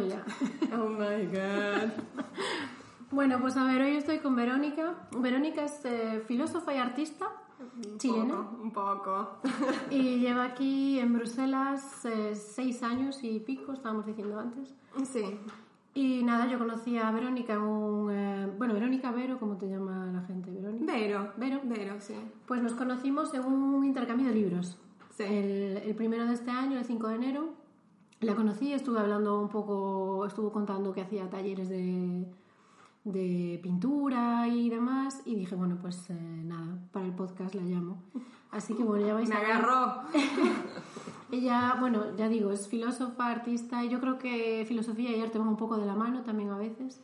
Ya. Oh my god. Bueno, pues a ver, hoy estoy con Verónica. Verónica es eh, filósofa y artista chilena Poco, un poco. y lleva aquí en Bruselas eh, seis años y pico, estábamos diciendo antes. Sí. Y nada, yo conocí a Verónica en un... eh, bueno, Verónica Vero, ¿cómo te llama la gente? Verónica. Vero. Vero. Vero, sí. Pues nos conocimos en un intercambio de libros. Sí. El, el primero de este año, el 5 de enero, la conocí, estuve hablando un poco, estuvo contando que hacía talleres de, de pintura y demás, y dije, bueno, pues eh, nada, para el podcast la llamo. Así que bueno, ya vais Me a ver. agarró. Ella, bueno, ya digo, es filósofa, artista, y yo creo que filosofía y arte van un poco de la mano también a veces.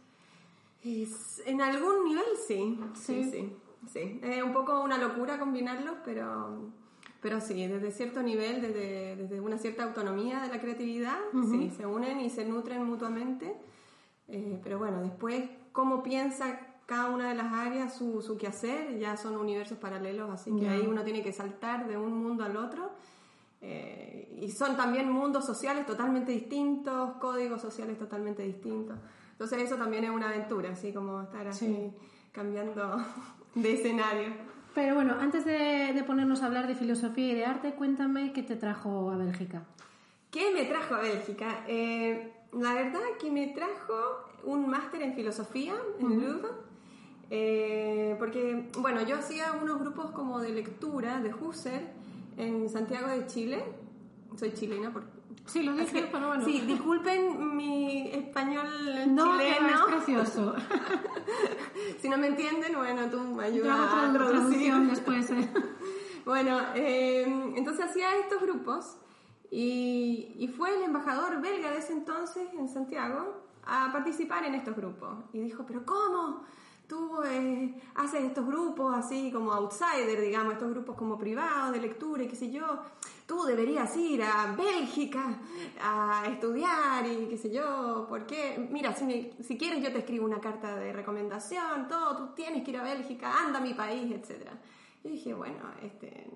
Es- en algún nivel sí. Sí, Sí. sí. sí. Es un poco una locura combinarlos, pero, pero sí, desde cierto nivel, desde, desde una cierta autonomía de la creatividad, sí, se unen y se nutren mutuamente. Eh, pero bueno, después, cómo piensa cada una de las áreas su, su quehacer, ya son universos paralelos, así que ahí uno tiene que saltar de un mundo al otro. Eh, y son también mundos sociales totalmente distintos, códigos sociales totalmente distintos. Entonces eso también es una aventura, así como estar así Sí. cambiando de escenario. Pero bueno, antes de, de ponernos a hablar de filosofía y de arte, cuéntame qué te trajo a Bélgica. ¿Qué me trajo a Bélgica? Eh, la verdad que me trajo un máster en filosofía en el Louvre. Eh, porque, bueno, yo hacía unos grupos como de lectura de Husserl en Santiago de Chile. Soy chilena, por... Sí, lo dije, Así- pero bueno. Sí, disculpen mi español No, chileno. va, es precioso. si no me entienden, bueno, tú me ayudas a tradu- traducir. después. eh. Bueno, eh, entonces hacía estos grupos y, y fue el embajador belga de ese entonces en Santiago a participar en estos grupos. Y dijo, pero ¿cómo? Tú eh, haces estos grupos así como outsider, digamos, estos grupos como privados de lectura y qué sé yo. Tú deberías ir a Bélgica a estudiar y qué sé yo. ¿Por qué? Mira, si, me- si quieres yo te escribo una carta de recomendación, todo, tú tienes que ir a Bélgica, anda a mi país, etcétera. Y dije, bueno, este,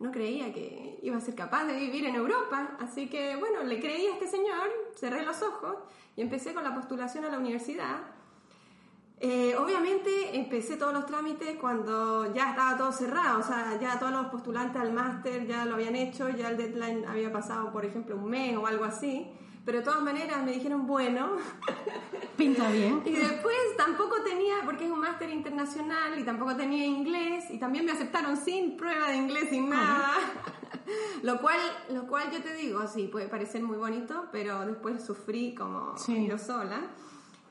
no creía que iba a ser capaz de vivir en Europa, así que bueno, le creí a este señor, cerré los ojos y empecé con la postulación a la universidad. Eh, obviamente empecé todos los trámites cuando ya estaba todo cerrado, o sea, ya todos los postulantes al máster ya lo habían hecho, ya el deadline había pasado, por ejemplo, un mes o algo así, pero de todas maneras me dijeron, bueno, Pinta bien. y después tampoco tenía, porque es un máster internacional y tampoco tenía inglés y también me aceptaron sin prueba de inglés, sin nada. lo cual, lo cual yo te digo, sí, puede parecer muy bonito, pero después sufrí como Sí. yo sola.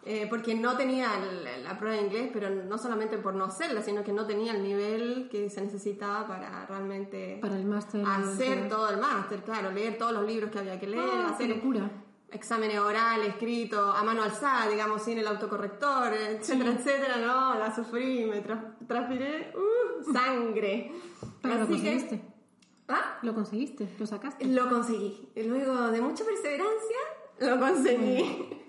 Eh, porque no tenía la, la prueba de inglés, pero no solamente por no hacerla, sino que no tenía el nivel que se necesitaba para realmente Para el máster. hacer todo el máster, claro, leer todos los libros que había que leer, Ah, hacer locura. exámenes orales, escritos, a mano alzada, digamos, sin el autocorrector, etcétera, etcétera, no, la sufrí, me tra- transpiré uh, sangre. Pero lo Así que- conseguiste. ¿Ah? Lo conseguiste, lo sacaste. Lo conseguí. Y luego de mucha perseverancia, lo conseguí.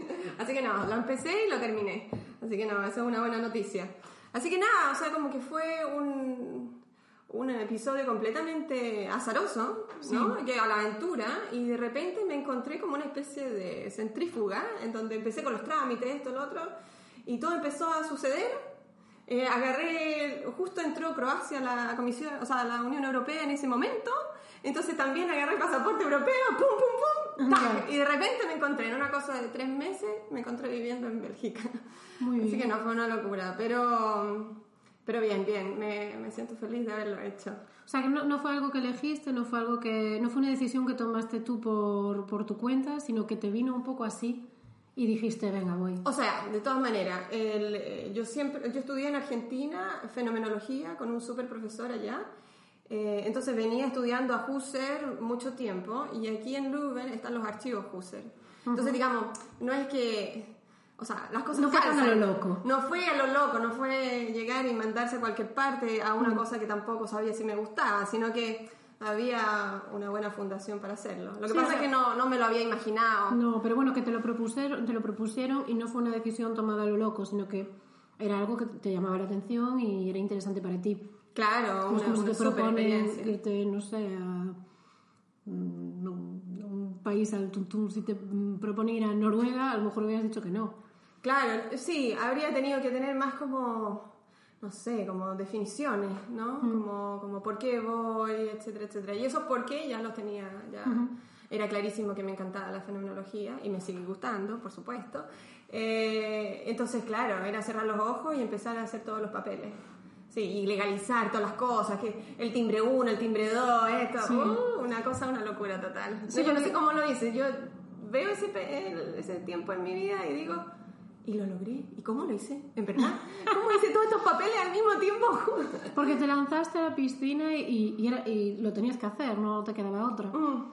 Así que no, lo empecé y lo terminé. Así que no, esa es una buena noticia. Así que nada, o sea, como que fue un, un episodio completamente azaroso, ¿no? Que a la aventura y de repente me encontré como una especie de centrífuga en donde empecé con los trámites, esto, lo otro, y todo empezó a suceder. Eh, agarré, justo entró Croacia a la Comisión, o sea, a la Unión Europea en ese momento, entonces también agarré el pasaporte europeo, pum, pum, pum, ¡tac! y de repente me encontré en una cosa de tres meses, me encontré viviendo en Bélgica. Muy Así bien. que no fue una locura, pero, pero bien, bien, me, me siento feliz de haberlo hecho. O sea, que no, no fue algo que elegiste, no fue algo que. No fue una decisión que tomaste tú por, por tu cuenta, sino que te vino un poco así y dijiste, venga, voy. O sea, de todas maneras, el, eh, yo siempre, yo estudié en Argentina fenomenología con un super profesor allá. Eh, entonces venía estudiando a Husserl mucho tiempo y aquí en Leuven están los archivos Husserl. Entonces, digamos, no es que, o sea, las cosas No fue tan calzan. a lo loco. No fue a lo loco, no fue llegar y mandarse a cualquier parte a una cosa que tampoco sabía si me gustaba, sino que había una buena fundación para hacerlo. Lo que Sí, pasa o sea- es que no, no me lo había imaginado. No, pero bueno, que te lo propusieron, te lo propusieron y no fue una decisión tomada a lo loco, sino que era algo que te llamaba la atención y era interesante para ti. Claro, Pues una, como proponen experiencia. irte, no sé, a mm, un, país al tuntún, si te mm, proponiera Noruega, a lo mejor hubieras dicho que no. Claro, sí, habría tenido que tener más como, no sé, como definiciones, ¿no? Como, como por qué voy, etcétera, etcétera. Y esos por qué ya los tenía, ya era clarísimo que me encantaba la fenomenología y me sigue gustando, por supuesto. Eh, entonces, claro, era cerrar los ojos y empezar a hacer todos los papeles. Sí, y legalizar todas las cosas, que el timbre 1, el timbre 2, esto, uh, una cosa, una locura total. Sí, yo no sé cómo lo hice, yo veo ese, ese tiempo en mi vida y digo, y lo logré, ¿y cómo lo hice? ¿En verdad? ¿Cómo hice todos estos papeles al mismo tiempo? Porque te lanzaste a la piscina y, y era, y lo tenías que hacer, no te quedaba otra. Mm.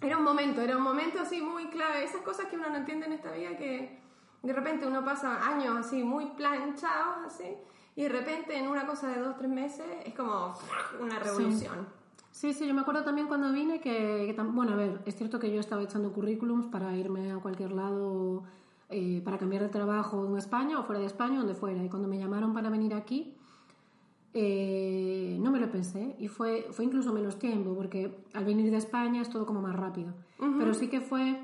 Era un momento, era un momento así muy clave, esas cosas que uno no entiende en esta vida que de repente uno pasa años así muy planchados así y de repente en una cosa de dos, tres meses es como una revolución. Sí, sí, yo me acuerdo también cuando vine que, que bueno, a ver, es cierto que yo estaba echando currículums para irme a cualquier lado, eh, para cambiar de trabajo en España o fuera de España, donde fuera. Y cuando me llamaron para venir aquí, eh, no me lo pensé y fue, fue incluso menos tiempo, porque al venir de España es todo como más rápido. Pero sí que fue,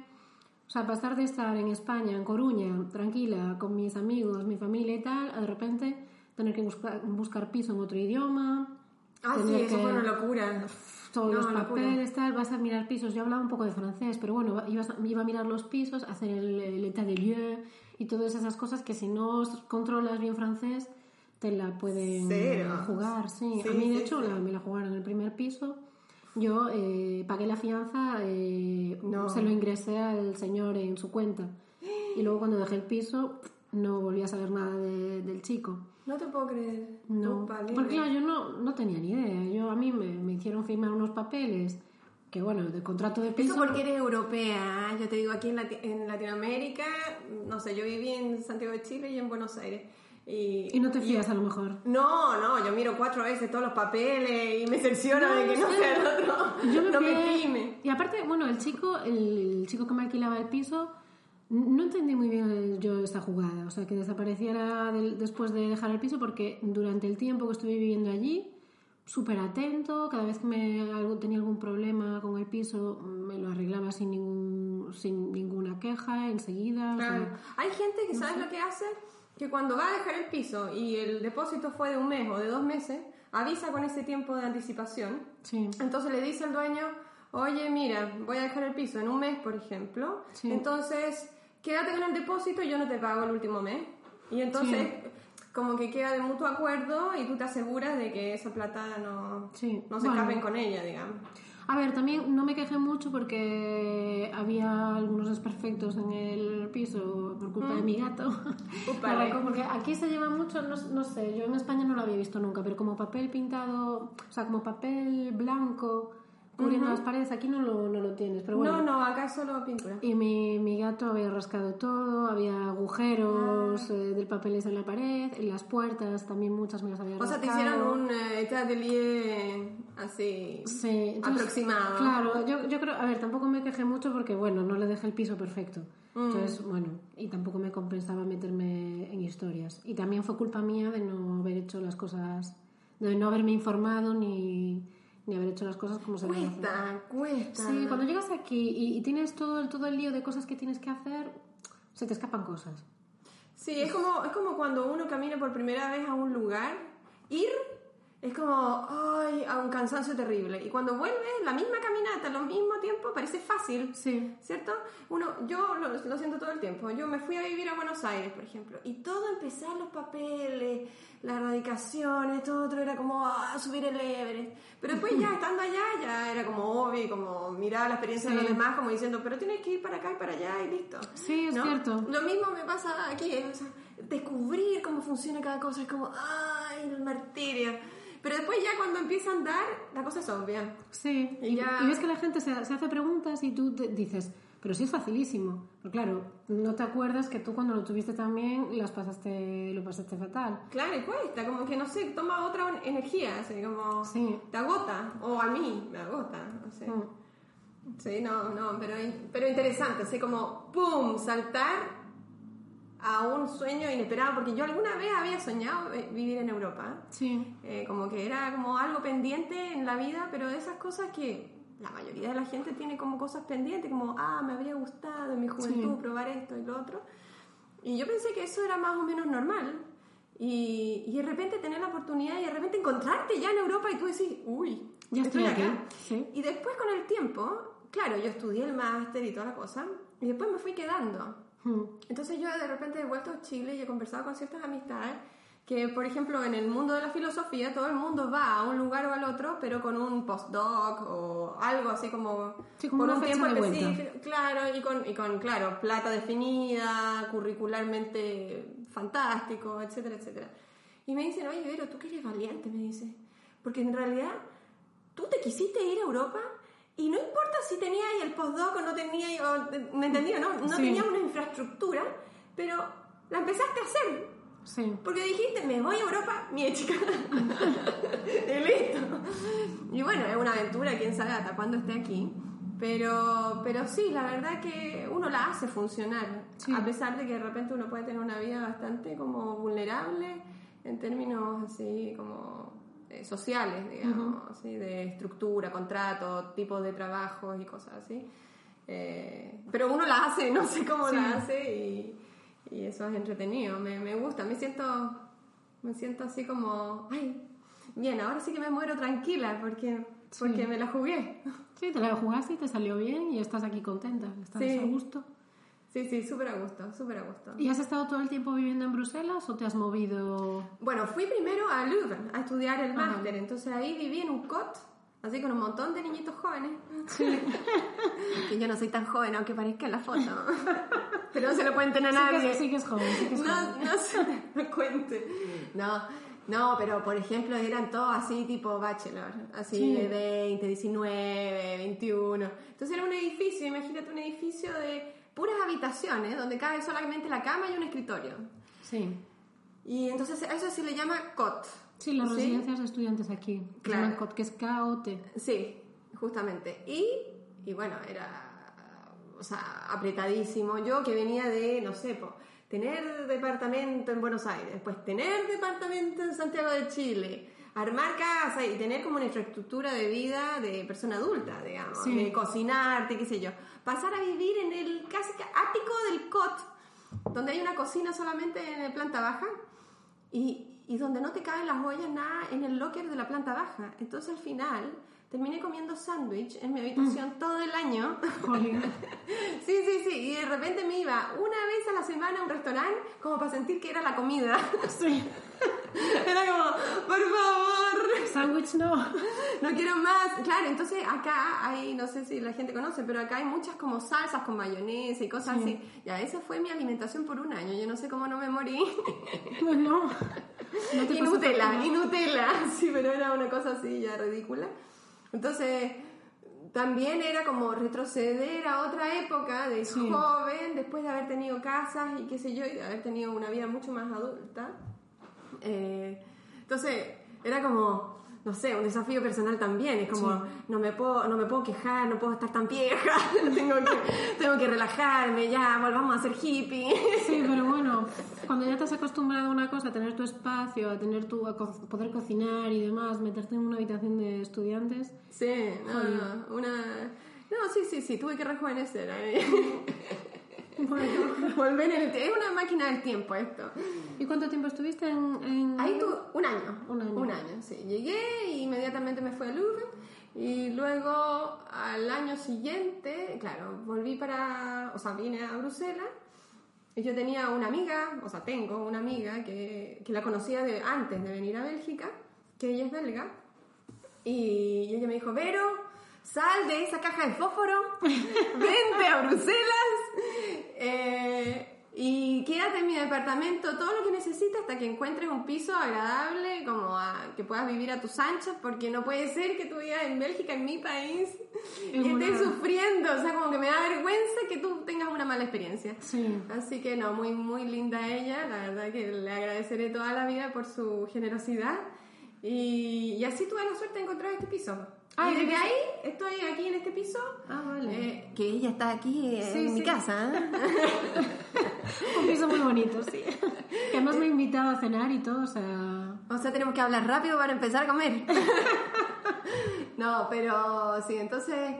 o sea, pasar de estar en España, en Coruña, tranquila, con mis amigos, mi familia y tal, a de repente tener que buscar, buscar piso en otro idioma. Ah, sí, eso que- fue una locura. todos No, los locura. papeles, tal, vas a mirar pisos. Yo hablaba un poco de francés, pero bueno, ibas a- iba a mirar los pisos, hacer el, el état des lieux y todas esas cosas que si no controlas bien francés te la pueden Cero. jugar. Sí. Sí, a mí, de sí, hecho, sí. la- me la jugaron en el primer piso. Yo eh, pagué la fianza, eh, No. se lo ingresé al señor en su cuenta. Y luego cuando dejé el piso, no volví a saber nada de- del chico. No te puedo creer. No, porque claro, yo no, no tenía ni idea. Yo a mí me, me hicieron firmar unos papeles que bueno, de contrato de piso. Eso porque eres europea, ¿eh? yo te digo, aquí en, en Latinoamérica, no sé, yo viví en Santiago de Chile y en Buenos Aires. Y, Y no te fías a lo mejor. No, no, yo miro cuatro veces todos los papeles y me cercioro de que no sea el otro. Yo me no me. Y aparte, bueno, el chico, el, chico que me alquilaba el piso, no entendí muy bien yo esta jugada. O sea, que desapareciera del- después de dejar el piso porque durante el tiempo que estuve viviendo allí, súper atento, cada vez que me, algo, tenía algún problema con el piso, me lo arreglaba sin, ningún, sin ninguna queja, enseguida. o sea, Claro. Hay gente que, ¿sabes lo que hace? Que cuando va a dejar el piso y el depósito fue de un mes o de dos meses, avisa con ese tiempo de anticipación. sí. Entonces le dice al dueño, oye, mira, voy a dejar el piso en un mes, por ejemplo. Sí. Entonces, quédate con el depósito y yo no te pago el último mes. Y entonces, como que queda de mutuo acuerdo y tú te aseguras de que esa plata no, Sí. no se Bueno. escapen con ella, digamos. A ver, también no me quejé mucho porque había algunos desperfectos en el piso por culpa de mi gato. Úpale. Claro, porque aquí se lleva mucho, no, no sé, yo en España no lo había visto nunca, pero como papel pintado, o sea, como papel blanco cubriendo las paredes, aquí no lo, no lo tienes, pero bueno. No, no, acá es solo pintura. Y mi, mi gato había rascado todo, había agujeros Ah. eh, del papel ese en la pared, en las puertas también muchas me las había O sea, rascado. te hicieron un eh, état de lieu así Sí, entonces, aproximado. Claro, yo, yo creo, a ver, tampoco me quejé mucho porque, bueno, no le dejé el piso perfecto. Mm. Entonces, bueno, y tampoco me compensaba meterme en historias. Y también fue culpa mía de no haber hecho las cosas, de no haberme informado ni, ni haber hecho las cosas como se deben hacer. Cuesta, cuesta. Sí, cuando llegas aquí y, y tienes todo el, todo el lío de cosas que tienes que hacer, se te escapan cosas. Sí, es como, es como cuando uno camina por primera vez a un lugar, ir es como, ay, a un cansancio terrible. Y cuando vuelves, la misma caminata, al mismo tiempo, parece fácil. Sí. ¿Cierto? Uno, yo lo, lo siento todo el tiempo. Yo me fui a vivir a Buenos Aires, por ejemplo, y todo empezar los papeles, las radicaciones, todo otro era como ah, subir el Everest. Pero después ya estando allá, ya era como obvio, como miraba la experiencia de los demás, como diciendo, pero tienes que ir para acá y para allá y listo. Sí, es ¿No? cierto. Lo mismo me pasa aquí, o sea, descubrir cómo funciona cada cosa es como, ay, el martirio. Pero después ya cuando empieza a andar, la cosa es obvia. Sí, Y ya- y ves que la gente se, se hace preguntas y tú te dices, pero sí es facilísimo. Pero claro, no te acuerdas que tú cuando lo tuviste también las pasaste, lo pasaste fatal. Claro, y cuesta, como que no sé, toma otra energía, así como Sí. te agota, o a mí me agota, no sé. Mm. Sí, no, no, pero, pero interesante, así como, ¡pum!, saltar a un sueño inesperado, porque yo alguna vez había soñado eh, vivir en Europa. Sí, Eh, como que era como algo pendiente en la vida, pero de esas cosas que la mayoría de la gente tiene como cosas pendientes, como, ah, me habría gustado en mi juventud probar esto y lo otro. Y yo pensé que eso era más o menos normal. Y, y de repente tener la oportunidad y de repente encontrarte ya en Europa y tú decís, uy, Ya estoy aquí, acá. sí. Y después con el tiempo, claro, yo estudié el máster y toda la cosa, y después me fui quedando. Entonces yo de repente he vuelto a Chile y he conversado con ciertas amistades que, por ejemplo, en el mundo de la filosofía todo el mundo va a un lugar o al otro, pero con un postdoc o algo así como Sí, como por un tiempo específico, claro, y con, y con, claro, plata definida, curricularmente fantástico, etcétera, etcétera. Y me dicen, oye, Vero, tú que eres valiente, me dice, porque en realidad tú te quisiste ir a Europa y no importa si tenías ahí el postdoc o no tenías, o- ¿me entendí? No, no Sí. tenías una infraestructura, pero la empezaste a hacer. Sí. Porque dijiste, me voy a Europa, mi chica. y listo. Y bueno, es una aventura, quién sabe hasta cuándo esté aquí. Pero, pero sí, la verdad que uno la hace funcionar. Sí. A pesar de que de repente uno puede tener una vida bastante como vulnerable en términos así como sociales, digamos, así, de estructura, contrato, tipo de trabajos y cosas así. Eh, pero uno la hace, no sé cómo Sí. la hace y, y eso es entretenido, me, me gusta, me siento, me siento así como, ay, bien, ahora sí que me muero tranquila porque, porque Sí. me la jugué. Sí, te la jugaste y te salió bien y estás aquí contenta, estás Sí. a gusto. Sí, sí, súper a gusto, súper a gusto. ¿Y has estado todo el tiempo viviendo en Bruselas o te has movido? Bueno, fui primero a Leuven a estudiar el máster, entonces ahí viví en un cot, así con un montón de niñitos jóvenes. que yo no soy tan joven, aunque parezca en la foto. Pero no se lo cuenten a Sí que, nadie. es, sí que es joven, sí que es joven. No, no se lo cuente. No, no, pero por ejemplo eran todos así tipo bachelor, así Sí. de 20, 19, 21. Entonces era un edificio, imagínate un edificio de puras habitaciones donde cabe solamente la cama y un escritorio. Sí. Y entonces a eso se le llama COT. Sí, las ¿Sí? residencias de estudiantes aquí. que Claro. llaman COT, que es K-O-T. Sí, justamente. Y, y bueno, era o sea, apretadísimo. Yo que venía de, no sé, po, tener departamento en Buenos Aires, después tener departamento en Santiago de Chile, armar casa y tener como una infraestructura de vida de persona adulta, digamos, Sí. de cocinarte, qué sé yo. Pasar a vivir en el casi ático del COT, donde hay una cocina solamente en la planta baja y, y donde no te caben las ollas nada en el locker de la planta baja. Entonces al final terminé comiendo sándwich en mi habitación todo el año. Sí, sí, sí. Y de repente me iba una vez a la semana a un restaurante como para sentir que era la comida. Sí. era como, por favor. Sándwich no. No quiero más. Claro, entonces acá hay, no sé si la gente conoce, pero acá hay muchas como salsas con mayonesa y cosas Sí. así. Ya, esa fue mi alimentación por un año. Yo no sé cómo no me morí. No. No te y Nutella, y Nutella. Sí, pero era una cosa así ya ridícula. Entonces, también era como retroceder a otra época de Sí. joven, después de haber tenido casas y qué sé yo, y de haber tenido una vida mucho más adulta. Eh, entonces, era como, no sé, un desafío personal también. Es como, Sí. no, me puedo, no me puedo quejar, no puedo estar tan vieja, tengo, que, tengo que relajarme, ya, volvamos a ser hippie. Sí, pero bueno, cuando ya te has acostumbrado a una cosa, a tener tu espacio, a tener tu, a co- poder cocinar y demás, meterte en una habitación de estudiantes, Sí, no, no, una... No, sí, sí, sí, tuve que rejuvenecer. ¿eh? bueno. Volver en el... Es una máquina del tiempo esto. ¿Y cuánto tiempo estuviste en...? en- Ahí tuve un año. Un año. Un año, sí. Llegué y inmediatamente me fui a Louvre. Y luego al año siguiente, claro, volví para... O sea, vine a Bruselas. Y yo tenía una amiga, o sea, tengo una amiga que, que la conocía de, antes de venir a Bélgica, que ella es belga. Y ella me dijo, Vero, sal de esa caja de fósforo, vente a Bruselas eh, y quédate en mi departamento todo lo que necesitas hasta que encuentres un piso agradable, como a- que puedas vivir a tus anchas, porque no puede ser que tú vivas en Bélgica, en mi país, y Es estés sufriendo. O sea, como que me da vergüenza que tú tengas una mala experiencia. Sí. Así que no, muy, muy linda ella, la verdad que le agradeceré toda la vida por su generosidad. Y, y así tuve la suerte de encontrar este piso. Ah, y ¿qué desde piso? ahí estoy aquí en este piso. Ah, vale. eh, que ella está aquí eh, Sí, en mi casa. ¿eh? Un piso muy bonito, sí. Que además me ha invitado a cenar y todo, o sea... O sea, tenemos que hablar rápido para empezar a comer. No, pero sí, entonces...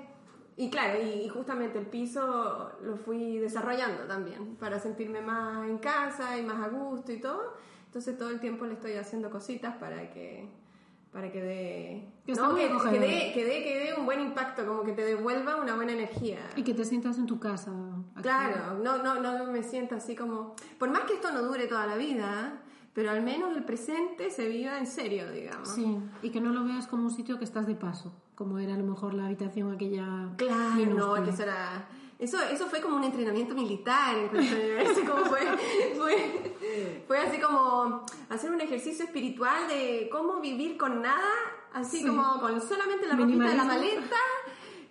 Y claro, y justamente el piso lo fui desarrollando también para sentirme más en casa y más a gusto y todo. Entonces todo el tiempo le estoy haciendo cositas para que para que dé Que no, que, que dé, que, dé, que dé un buen impacto, como que te devuelva una buena energía. Y que te sientas en tu casa. aquí. Claro, no, no, no me siento así como... Por más que esto no dure toda la vida, pero al menos el presente se viva en serio, digamos. Sí, y que no lo veas como un sitio que estás de paso, como era a lo mejor la habitación aquella. Claro, no, que eso era... Eso, eso fue como un entrenamiento militar, así como fue, fue, fue así como hacer un ejercicio espiritual de cómo vivir con nada, así Sí. como con solamente la ropita de la maleta,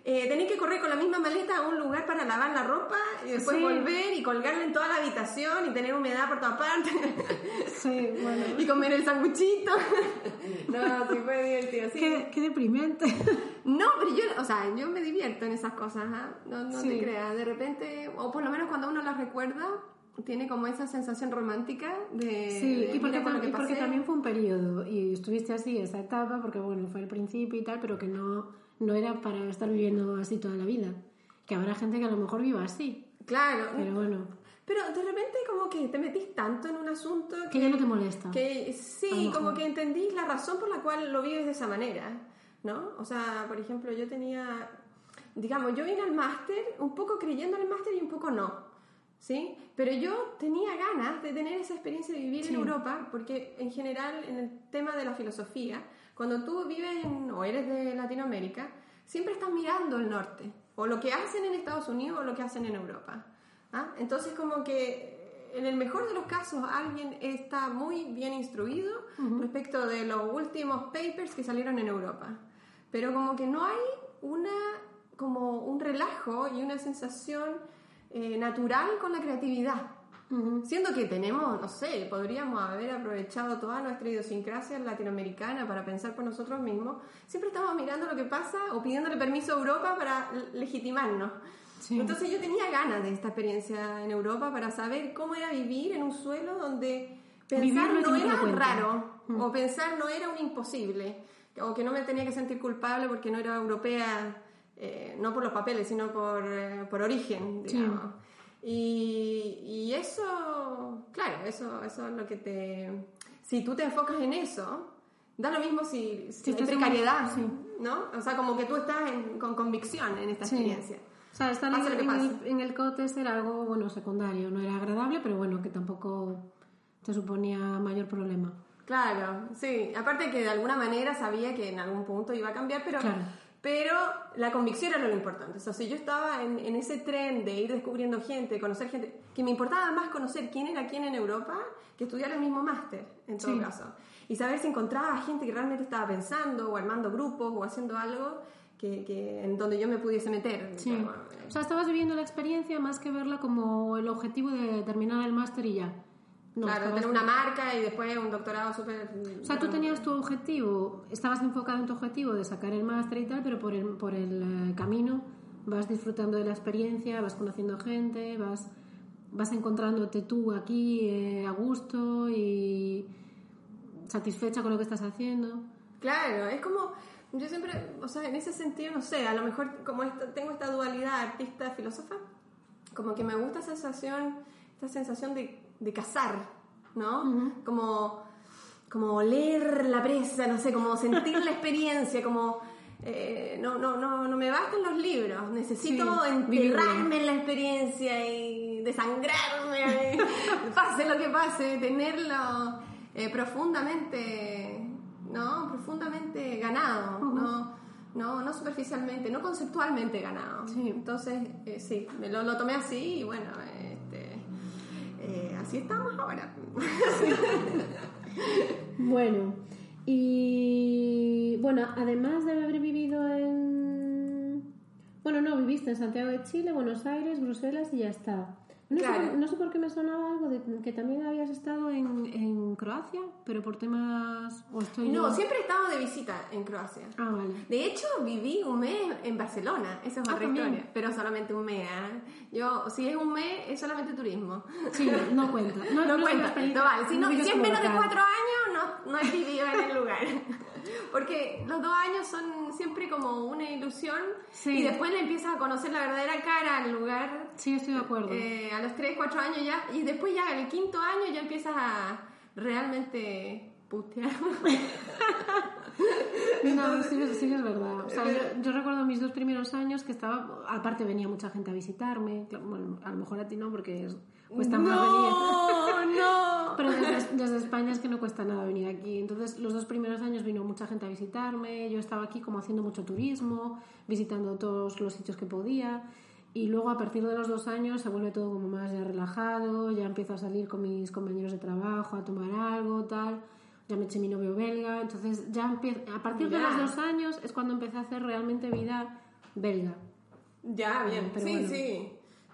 eh, tener que correr con la misma maleta a un lugar para lavar la ropa y después Sí. volver y colgarla en toda la habitación y tener humedad por todas partes. Sí, bueno. y comer el sanguchito. no, sí fue divertido. Sí. Qué, qué deprimente. No, pero yo, o sea, yo me divierto en esas cosas, ¿ah? no, no Sí. te creas. De repente, o por lo menos cuando uno las recuerda, tiene como esa sensación romántica de. Sí, de, y porque, lo que y porque también fue un periodo y estuviste así esa etapa porque bueno, fue el principio y tal, pero que no, no era para estar viviendo así toda la vida. Que habrá gente que a lo mejor viva así, Claro, pero bueno, pero de repente como que te metís tanto en un asunto que ya no te molesta. Que sí, como que entendís la razón por la cual lo vives de esa manera, ¿no? O sea, por ejemplo, yo tenía, digamos, yo vine al máster un poco creyendo en el máster y un poco no, ¿sí? Pero yo tenía ganas de tener esa experiencia de vivir Sí. en Europa, porque en general en el tema de la filosofía, cuando tú vives en, o eres de Latinoamérica, siempre estás mirando el norte, o lo que hacen en Estados Unidos o lo que hacen en Europa. ¿ah? Entonces como que en el mejor de los casos alguien está muy bien instruido respecto de los últimos papers que salieron en Europa. Pero como que no hay una como un relajo y una sensación eh, natural con la creatividad. Ujú. Siendo que tenemos, no sé, podríamos haber aprovechado toda nuestra idiosincrasia latinoamericana para pensar por nosotros mismos, siempre estamos mirando lo que pasa o pidiéndole permiso a Europa para legitimarnos. Sí. Entonces yo tenía ganas de esta experiencia en Europa para saber cómo era vivir en un suelo donde pensar no era raro o pensar no era un imposible o que no me tenía que sentir culpable porque no era europea, eh, no por los papeles, sino por, eh, por origen, Sí. Y, y eso, claro, eso, eso es lo que te... Si tú te enfocas en eso, da lo mismo si, si Si hay precariedad, sí. ¿no? O sea, como que tú estás en- con convicción en esta Sí. experiencia. O sea, estar en, en el, en el COTES era algo, bueno, secundario. No era agradable, pero bueno, que tampoco te suponía mayor problema. Claro, sí. Aparte que de alguna manera sabía que en algún punto iba a cambiar, pero, Claro. Pero la convicción era lo importante. O sea, si yo estaba en, en ese tren de ir descubriendo gente, conocer gente, que me importaba más conocer quién era quién en Europa que estudiar el mismo máster, en todo Sí. caso. Y saber si encontraba gente que realmente estaba pensando o armando grupos o haciendo algo que, que en donde yo me pudiese meter. Sí. O sea, estabas viviendo la experiencia más que verla como el objetivo de terminar el máster y ya. No, claro, tener una marca y después un doctorado súper... O sea, tú tenías tu objetivo, estabas enfocado en tu objetivo de sacar el máster y tal, pero por el, por el eh, camino vas disfrutando de la experiencia, vas conociendo gente, vas, vas encontrándote tú aquí eh, a gusto y satisfecha con lo que estás haciendo. Claro, es como, yo siempre, o sea, en ese sentido, no sé, a lo mejor como esta- tengo esta dualidad artista-filósofa, como que me gusta esa sensación, esta sensación de, de cazar, ¿no? Como, como oler la presa, no sé, como sentir la experiencia, como... eh, no, no, no, no me bastan los libros, necesito Sí, enterrarme en la experiencia y desangrarme, pase lo que pase, tenerlo eh, profundamente, ¿no? Profundamente ganado, no, no, no superficialmente, no conceptualmente ganado. Sí. Entonces, eh, sí, me lo, lo tomé así y bueno, eh, así estamos ahora. Bueno, y bueno, además de haber vivido en... Bueno, no, viviste en Santiago de Chile, Buenos Aires, Bruselas y ya está. No, sé, Claro. por, no sé por qué me sonaba algo de que también habías estado en, en Croacia, pero por temas... ¿o estoy No, yo? siempre he estado de visita en Croacia. Ah, vale. De hecho, viví un mes en Barcelona, esa es Ah, otra también. historia, pero solamente un mes. ¿ah? Yo, si es un mes, es solamente turismo. Sí, no cuenta. No, No, no cuenta, no vale. Si, no, si es menos de cuatro años, no, vivido en el lugar. Porque los dos años son siempre como una ilusión Sí. y después le empiezas a conocer la verdadera cara al lugar Sí, estoy de acuerdo. eh, a los 3, 4 años ya y después ya el quinto año ya empiezas a realmente putear. No, sí, sí es verdad. O sea, yo, yo recuerdo mis dos primeros años que estaba... Aparte venía mucha gente a visitarme. Bueno, a lo mejor a ti no porque es- cuesta más venir. no, no. Pero desde, desde España es que no cuesta nada venir aquí. Entonces, los dos primeros años vino mucha gente a visitarme. Yo estaba aquí como haciendo mucho turismo, visitando todos los sitios que podía. Y luego, a partir de los dos años, se vuelve todo como más ya relajado. Ya empiezo a salir con mis compañeros de trabajo, a tomar algo, tal. Ya me eché mi novio belga. Entonces, ya empie- a partir de Ya. los dos años es cuando empecé a hacer realmente vida belga. Ya, bien. Pero sí, bueno. sí.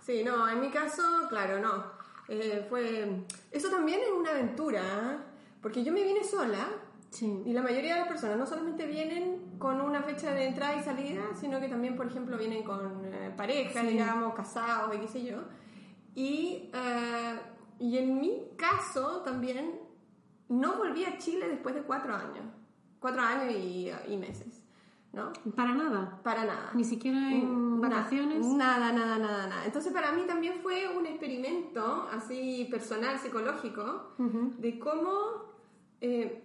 Sí, no, en mi caso, claro, no. Eh, fue... Eso también es una aventura, ¿eh? porque yo me vine sola Sí. y la mayoría de las personas no solamente vienen con una fecha de entrada y salida, sino que también, por ejemplo, vienen con eh, pareja, Sí. digamos, casados y qué sé yo. Y, eh, y en mi caso también no volví a Chile después de cuatro años. Cuatro años y, y meses, ¿no? Para nada. Para nada. Ni siquiera en Na- vacaciones. Nada, nada, nada, nada. Entonces para mí también fue un experimento así personal, psicológico, de cómo, eh,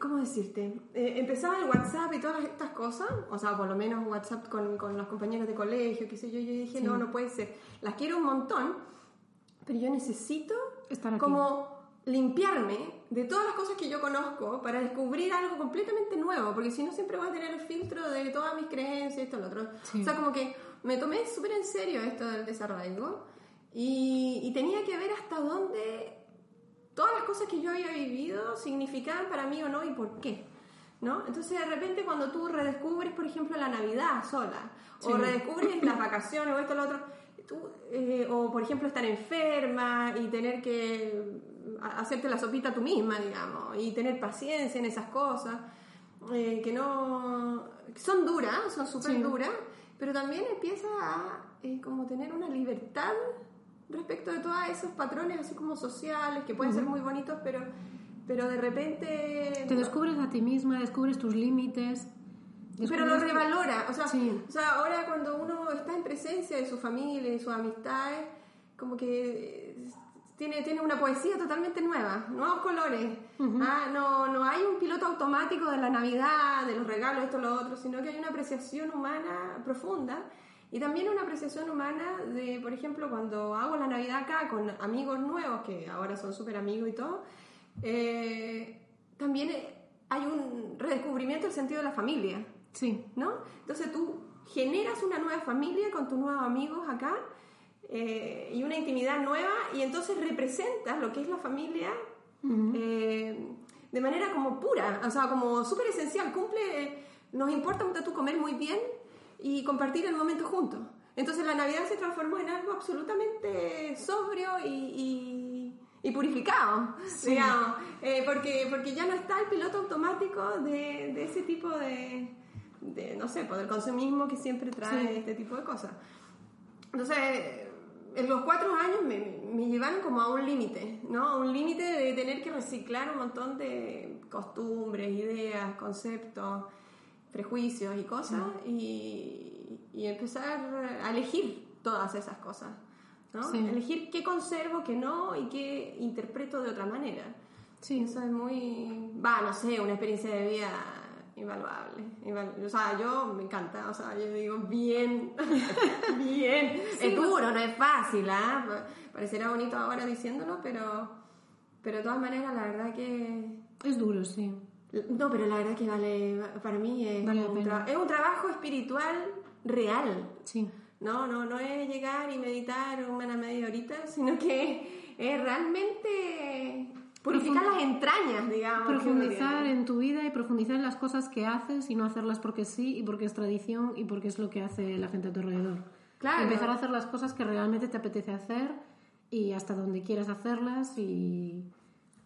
¿cómo decirte? Eh, empezaba el WhatsApp y todas estas cosas, o sea, por lo menos WhatsApp con, con los compañeros de colegio, qué sé yo, yo dije, Sí. no, no puede ser. Las quiero un montón, pero yo necesito Estar aquí. como limpiarme de todas las cosas que yo conozco para descubrir algo completamente nuevo, porque si no siempre voy a tener el filtro de todas mis creencias, esto, lo otro. Sí. O sea, como que me tomé súper en serio esto del desarraigo y, y tenía que ver hasta dónde todas las cosas que yo había vivido significaban para mí o no y por qué. ¿No? Entonces de repente cuando tú redescubres, por ejemplo, la Navidad sola, Sí. o redescubres las vacaciones o esto lo otro, tú, eh, o por ejemplo estar enferma y tener que ha- hacerte la sopita tú misma, digamos, y tener paciencia en esas cosas, eh, que no... que son duras, son súper Sí. duras, pero también empieza a eh, como tener una libertad respecto de todos esos patrones así como sociales, que pueden ser muy bonitos, pero, pero de repente... Te descubres a ti misma, descubres tus límites. Pero lo revalora, o sea, Sí. o sea, ahora cuando uno está en presencia de su familia y sus amistades, como que eh, tiene, tiene una poesía totalmente nueva, nuevos colores. Ah, no, no hay un piloto automático de la Navidad, de los regalos, esto, lo otro, sino que hay una apreciación humana profunda y también una apreciación humana de, por ejemplo, cuando hago la Navidad acá con amigos nuevos, que ahora son súper amigos y todo, eh, también hay un redescubrimiento del sentido de la familia. Sí, ¿no? Entonces tú generas una nueva familia con tus nuevos amigos acá eh, y una intimidad nueva y entonces representas lo que es la familia eh, de manera como pura, o sea, como súper esencial, cumple, nos importa mucho tú comer muy bien y compartir el momento juntos. Entonces la Navidad se transformó en algo absolutamente sobrio y, y- y purificado, digamos, eh, porque, porque ya no está el piloto automático de, de ese tipo de, de, no sé, pues, del consumismo que siempre trae Sí. este tipo de cosas. Entonces, en los cuatro años me, me llevaron como a un límite, ¿no? A un límite de tener que reciclar un montón de costumbres, ideas, conceptos, prejuicios y cosas y, y empezar a elegir todas esas cosas, ¿no? Sí. Elegir qué conservo, qué no y qué interpreto de otra manera. sí. Eso es muy, va, no sé, una experiencia de vida invaluable. invaluable. O sea, yo me encanta, o sea, yo digo bien, bien. es duro, no es fácil, ¿ah? Parecerá bonito ahora diciéndolo, pero, pero de todas maneras, la verdad que... Es duro, sí. No, pero la verdad que vale, para mí es, Vale un, tra- es un trabajo espiritual real. Sí. No, no, no es llegar y meditar una media horita, sino que es realmente purificar las entrañas, digamos. Profundizar en tu vida y profundizar en las cosas que haces y no hacerlas porque sí y porque es tradición y porque es lo que hace la gente a tu alrededor. Claro. Empezar a hacer las cosas que realmente te apetece hacer y hasta donde quieras hacerlas y,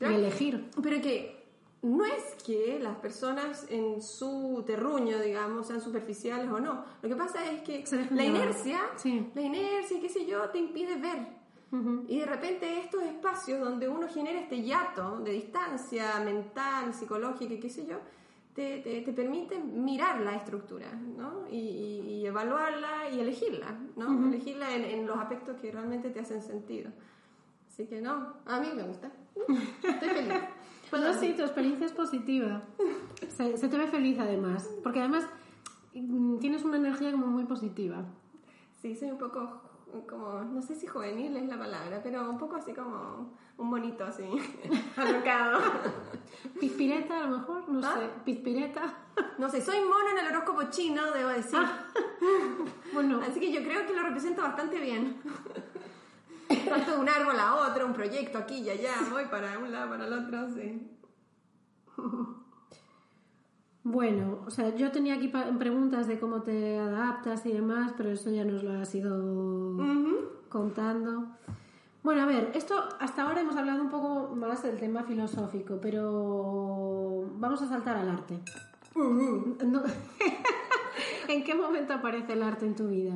y elegir. Pero que no es que las personas en su terruño, digamos, sean superficiales o no. Lo que pasa es que la llevar. inercia, Sí. la inercia, qué sé yo, te impide ver. Ujú. Y de repente estos espacios donde uno genera este hiato de distancia mental, psicológica y qué sé yo, te, te, te permite mirar la estructura, ¿no? Y, y- y evaluarla y elegirla, ¿no? Elegirla en, en los aspectos que realmente te hacen sentido. Así que no, a mí me gusta. Estoy feliz. No, sí, tu experiencia es positiva. Se, se te ve feliz además. Porque además mm, tienes una energía como muy positiva. Sí, soy un poco como, no sé si juvenil es la palabra, pero un poco así como un bonito así, alocado. Pizpireta a lo mejor, no ¿Ah? sé. Pizpireta. No sé, soy mono en el horóscopo chino, debo decir. Bueno, Así que yo creo que lo represento bastante bien. Tanto de un árbol a otro, un proyecto aquí y allá, voy para un lado, para el otro, sí. Bueno, o sea, yo tenía aquí preguntas de cómo te adaptas y demás, pero eso ya nos lo has ido contando. Bueno, a ver, esto hasta ahora hemos hablado un poco más del tema filosófico, pero vamos a saltar al arte. No- ¿En qué momento aparece el arte en tu vida?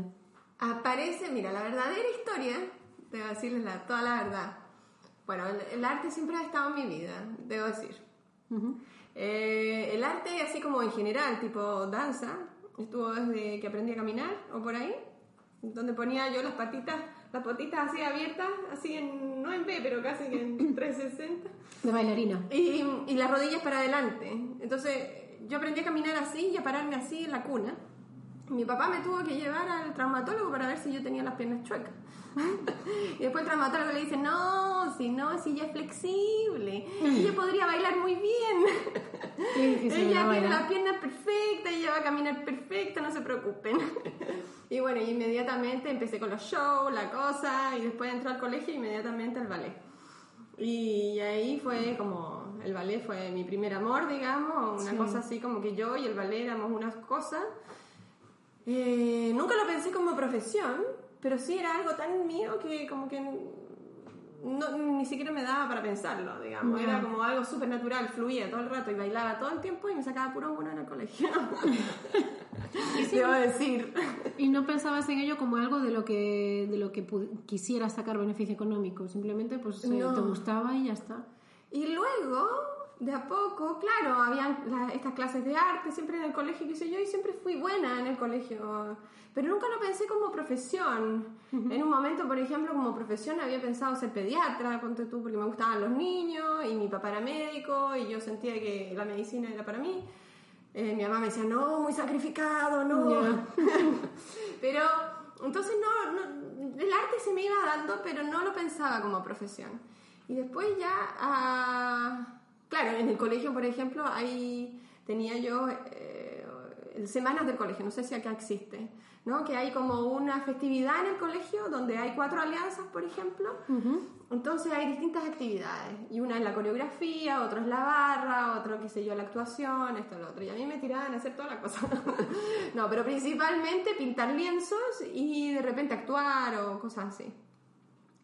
Aparece, mira, la verdadera historia, debo decirles la, toda la verdad. Bueno, el, el arte siempre ha estado en mi vida, debo decir. Eh, el arte, así como en general, tipo danza, estuvo desde que aprendí a caminar o por ahí, donde ponía yo las patitas, las patitas así abiertas, así en, no en B, pero casi en 360. De bailarina. Y, y las rodillas para adelante. Entonces, yo aprendí a caminar así y a pararme así en la cuna. Mi papá me tuvo que llevar al traumatólogo para ver si yo tenía las piernas chuecas. y después el traumatólogo le dice, no, no, si ella es flexible, ella podría bailar muy bien. Ella tiene las piernas perfectas, ella va a caminar perfecta, no se preocupen. y bueno, inmediatamente empecé con los shows, la cosa, y después entré al colegio e inmediatamente al ballet. Y ahí fue como, el ballet fue mi primer amor, digamos, una Sí. cosa así como que yo y el ballet éramos unas cosas. Eh, nunca lo pensé como profesión, pero sí era algo tan mío que como que no, ni siquiera me daba para pensarlo, digamos. Era como algo súper natural, fluía todo el rato y bailaba todo el tiempo y me sacaba puro uno en el colegio. Debo decir. Y no pensabas en ello como algo de lo que, de lo que quisieras sacar beneficio económico. Simplemente pues eh, te gustaba y ya está. Y luego, de a poco, claro, habían la- estas clases de arte siempre en el colegio, qué sé yo, y siempre fui buena en el colegio. Pero nunca lo pensé como profesión. En un momento, por ejemplo, como profesión había pensado ser pediatra, ponte tú, porque me gustaban los niños, y mi papá era médico, y yo sentía que la medicina era para mí. Eh, mi mamá me decía, no, muy sacrificado, no. Pero, entonces no, no, el arte se me iba dando, pero no lo pensaba como profesión. Y después ya, ah, claro, en el colegio, por ejemplo, ahí tenía yo eh, semanas del colegio, no sé si acá existe, ¿no? Que hay como una festividad en el colegio donde hay cuatro alianzas, por ejemplo. Entonces hay distintas actividades. Y una es la coreografía, otro es la barra, otro, qué sé yo, la actuación, esto, lo otro. Y a mí me tiraban a hacer toda la cosa. no, pero principalmente pintar lienzos y de repente actuar o cosas así.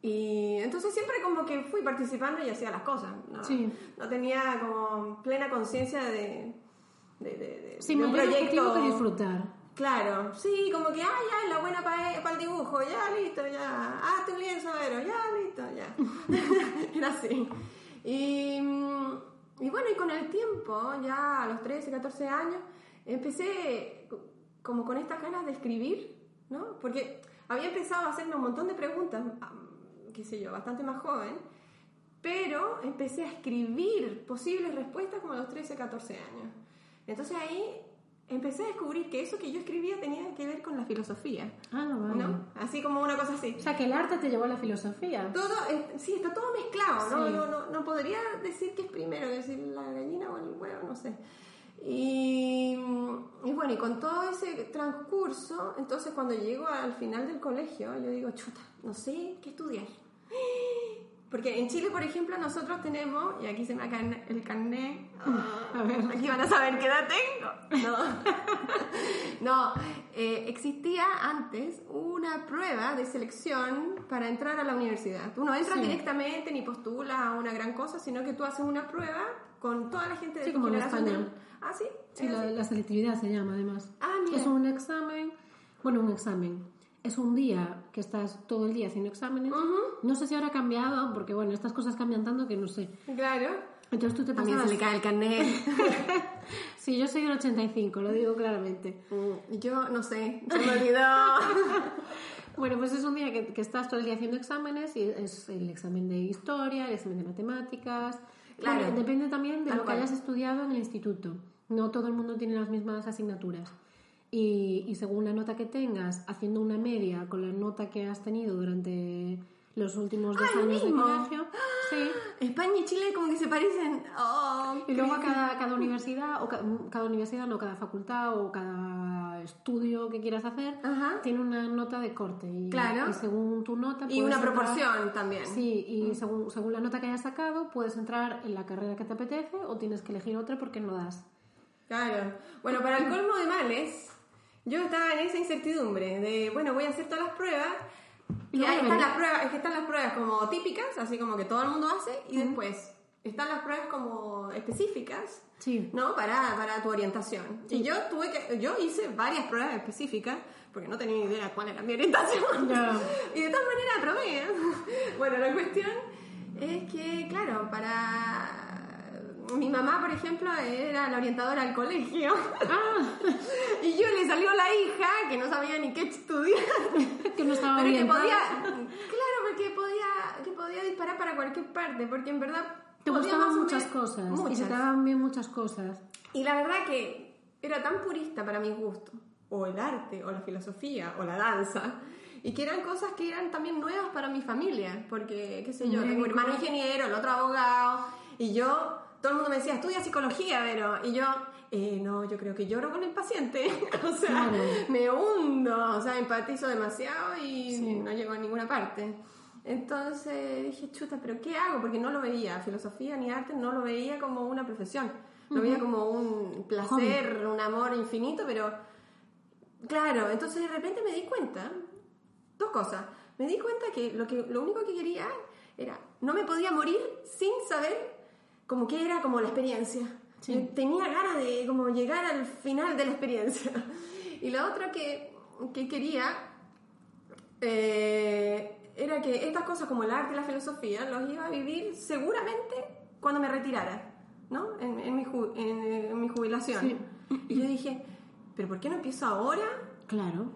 Y entonces siempre como que fui participando y hacía las cosas. No, Sí. no tenía como plena conciencia de, de, de, de- Sin de un objetivo que disfrutar. Claro, sí, como que, ah, ya, la buena para el dibujo, ya, listo, ya, ah, tu lienzo, Vero, ya, listo, ya. Era así. Y, y bueno, y con el tiempo, ya a los 13, 14 años, empecé co- como con estas ganas de escribir, ¿no? Porque había empezado a hacerme un montón de preguntas, qué sé yo, bastante más joven, pero empecé a escribir posibles respuestas como a los 13, 14 años. Entonces ahí empecé a descubrir que eso que yo escribía tenía que ver con la filosofía, Ah, vale. ¿no? Así como una cosa así. O sea, que el arte te llevó a la filosofía. Todo, eh, sí, está todo mezclado, ¿no? Sí. No, no, no podría decir que es primero, decir la gallina o el huevo, no sé. Y, y bueno, y con todo ese transcurso, entonces cuando llego al final del colegio, yo digo, chuta, no sé qué estudiar. Porque en Chile, por ejemplo, nosotros tenemos, y aquí se me cae el carnet, A ver. aquí van a saber qué edad tengo. No, no eh, existía antes una prueba de selección para entrar a la universidad. Tú no entras Sí. directamente ni postulas a una gran cosa, sino que tú haces una prueba con toda la gente de Sí, tu como en generación. España. Ah, sí. Sí, ¿Es la, la selectividad se llama además. Ah, mira. Es un examen, bueno, un examen. Es un día que estás todo el día haciendo exámenes. Ujú. No sé si ahora ha cambiado, porque bueno, estas cosas cambian tanto que no sé. Claro. Entonces tú te También se pasabas... le cae el carnet. Sí, yo soy del 85, lo digo claramente. Mm, Yo no sé, se me olvidó. Bueno, pues es un día que, que estás todo el día haciendo exámenes y es el examen de historia, el examen de matemáticas. Claro. Bueno, depende también de Tal lo que cual. hayas estudiado en el instituto. No todo el mundo tiene las mismas asignaturas. Y, y según la nota que tengas, haciendo una media con la nota que has tenido durante los últimos dos Ah, ¿el años mismo? de colegio, sí. España y Chile como que se parecen. Oh, Y luego cada, cada universidad, o ca- cada universidad, no, cada facultad o cada estudio que quieras hacer, Ajá. tiene una nota de corte. Y, Claro. y según tu nota... Y una entrar- proporción también. Sí, y según, según la nota que hayas sacado, puedes entrar en la carrera que te apetece o tienes que elegir otra porque no das. Claro. Bueno, para el colmo de males, yo estaba en esa incertidumbre de, bueno, voy a hacer todas las pruebas. Y ahí están las pruebas, es que están las pruebas como típicas, así como que todo el mundo hace, y después están las pruebas como específicas, Sí. ¿no? Para, para tu orientación. Y yo tuve que, yo hice varias pruebas específicas, porque no tenía ni idea cuál era mi orientación. Y de todas maneras aprobé. ¿eh? Bueno, la cuestión es que, claro, para... Mi mamá, por ejemplo, era la orientadora al colegio. y yo le salió la hija que no sabía ni qué estudiar. Que no estaba Pero que orientada. podía... Claro, porque podía, que podía disparar para cualquier parte, porque en verdad... Te gustaban muchas cosas y se Muchas. te daban bien muchas cosas. Y la verdad que era tan purista para mi gusto, o el arte, o la filosofía, o la danza, y que eran cosas que eran también nuevas para mi familia, porque, qué sé yo, tengo un hermano ingeniero, el otro abogado, y yo, todo el mundo me decía, estudia psicología, pero, y yo, eh, no, yo creo que lloro con el paciente, o sea, Claro. me hundo, o sea, empatizo demasiado y no llego a ninguna parte. Entonces dije, chuta, pero ¿qué hago? Porque no lo veía, filosofía ni arte, no lo veía como una profesión. Lo veía como un placer, un amor infinito, pero claro, entonces de repente me di cuenta, dos cosas. Me di cuenta que lo, que, lo único que quería era, no me podía morir sin saber como que era como la experiencia. Sí. Tenía ganas de como llegar al final de la experiencia. Y la otra que, que quería eh, era que estas cosas como el arte y la filosofía los iba a vivir seguramente cuando me retirara, ¿no? En, en mi, ju- en, eh, en mi jubilación. Sí. Y yo dije, ¿pero por qué no empiezo ahora? Claro.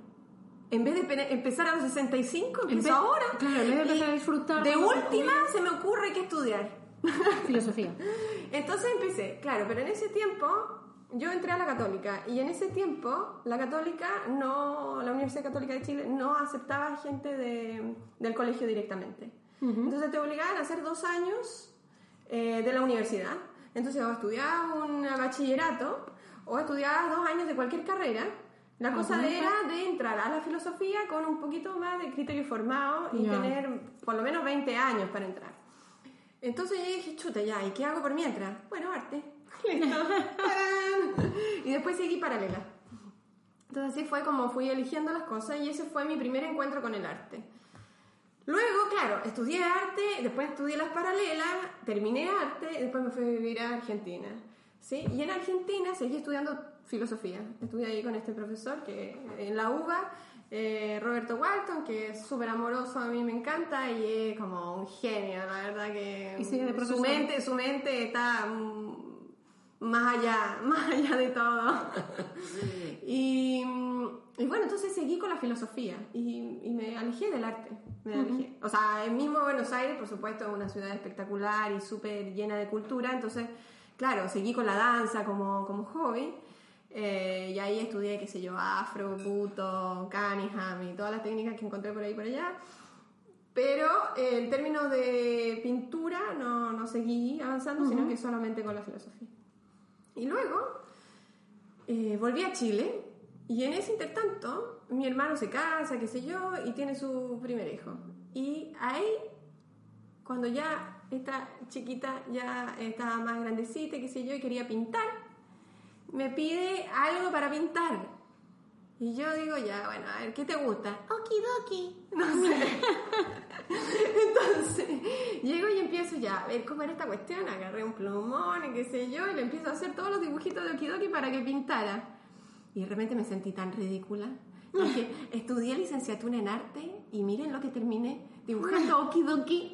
En vez de pe- empezar a los 65, En empiezo vez- ahora. Claro, en vez de empezar a disfrutar De última se me ocurre que estudiar. Filosofía. Entonces empecé, claro, pero en ese tiempo yo entré a la católica y en ese tiempo la católica no, la Universidad Católica de Chile no aceptaba gente de- del colegio directamente. Entonces te obligaban a hacer dos años eh, de la universidad. Entonces o estudiabas un bachillerato o estudiabas dos años de cualquier carrera. La cosa Ajá. era de entrar a la filosofía con un poquito más de criterio formado y Ya. tener por lo menos 20 años para entrar. Entonces yo dije, chuta, ya, ¿y qué hago por mientras? Bueno, arte. Y después seguí paralela. Entonces así fue como fui eligiendo las cosas y ese fue mi primer encuentro con el arte. Luego, claro, estudié arte, después estudié las paralelas, terminé arte y después me fui a vivir a Argentina. ¿sí? Y en Argentina seguí estudiando filosofía. Estudié ahí con este profesor que en la UBA, eh, Roberto Walton, que es súper amoroso, a mí me encanta y es como un genio, la verdad que Y sigue de su mente, su mente está más allá, más allá de todo. y, y bueno, entonces seguí con la filosofía y, y me alejé del arte. Me alejé. O sea, el mismo Buenos Aires, por supuesto, es una ciudad espectacular y súper llena de cultura, entonces, claro, seguí con la danza como, como hobby. Eh, y ahí estudié, qué sé yo, afro, buto, cunningham y todas las técnicas que encontré por ahí y por allá. Pero eh, en términos de pintura no, no seguí avanzando, sino que solamente con la filosofía. Y luego eh, volví a Chile y en ese intertanto mi hermano se casa, qué sé yo, y tiene su primer hijo. Y ahí, cuando ya esta chiquita ya estaba más grandecita, qué sé yo, y quería pintar, me pide algo para pintar. Y yo digo, ya, bueno, a ver, ¿qué te gusta? Okidoki. No sé. Entonces, llego y empiezo ya a ver cómo era esta cuestión. Agarré un plumón y qué sé yo, y le empiezo a hacer todos los dibujitos de Okidoki para que pintara. Y de repente me sentí tan ridícula. Dije, estudié licenciatura en arte y miren lo que terminé. dibujando okidoki.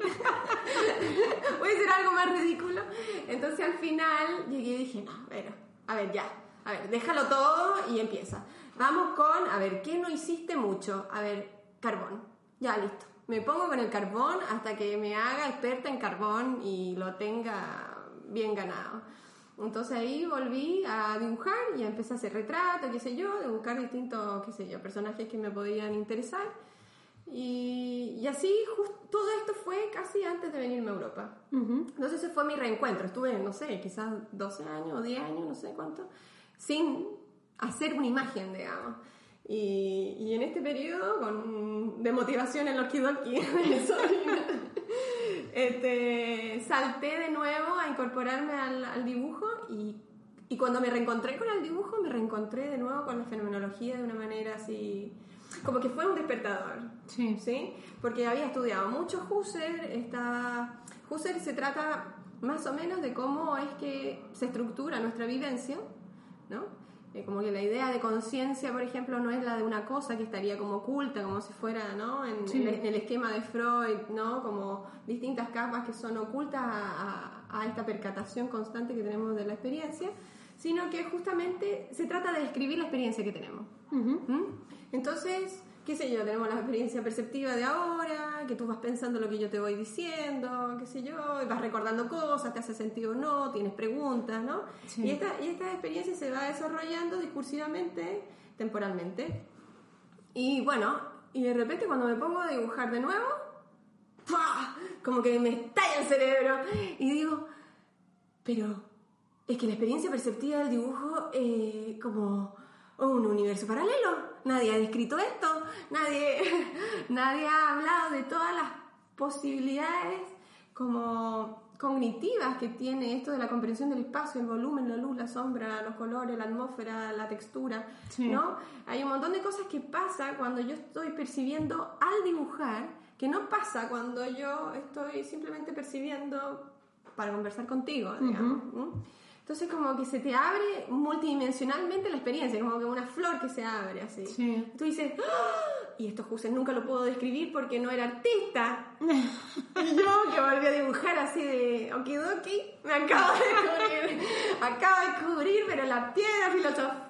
Voy a hacer algo más ridículo. Entonces al final llegué y dije, no, ver, a ver, ya. A ver, déjalo todo y empieza. Vamos con, a ver, ¿qué no hiciste mucho? A ver, carbón. Ya, listo. Me pongo con el carbón hasta que me haga experta en carbón y lo tenga bien ganado. Entonces ahí volví a dibujar y empecé a hacer retratos, qué sé yo, de buscar distintos, qué sé yo, personajes que me podían interesar. Y, y así, todo esto fue casi antes de venirme a Europa. Entonces ese fue mi reencuentro. Estuve, no sé, quizás 12 años o 10 años, no sé cuánto, sin hacer una imagen, digamos. Y, y en este periodo, con, de motivación en los Kidoki, este, salté de nuevo a incorporarme al, al dibujo y, y, cuando me reencontré con el dibujo, me reencontré de nuevo con la fenomenología de una manera así, como que fue un despertador. Sí. ¿sí? Porque había estudiado mucho Husserl, está... Husserl se trata más o menos de cómo es que se estructura nuestra vivencia, ¿no? Eh, como que la idea de conciencia, por ejemplo, no es la de una cosa que estaría como oculta, como si fuera, ¿no? En, Sí. en el, esquema de Freud, ¿no? Como distintas capas que son ocultas a, a- a esta percatación constante que tenemos de la experiencia, sino que justamente se trata de describir la experiencia que tenemos. Ujú. ¿Mm? Entonces, qué sé yo, tenemos la experiencia perceptiva de ahora, que tú vas pensando lo que yo te voy diciendo, qué sé yo, y vas recordando cosas, te hace sentido o no, tienes preguntas, ¿no? Sí. Y, esta, y esta experiencia se va desarrollando discursivamente, temporalmente. Y bueno, y de repente cuando me pongo a dibujar de nuevo, ¡pua! como que me estalla el cerebro y digo, pero es que la experiencia perceptiva del dibujo es como un universo paralelo. Nadie ha descrito esto, nadie, nadie ha hablado de todas las posibilidades como cognitivas que tiene esto de la comprensión del espacio, el volumen, la luz, la sombra, los colores, la atmósfera, la textura, Sí. ¿no? Hay un montón de cosas que pasa cuando yo estoy percibiendo al dibujar que no pasa cuando yo estoy simplemente percibiendo para conversar contigo, digamos. Entonces como que se te abre multidimensionalmente la experiencia, como que una flor que se abre así. Sí. Tú dices, ¡Ah! y esto Husserl nunca lo puedo describir porque no era artista. Y yo que volví a dibujar así de okidoki, me acabo de descubrir, acabo de descubrir, pero la piedra filosofal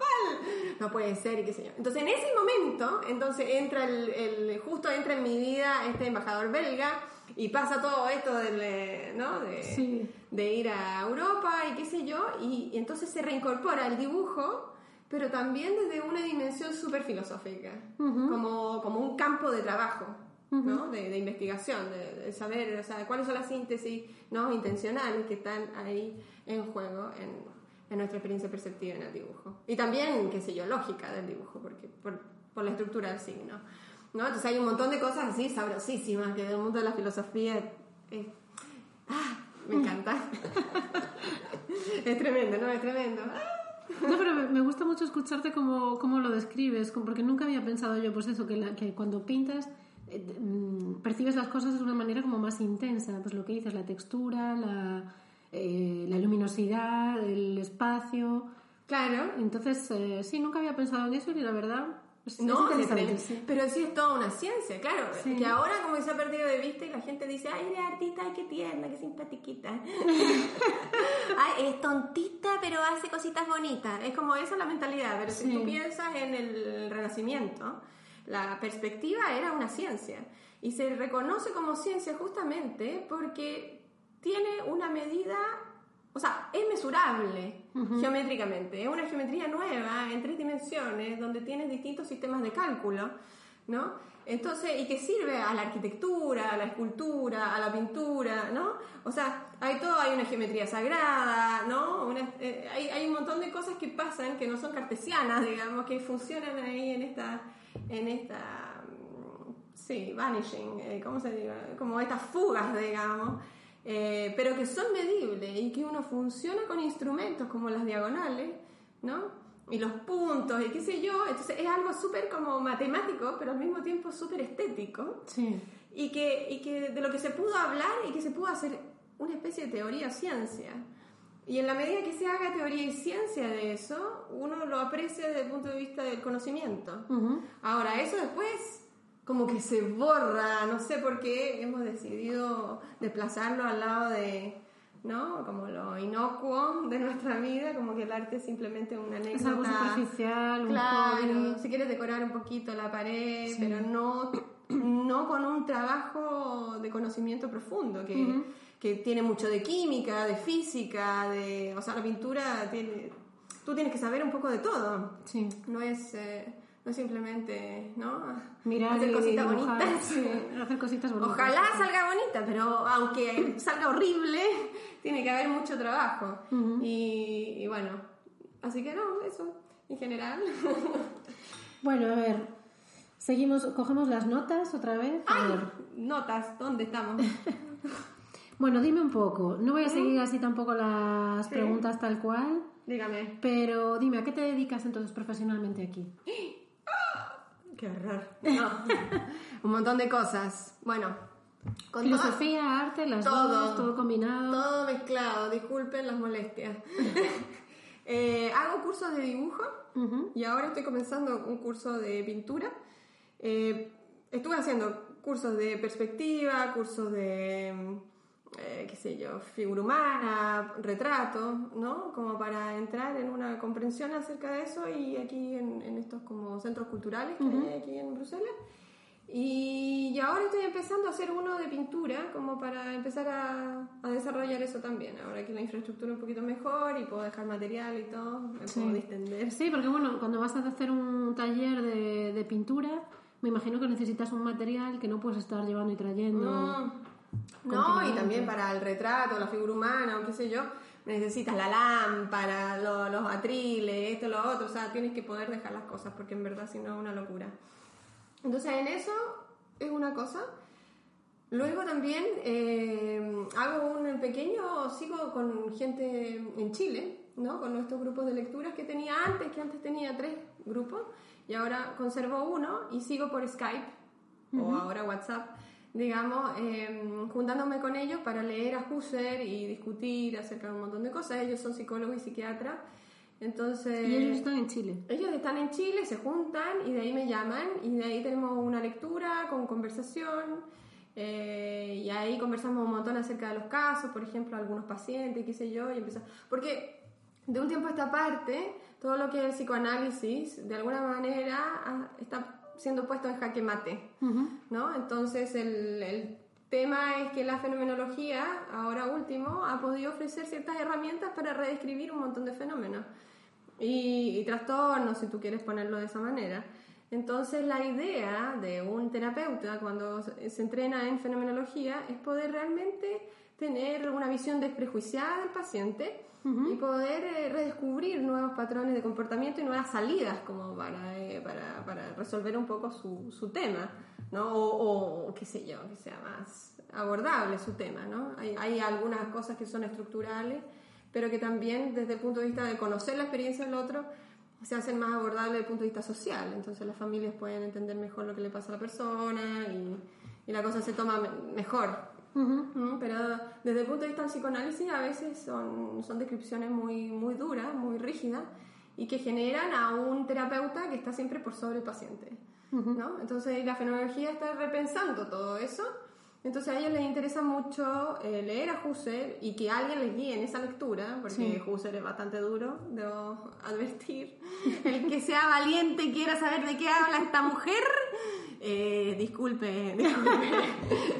no puede ser y qué sé yo. Entonces en ese momento, entonces entra el, el- justo entra en mi vida este embajador belga y pasa todo esto del, eh, ¿no? de, Sí. de ir a Europa y qué sé yo, y, y entonces se reincorpora el dibujo, pero también desde una dimensión súper filosófica, como, como un campo de trabajo, ¿no? de, de investigación, de, de saber o sea, cuáles son las síntesis ¿no? intencionales que están ahí en juego en, en nuestra experiencia perceptiva en el dibujo. Y también, qué sé yo, lógica del dibujo, porque por, por la estructura del signo. ¿No? Entonces hay un montón de cosas así sabrosísimas que del mundo de la filosofía es- ¡Ah! Me encanta. es tremendo, ¿no? Es tremendo. ¡Ah! No, pero me- gusta mucho escucharte cómo, cómo lo describes, porque nunca había pensado yo, pues eso, que, la- que cuando pintas eh, mm, percibes las cosas de una manera como más intensa, pues lo que dices, la textura, la, eh, la luminosidad, el espacio. Claro. Entonces, eh, sí, nunca había pensado en eso y la verdad es, No, interesante. sí. pero sí es toda una ciencia, claro. Sí. Que ahora como se ha perdido de vista y la gente dice, ay, eres artista, ay, qué tierna, qué simpatiquita. ay, es tontita, pero hace cositas bonitas. Es como esa la mentalidad, pero si tú piensas en el Renacimiento, la perspectiva era una ciencia. Y se reconoce como ciencia justamente porque tiene una medida, o sea, es mesurable geométricamente. Es una geometría nueva en tres dimensiones donde tienes distintos sistemas de cálculo, ¿no? Entonces, y que sirve a la arquitectura, a la escultura, a la pintura, ¿no? O sea, hay todo, hay una geometría sagrada, ¿no? Una- eh, hay, hay un montón de cosas que pasan que no son cartesianas, digamos, que funcionan ahí en esta, en esta, mm, sí, vanishing, eh, ¿cómo se dice? Como estas fugas, digamos, eh, pero que son medibles y que uno funciona con instrumentos como las diagonales, ¿no? Y los puntos y qué sé yo, entonces es algo súper como matemático, pero al mismo tiempo súper estético Sí. y que, y que de lo que se pudo hablar y que se pudo hacer una especie de teoría ciencia. Y en la medida que se haga teoría y ciencia de eso, uno lo aprecia desde el punto de vista del conocimiento. Ujú. Ahora, eso después como que se borra, no sé por qué hemos decidido desplazarlo al lado de, ¿no? Como lo inocuo de nuestra vida, como que el arte es simplemente una anécdota. Es algo superficial, un Claro, hobby. si quieres decorar un poquito la pared, pero no, no con un trabajo de conocimiento profundo, que, que tiene mucho de química, de física, de... O sea, la pintura tiene... Tú tienes que saber un poco de todo. Sí. No es, eh, no simplemente, ¿no? Mirar hacer cositas dibujar, bonitas. sí, hacer cositas bonitas. Ojalá salga bonita, pero aunque salga horrible, tiene que haber mucho trabajo. y, y bueno, así que no, eso, en general. Bueno, a ver. Seguimos, cogemos las notas otra vez. A ver. Notas, ¿dónde estamos? Bueno, dime un poco. No voy a seguir así tampoco las Sí. preguntas tal cual, Dígame. pero dime, ¿a qué te dedicas entonces profesionalmente aquí? Qué horror. No. Un montón de cosas. Bueno, con Filosofía, arte, las Todo. dos, todo combinado. Todo mezclado, disculpen las molestias. Eh, hago cursos de dibujo y ahora estoy comenzando un curso de pintura. Eh, estuve haciendo cursos de perspectiva, cursos de, mm, eh, qué sé yo, figura humana, retrato, ¿no? Como para entrar en una comprensión acerca de eso y aquí en, en estos como centros culturales que hay aquí en Bruselas. Y, ahora estoy empezando a hacer uno de pintura, como para empezar a, a desarrollar eso también. Ahora que la infraestructura es un poquito mejor y puedo dejar material y todo, me Sí. puedo distender. Sí, porque bueno, cuando vas a hacer un taller de, de pintura, me imagino que necesitas un material que no puedes estar llevando y trayendo. No, no y también para el retrato, la figura humana o qué sé yo, necesitas la lámpara, lo- los atriles, esto, lo otro, o sea, tienes que poder dejar las cosas porque en verdad si no es una locura. Entonces en eso es una cosa. Luego también eh, hago un pequeño, sigo con gente en Chile, ¿no? Con nuestros grupos de lecturas que tenía antes, que antes tenía tres grupos y ahora conservo uno y sigo por Skype o ahora WhatsApp, digamos, eh, juntándome con ellos para leer a Husserl y discutir acerca de un montón de cosas. Ellos son psicólogos y psiquiatras, entonces... Y ellos están en Chile. Ellos están en Chile, se juntan y de ahí me llaman y de ahí tenemos una lectura con conversación eh, y ahí conversamos un montón acerca de los casos, por ejemplo, algunos pacientes, qué sé yo, y empezamos... Porque de un tiempo a esta parte, todo lo que es el psicoanálisis, de alguna manera, está siendo puesto en jaque mate, ¿no? Entonces el, el tema es que la fenomenología, ahora último, ha podido ofrecer ciertas herramientas para redescribir un montón de fenómenos y, y trastornos, si tú quieres ponerlo de esa manera. Entonces la idea de un terapeuta cuando se se entrena en fenomenología es poder realmente tener una visión desprejuiciada del paciente y poder eh, redescubrir nuevos patrones de comportamiento y nuevas salidas como para, eh, para, para resolver un poco su, su tema, ¿no? O, o qué sé yo, que sea más abordable su tema, ¿no? Hay, hay algunas cosas que son estructurales, pero que también desde el punto de vista de conocer la experiencia del otro se hacen más abordables desde el punto de vista social. Entonces las familias pueden entender mejor lo que le pasa a la persona y, y la cosa se toma Mm, Pero desde el punto de vista del psicoanálisis a veces son, son descripciones muy, muy duras, muy rígidas y que generan a un terapeuta que está siempre por sobre el paciente. ¿no? Entonces la fenomenología está repensando todo eso. Entonces a ellos les interesa mucho eh, leer a Husserl y que alguien les guíe en esa lectura, porque Sí. Husserl es bastante duro, debo advertir. El que sea valiente y quiera saber de qué habla esta mujer, eh, disculpe, disculpe.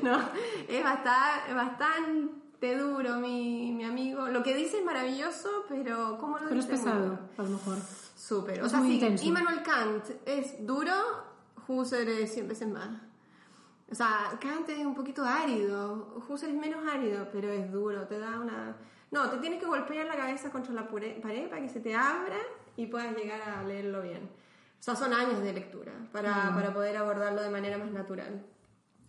no, es bastante, es bastante duro mi, mi amigo. Lo que dice es maravilloso, pero ¿cómo lo Pero es dice? Muy pesado, duro. a lo mejor. Súper. O Es sea, intenso. Immanuel Kant es duro, Husserl es 100 veces más. O sea, Kant es un poquito árido, Husserl es menos árido, pero es duro, te da una... No, te tienes que golpear la cabeza contra la pared para que se te abra y puedas llegar a leerlo bien. O sea, son años de lectura para, para poder abordarlo de manera más natural.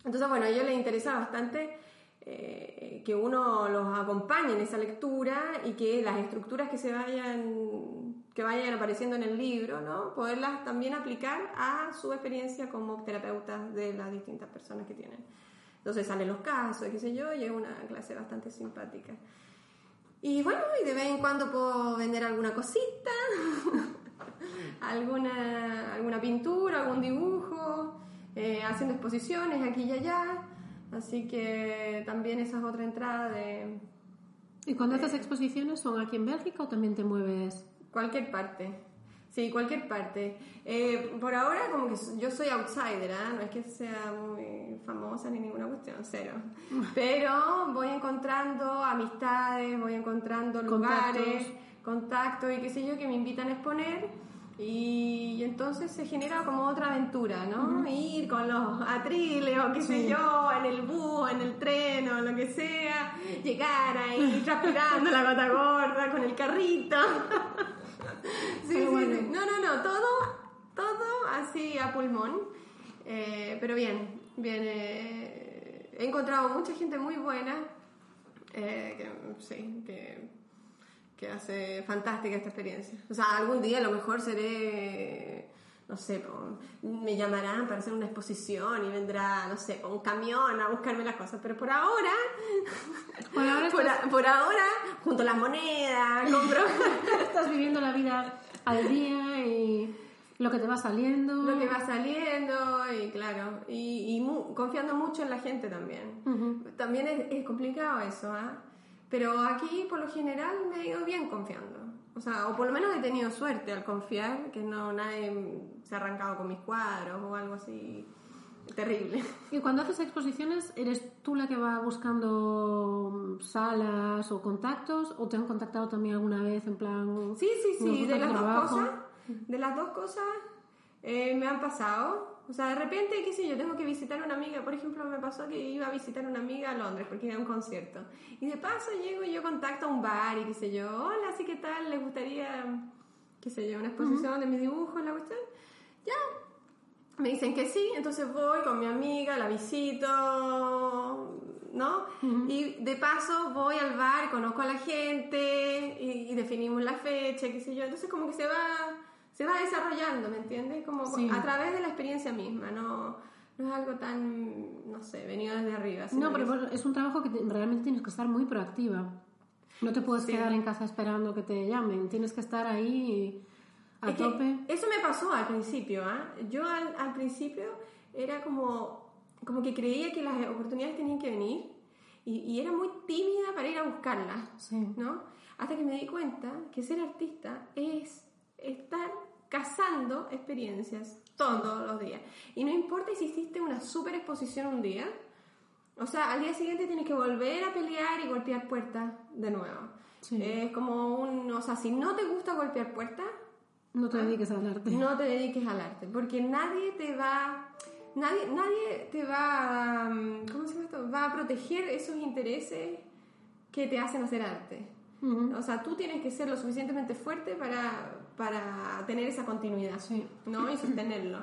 Entonces, bueno, a ellos les interesa bastante eh, que uno los acompañe en esa lectura y que las estructuras que se vayan que vayan apareciendo en el libro, ¿no? Poderlas también aplicar a su experiencia como terapeutas de las distintas personas que tienen. Entonces salen los casos, qué sé yo, y es una clase bastante simpática. Y bueno, y de vez en cuando puedo vender alguna cosita, alguna, alguna pintura, algún dibujo. eh, haciendo exposiciones aquí y allá. Así que también esa es otra entrada de ¿Y cuando haces exposiciones son aquí en Bélgica o también te mueves? cualquier parte. Sí, cualquier parte. Eh, por ahora, como que yo soy outsider, ¿ah? no es que sea muy famosa ni ninguna cuestión, cero. Pero voy encontrando amistades, voy encontrando lugares, contactos y qué sé yo, que me invitan a exponer. Y, entonces se genera como otra aventura, ¿no? Ir con los atriles o qué sé yo, en el bus, en el tren o lo que sea, llegar ahí transpirando la gota gorda con el carrito. sí, sí, sí. No, no, no, todo, todo así a pulmón. Eh, pero bien, bien. eh, he encontrado mucha gente muy buena. eh, que, sí, que, que hace fantástica esta experiencia. O sea, algún día a lo mejor seré. No sé, me llamarán para hacer una exposición y vendrá, no sé, un camión a buscarme las cosas. Pero por ahora, Por ahora por, estás, a- por ahora, junto las monedas, compro. estás viviendo la vida al día y lo que te va saliendo. lo que va saliendo y claro, y, y mu- confiando mucho en la gente también. También es, es complicado eso, ¿ah? Pero aquí por lo general me he ido bien confiando. O sea, o por lo menos he tenido suerte al confiar, que no nadie se ha arrancado con mis cuadros o algo así terrible. Y cuando haces exposiciones, ¿eres tú la que va buscando salas o contactos? ¿O te han contactado también alguna vez en plan... Sí, sí, sí, de las dos cosas, de las dos cosas eh, me han pasado. O sea, de repente, qué sé yo, tengo que visitar a una amiga. Por ejemplo, me pasó que iba a visitar a una amiga a Londres porque iba a un concierto. Y de paso llego y yo contacto a un bar y qué sé yo, hola, sí, ¿qué tal? ¿Les gustaría, qué sé yo, una exposición de mis dibujos, la cuestión? Ya. Me dicen que sí, entonces voy con mi amiga, la visito, ¿no? Y de paso voy al bar, conozco a la gente y, y definimos la fecha, qué sé yo. Entonces como que se va, se va desarrollando, ¿me entiendes? Como Sí. a través de la experiencia misma, no, no es algo tan, no sé, venido desde arriba. No, pero bueno, es un trabajo que te- realmente tienes que estar muy proactiva. No te puedes Sí. quedar en casa esperando que te llamen. Tienes que estar ahí a Es tope. eso me pasó al principio, ¿ah? Yo al, al principio era como, como que creía que las oportunidades tenían que venir y, y era muy tímida para ir a buscarlas, Sí. ¿no? Hasta que me di cuenta que ser artista es estar cazando experiencias todos los días. Y no importa si hiciste una super exposición un día, o sea, al día siguiente tienes que volver a pelear y golpear puertas de nuevo. Sí. Es como un, o sea, si no te gusta golpear puertas, No te dediques al arte. no te dediques al arte, porque nadie te va, nadie, nadie te va, mm, ¿cómo se llama esto? Va a proteger esos intereses que te hacen hacer arte. Ujú. O sea, tú tienes que ser lo suficientemente fuerte para, para tener esa continuidad, Sí. ¿no? Y sostenerlo.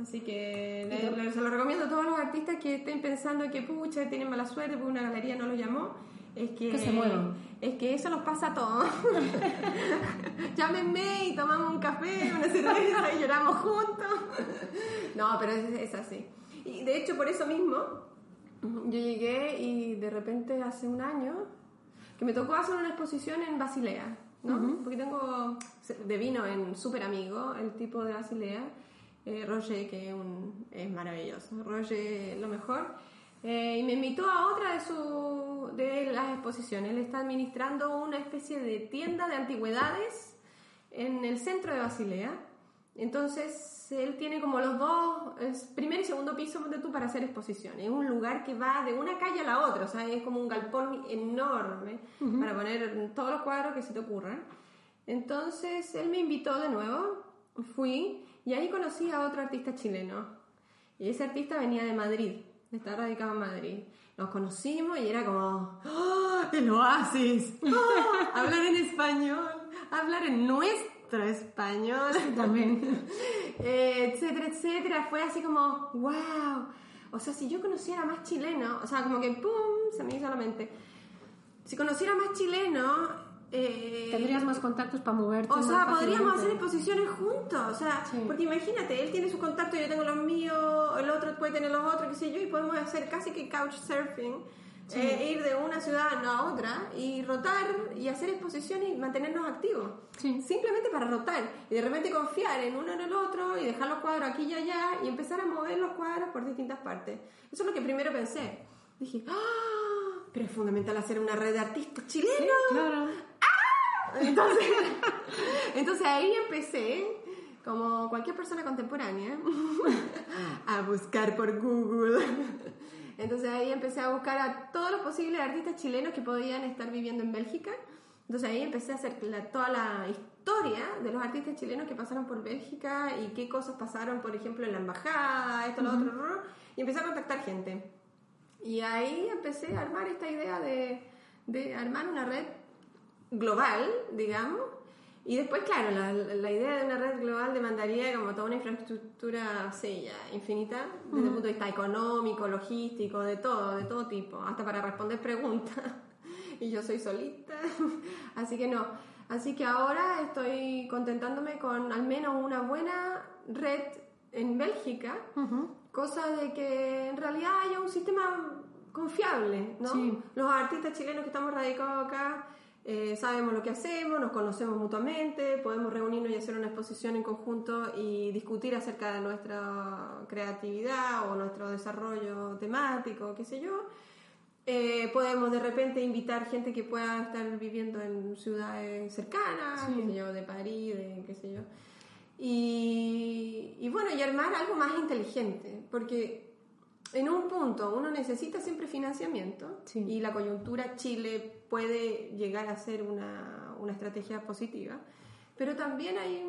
Así que le- le- se lo recomiendo a todos los artistas que estén pensando que pucha, tienen mala suerte porque una galería no los llamó. Es que, Que se muevan. Es que eso nos pasa a todos. Llámenme y tomamos un café, una cerveza y lloramos juntos. no, pero es, es así. Y de hecho, por eso mismo, yo llegué y de repente hace un año que me tocó hacer una exposición en Basilea, ¿no? Porque tengo de vino en súper amigo, el tipo de Basilea, eh, Roger, que es, un- es maravilloso. Roger, lo mejor. Eh, y me invitó a otra de, su, de las exposiciones. Él está administrando una especie de tienda de antigüedades en el centro de Basilea. Entonces, él tiene como los dos, es primer y segundo piso, ponte tú, para hacer exposiciones. Es un lugar que va de una calle a la otra, o sea, es como un galpón enorme para poner todos los cuadros que se te ocurran. Entonces, él me invitó de nuevo, fui, y ahí conocí a otro artista chileno. Y ese artista venía de Madrid, está radicado en Madrid. Nos conocimos y era como, ¡Ah, el oasis! ¡Ah, hablar en español, hablar en nuestro español También. eh, etcétera, etcétera. Fue así como, wow. O sea, si yo conociera más chileno, o sea, como que pum, se me hizo la mente. Si conociera más chileno, eh, Tendrías más contactos para moverte. o sea, podríamos hacer exposiciones juntos, o sea, Sí. porque imagínate, él tiene sus contactos, yo tengo los míos, el otro puede tener los otros, qué sé yo, y podemos hacer casi que couchsurfing, Eh, ir de una ciudad a otra y rotar y hacer exposiciones y mantenernos activos. Sí. Simplemente para rotar y de repente confiar en uno en el otro y dejar los cuadros aquí y allá y empezar a mover los cuadros por distintas partes. Eso es lo que primero pensé. Dije, ¡ah! Pero es fundamental hacer una red de artistas chilenos. Claro. Entonces, entonces ahí empecé, como cualquier persona contemporánea, a buscar por Google. Entonces ahí empecé a buscar a todos los posibles artistas chilenos que podían estar viviendo en Bélgica. Entonces ahí empecé a hacer la- toda la historia de los artistas chilenos que pasaron por Bélgica y qué cosas pasaron, por ejemplo, en la embajada, esto, lo otro, ru, y empecé a contactar gente. Y ahí empecé a armar esta idea de, de armar una red global, digamos. Y después, claro, la, la idea de una red global demandaría como toda una infraestructura, sí, ya, infinita, desde el punto de vista económico, logístico, de todo, de todo tipo, hasta para responder preguntas. y yo soy solita, así que no. Así que ahora estoy contentándome con al menos una buena red en Bélgica, Ujú. cosa de que en realidad haya un sistema confiable, ¿no? Sí. Los artistas chilenos que estamos radicados acá eh, sabemos lo que hacemos, nos conocemos mutuamente, podemos reunirnos y hacer una exposición en conjunto y discutir acerca de nuestra creatividad o nuestro desarrollo temático, qué sé yo. Eh, podemos de repente invitar gente que pueda estar viviendo en ciudades cercanas, Sí. qué sé yo, de París, de qué sé yo. Y, y bueno, y armar algo más inteligente, porque en un punto uno necesita siempre financiamiento Sí. y la coyuntura Chile puede llegar a ser una, una estrategia positiva, pero también hay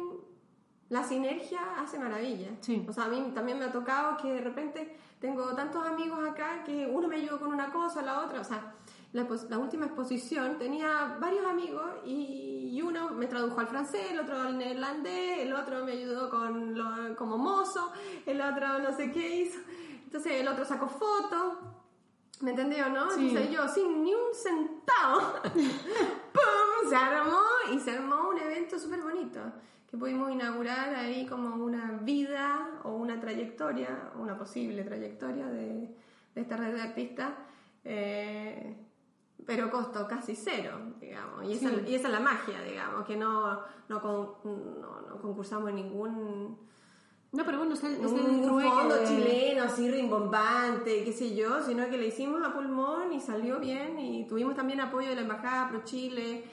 la sinergia hace maravillas. Sí. O sea, a mí también me ha tocado que de repente tengo tantos amigos acá que uno me ayudó con una cosa, la otra, o sea, la, la última exposición tenía varios amigos y, y uno me tradujo al francés, el otro al neerlandés, el otro me ayudó con lo- como mozo, el otro no sé qué hizo, entonces el otro sacó fotos, ¿me entendió, no? Sí. Entonces yo sin ni un centavo, ¡pum! se armó y se armó un evento súper bonito que pudimos inaugurar ahí como una vida o una trayectoria, una posible trayectoria de, de esta red de artistas, eh, pero costó casi cero, digamos. Y esa, Sí. y esa es la magia, digamos, que no, no, con- no, no concursamos en ningún No, pero bueno, es el, es un el trueque fondo de- chileno así rimbombante, qué sé yo, sino que le hicimos a pulmón y salió bien y tuvimos también apoyo de la Embajada Pro Chile.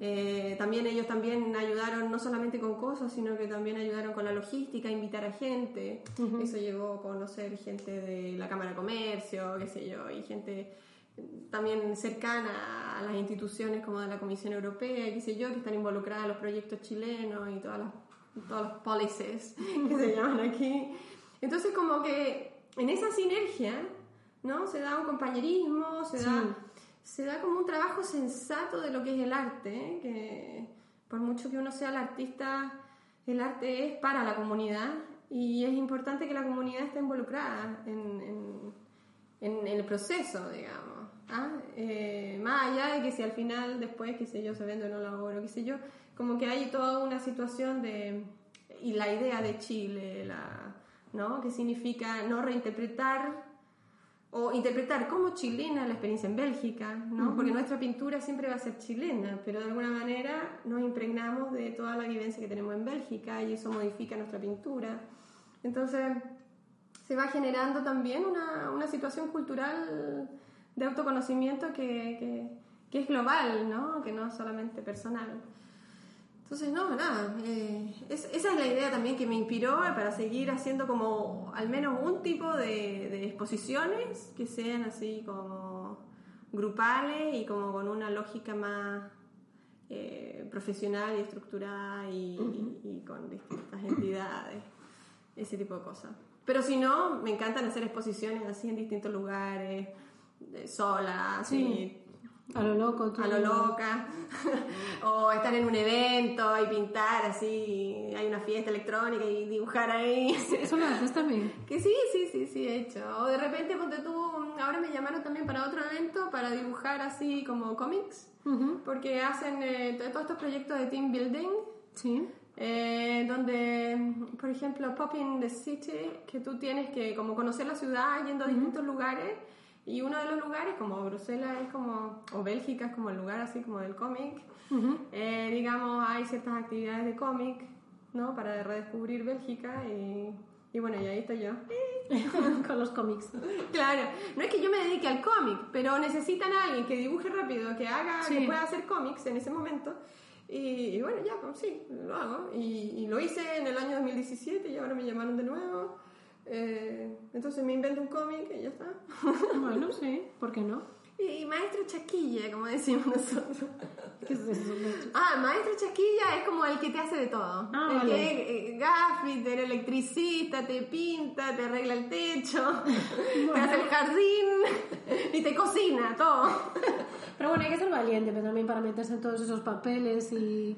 eh, también ellos también ayudaron no solamente con cosas, sino que también ayudaron con la logística, invitar a gente. Eso llevó a conocer gente de la Cámara de Comercio, qué sé yo, y gente también cercana a las instituciones como de la Comisión Europea, qué sé yo, que están involucradas en los proyectos chilenos y todas las, todos los policies que se llaman aquí. Entonces como que en esa sinergia, ¿no? Se da un compañerismo, se, da, se da como un trabajo sensato de lo que es el arte, ¿eh? que por mucho que uno sea el artista, el arte es para la comunidad y es importante que la comunidad esté involucrada en, en- en el proceso, digamos. ¿ah? Eh, más allá de que si al final, después, qué sé yo, se vende o no la obra, qué sé yo, como que hay toda una situación de... y la idea de Chile, la, ¿no? Que significa no reinterpretar o interpretar como chilena la experiencia en Bélgica, ¿no? Porque nuestra pintura siempre va a ser chilena, pero de alguna manera nos impregnamos de toda la vivencia que tenemos en Bélgica y eso modifica nuestra pintura. Entonces, se va generando también una, una situación cultural de autoconocimiento que, que, que es global, ¿no? Que no es solamente personal. Entonces, no, nada, eh, es- esa es la idea también que me inspiró para seguir haciendo como al menos un tipo de, de exposiciones que sean así como grupales y como con una lógica más eh, profesional y estructurada y, y con distintas entidades, ese tipo de cosas. Pero si no, me encantan hacer exposiciones así en distintos lugares, de sola, así, Sí. A lo loco, tú. a lo loca, o estar en un evento y pintar así, hay una fiesta electrónica y dibujar ahí. Eso lo haces también. Que sí, sí, sí, sí, he hecho. O de repente, ponte tú, ahora me llamaron también para otro evento para dibujar así como cómics, Ujú. porque hacen eh, todos estos proyectos de team building. Sí. Eh, donde, por ejemplo, Pop in the City, que tú tienes que como conocer la ciudad yendo a distintos lugares Y uno de los lugares, como Bruselas es como, o Bélgica es como el lugar así como del cómic, eh, digamos, hay ciertas actividades de cómic, ¿no? Para redescubrir Bélgica y, y bueno, y ahí estoy yo. Con los cómics. Claro, no es que yo me dedique al cómic, pero necesitan a alguien que dibuje rápido, que haga, Sí. que pueda hacer cómics en ese momento. Y, y bueno, ya, pues sí, lo hago. Y, y lo hice en el año 2017 y ahora me llamaron de nuevo. Eh, entonces me invento un cómic y ya está. Bueno, sí, ¿por qué no? Y maestro chaquilla, como decimos nosotros. ¿Qué es eso? Ah, maestro chasquilla es como el que te hace de todo. Ah, el vale. que eh, gaffiter, electricista, te pinta, te arregla el techo, te hace el jardín y te cocina, todo. Pero bueno, hay que ser valiente pero también para meterse en todos esos papeles y,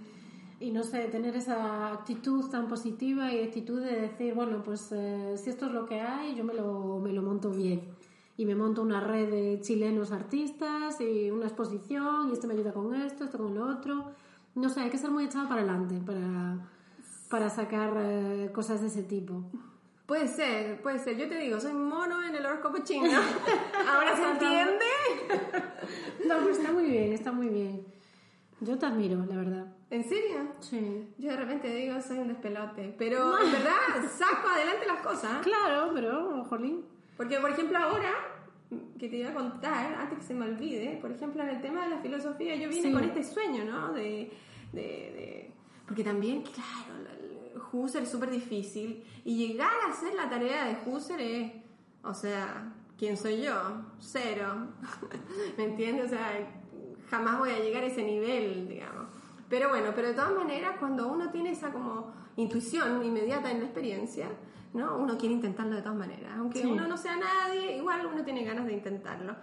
y no sé, tener esa actitud tan positiva y actitud de decir, bueno, pues eh, si esto es lo que hay, yo me lo, me lo monto bien. Y me monto una red de chilenos artistas y una exposición y este me ayuda con esto, esto con lo otro. No sé, hay que ser muy echado para adelante para, para sacar eh, cosas de ese tipo. Puede ser, puede ser. Yo te digo, soy mono en el horóscopo chino. Ahora se entiende. No, pero está muy bien, está muy bien. Yo te admiro, la verdad. ¿En serio? Sí. Yo de repente digo, soy un despelote. Pero en verdad saco adelante las cosas. Claro, pero, jolín. Porque, por ejemplo, ahora, que te iba a contar, antes que se me olvide, por ejemplo, en el tema de la filosofía, yo vine Sí. con este sueño, ¿no? De, de, de- Porque también, claro, Husserl es súper difícil. Y llegar a hacer la tarea de Husserl es, o sea, ¿quién soy yo? Cero. ¿Me entiendes? O sea, jamás voy a llegar a ese nivel, digamos. Pero bueno, pero de todas maneras, cuando uno tiene esa como intuición inmediata en la experiencia, ¿no? Uno quiere intentarlo de todas maneras. Aunque Sí. uno no sea nadie, igual uno tiene ganas de intentarlo.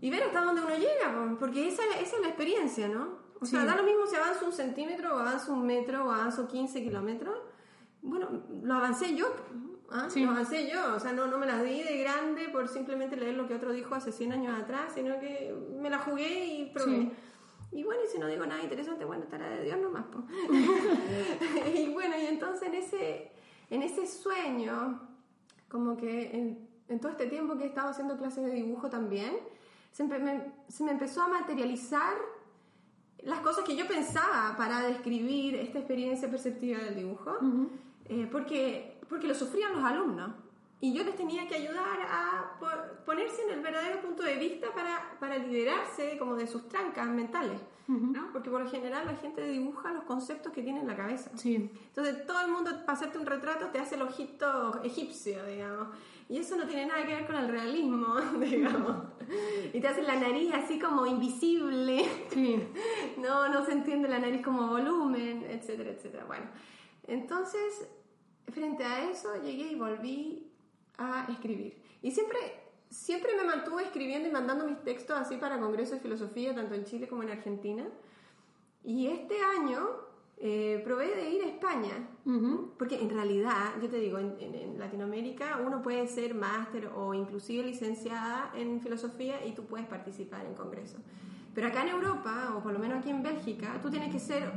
Y ver hasta dónde uno llega, po, porque esa, esa es la experiencia, ¿no? O sea, da lo mismo si avanzo un centímetro, o avanzo un metro, o avanzo 15 kilómetros. Bueno, lo avancé yo, ¿ah? Sí. lo avancé yo. O sea, no, no me las di de grande por simplemente leer lo que otro dijo hace 100 años atrás, sino que me la jugué y probé. Sí. Y bueno, y si no digo nada interesante, bueno, estará de Dios nomás. y bueno, y entonces en ese, en ese sueño, como que en, en todo este tiempo que he estado haciendo clases de dibujo también, se, me, se me empezó a materializar las cosas que yo pensaba para describir esta experiencia perceptiva del dibujo, eh, porque, porque lo sufrían los alumnos. Y yo les tenía que ayudar a po- ponerse en el verdadero punto de vista para, para liberarse como de sus trancas mentales. ¿no? Porque por lo general la gente dibuja los conceptos que tiene en la cabeza. Sí. Entonces todo el mundo para hacerte un retrato te hace el ojito egipcio, digamos. Y eso no tiene nada que ver con el realismo, digamos. Y te hace la nariz así como invisible. Sí. No, no se entiende la nariz como volumen, etcétera, etcétera. Bueno, entonces, frente a eso, llegué y volví a escribir. Y siempre, siempre me mantuve escribiendo y mandando mis textos así para congresos de filosofía, tanto en Chile como en Argentina. Y este año eh, probé de ir a España. Porque en realidad, yo te digo, en, en- en Latinoamérica uno puede ser máster o inclusive licenciada en filosofía y tú puedes participar en congresos. Pero acá en Europa, o por lo menos aquí en Bélgica, tú tienes que ser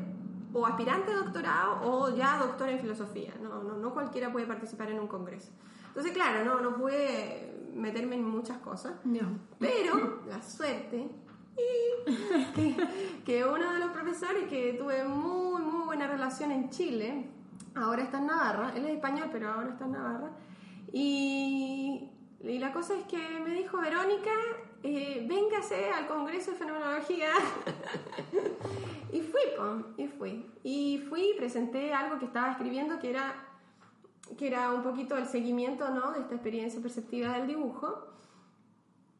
o aspirante a doctorado o ya doctor en filosofía. No, no, no cualquiera puede participar en un congreso. Entonces, claro, no, no pude meterme en muchas cosas. No. Pero la suerte y que, que uno de los profesores que tuve muy, muy buena relación en Chile, ahora está en Navarra, él es español, pero ahora está en Navarra, y, y la cosa es que me dijo, Verónica, eh, véngase al Congreso de Fenomenología. y fui, po, y fui. Y fui y presenté algo que estaba escribiendo que era, que era un poquito el seguimiento ¿no? de esta experiencia perceptiva del dibujo.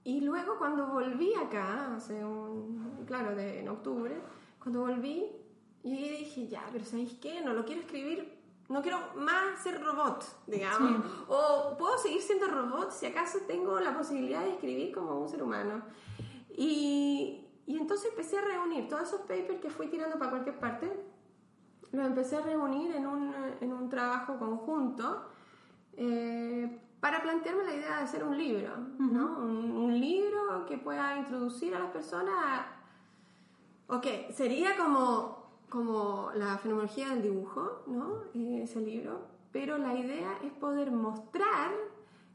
Y luego cuando volví acá, hace un, claro, de, en octubre, cuando volví, y dije, ya, pero ¿sabéis qué? No lo quiero escribir, no quiero más ser robot, digamos. O puedo seguir siendo robot si acaso tengo la posibilidad de escribir como un ser humano. Y, y entonces empecé a reunir todos esos papers que fui tirando para cualquier parte, los empecé a reunir en un, en un trabajo conjunto eh, para plantearme la idea de hacer un libro, ¿no? Un, un libro que pueda introducir a las personas a... Ok, sería como, como la fenomenología del dibujo, ¿no? Eh, ese libro, pero la idea es poder mostrar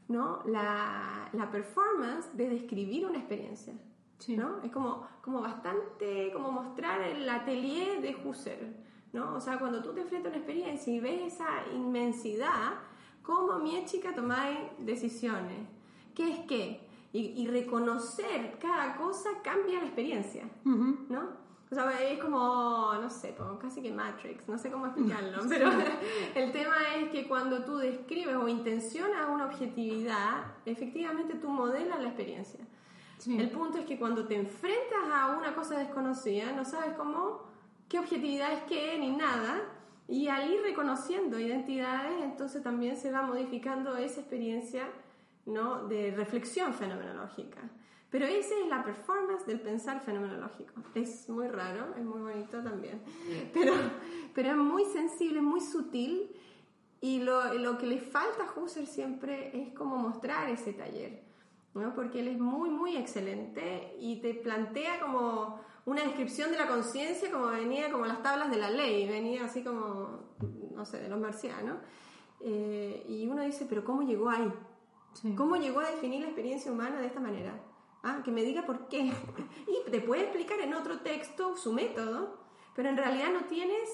¿no? la, la performance de describir una experiencia. Sí. ¿no? Es como, como bastante como mostrar el atelier de Husserl, ¿no? O sea, cuando tú te enfrentas a una experiencia y ves esa inmensidad, cómo mi chica toma decisiones, qué es qué, y, y reconocer cada cosa cambia la experiencia, Ujú. ¿no? O sea, es como, no sé, como casi que Matrix, no sé cómo explicarlo, pero el tema es que cuando tú describes o intencionas una objetividad, efectivamente tú modelas la experiencia. Sí. El punto es que cuando te enfrentas a una cosa desconocida, no sabes cómo, qué objetividad es qué, ni nada, y al ir reconociendo identidades, entonces también se va modificando esa experiencia ¿no? de reflexión fenomenológica. Pero esa es la performance del pensar fenomenológico. Es muy raro, es muy bonito también, pero, pero es muy sensible, muy sutil, y lo, lo que le falta a Husserl siempre es como mostrar ese taller. ¿no? Porque él es muy, muy excelente y te plantea como una descripción de la conciencia como venía como las tablas de la ley, venía así como, no sé, de los marcianos. Eh, y uno dice, pero ¿cómo llegó ahí? Sí. ¿Cómo llegó a definir la experiencia humana de esta manera? Ah, que me diga por qué. Y te puede explicar en otro texto su método, pero en realidad no tienes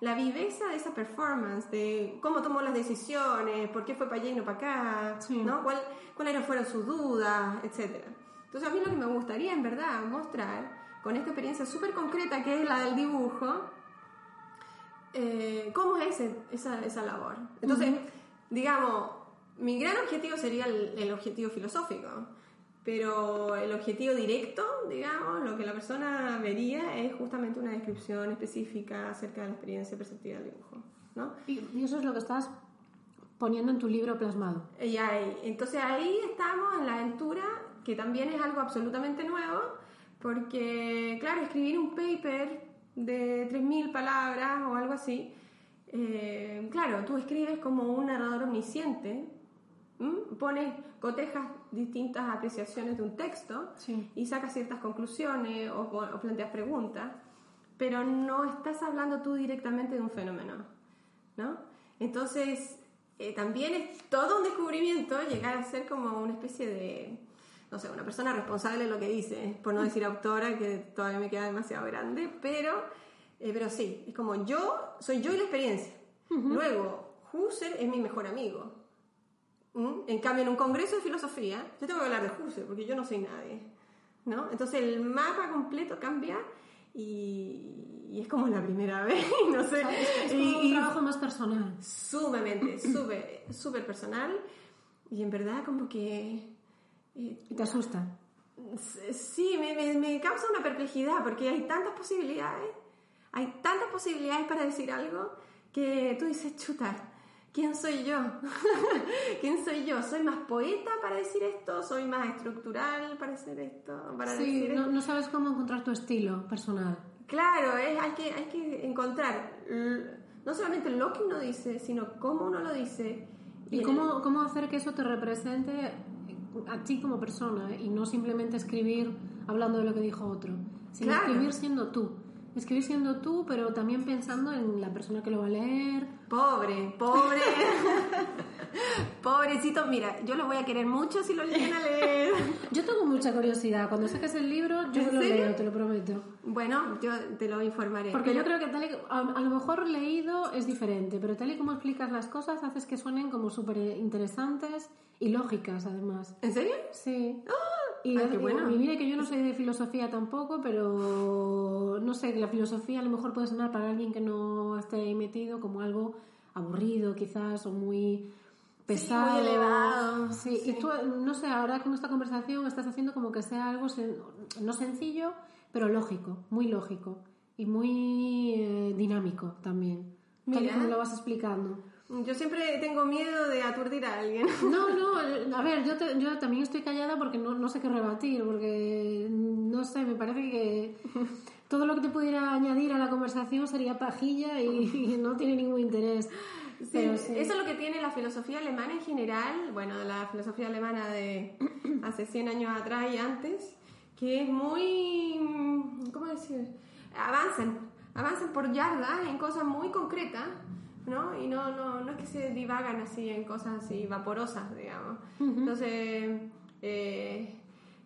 la viveza de esa performance, de cómo tomó las decisiones, por qué fue para allá y no para acá, Sí. ¿no? ¿Cuál, cuáles fueron sus dudas, etcétera. Entonces a mí lo que me gustaría en verdad mostrar con esta experiencia súper concreta que es la del dibujo, eh, cómo es ese- esa, esa labor. Entonces, digamos, mi gran objetivo sería el, el objetivo filosófico, pero el objetivo directo, digamos, lo que la persona vería es justamente una descripción específica acerca de la experiencia perceptiva del dibujo, ¿no? Y, y eso es lo que estás poniendo en tu libro plasmado. Y ahí, entonces ahí estamos en la aventura, que también es algo absolutamente nuevo, porque, claro, escribir un paper de 3.000 palabras o algo así, eh, claro, tú escribes como un narrador omnisciente, ¿m? pones, cotejas distintas apreciaciones de un texto Sí. y sacas ciertas conclusiones o, o planteas preguntas, pero no estás hablando tú directamente de un fenómeno, ¿no? Entonces, eh, también es todo un descubrimiento llegar a ser como una especie de, no sé, una persona responsable de lo que dice, por no decir autora, que todavía me queda demasiado grande, pero, eh, pero sí, es como yo, soy yo y la experiencia. Luego, Husserl es mi mejor amigo. ¿Mm? En cambio, en un congreso de filosofía, yo tengo que hablar de Husserl, porque yo no soy nadie. ¿no? Entonces el mapa completo cambia y, y es como la primera vez, no sé. Es como y, un trabajo más personal. sumamente, súper, súper personal y en verdad como que... eh, te asusta. Sí, me, me- me causa una perplejidad porque hay tantas posibilidades, hay tantas posibilidades para decir algo que tú dices, chuta, ¿quién soy yo? ¿Quién soy yo? ¿Soy más poeta para decir esto? ¿Soy más estructural para hacer esto? Para Sí, decir no, esto? no sabes cómo encontrar tu estilo personal. Claro, es- hay, que, hay que encontrar no solamente lo que uno dice, sino cómo uno lo dice. ¿Y en- cómo, cómo hacer que eso te represente a ti como persona y no simplemente escribir hablando de lo que dijo otro, sino Claro. escribir siendo tú? Escribir siendo tú, pero también pensando en la persona que lo va a leer. Pobre, pobre. Pobrecito, mira, yo lo voy a querer mucho si lo llegan a leer. Yo tengo mucha curiosidad. Cuando saques el libro, yo ¿En lo serio? leo, te lo prometo. Bueno, yo te lo informaré. Porque Pero- yo creo que tal y, a, a lo mejor leído es diferente, pero tal y como explicas las cosas, haces que suenen como súper interesantes y lógicas, además. ¿En serio? Sí. Y, Ay, qué bueno. y mira que yo no soy de filosofía tampoco, pero no sé, la filosofía a lo mejor puede sonar para alguien que no esté ahí metido como algo aburrido quizás o muy pesado. muy elevado, Sí, y tú, no sé, ahora con esta conversación estás haciendo como que sea algo sen- no sencillo, pero lógico, muy lógico y muy eh, dinámico también. Tal y Mira. como lo vas explicando. Yo siempre tengo miedo de aturdir a alguien. No, no, a ver, yo, te- yo también estoy callada porque no, no sé qué rebatir, porque no sé, me parece que todo lo que te pudiera añadir a la conversación sería pajilla y, y no tiene ningún interés. Sí, Pero sí. Eso es lo que tiene la filosofía alemana en general, bueno, la filosofía alemana de hace 100 años atrás y antes, que es muy, ¿cómo decir? Avanzan, avanzan por yardas en cosas muy concretas, ¿no? Y no, no, no es que se divagan así en cosas así vaporosas, digamos. Entonces, eh,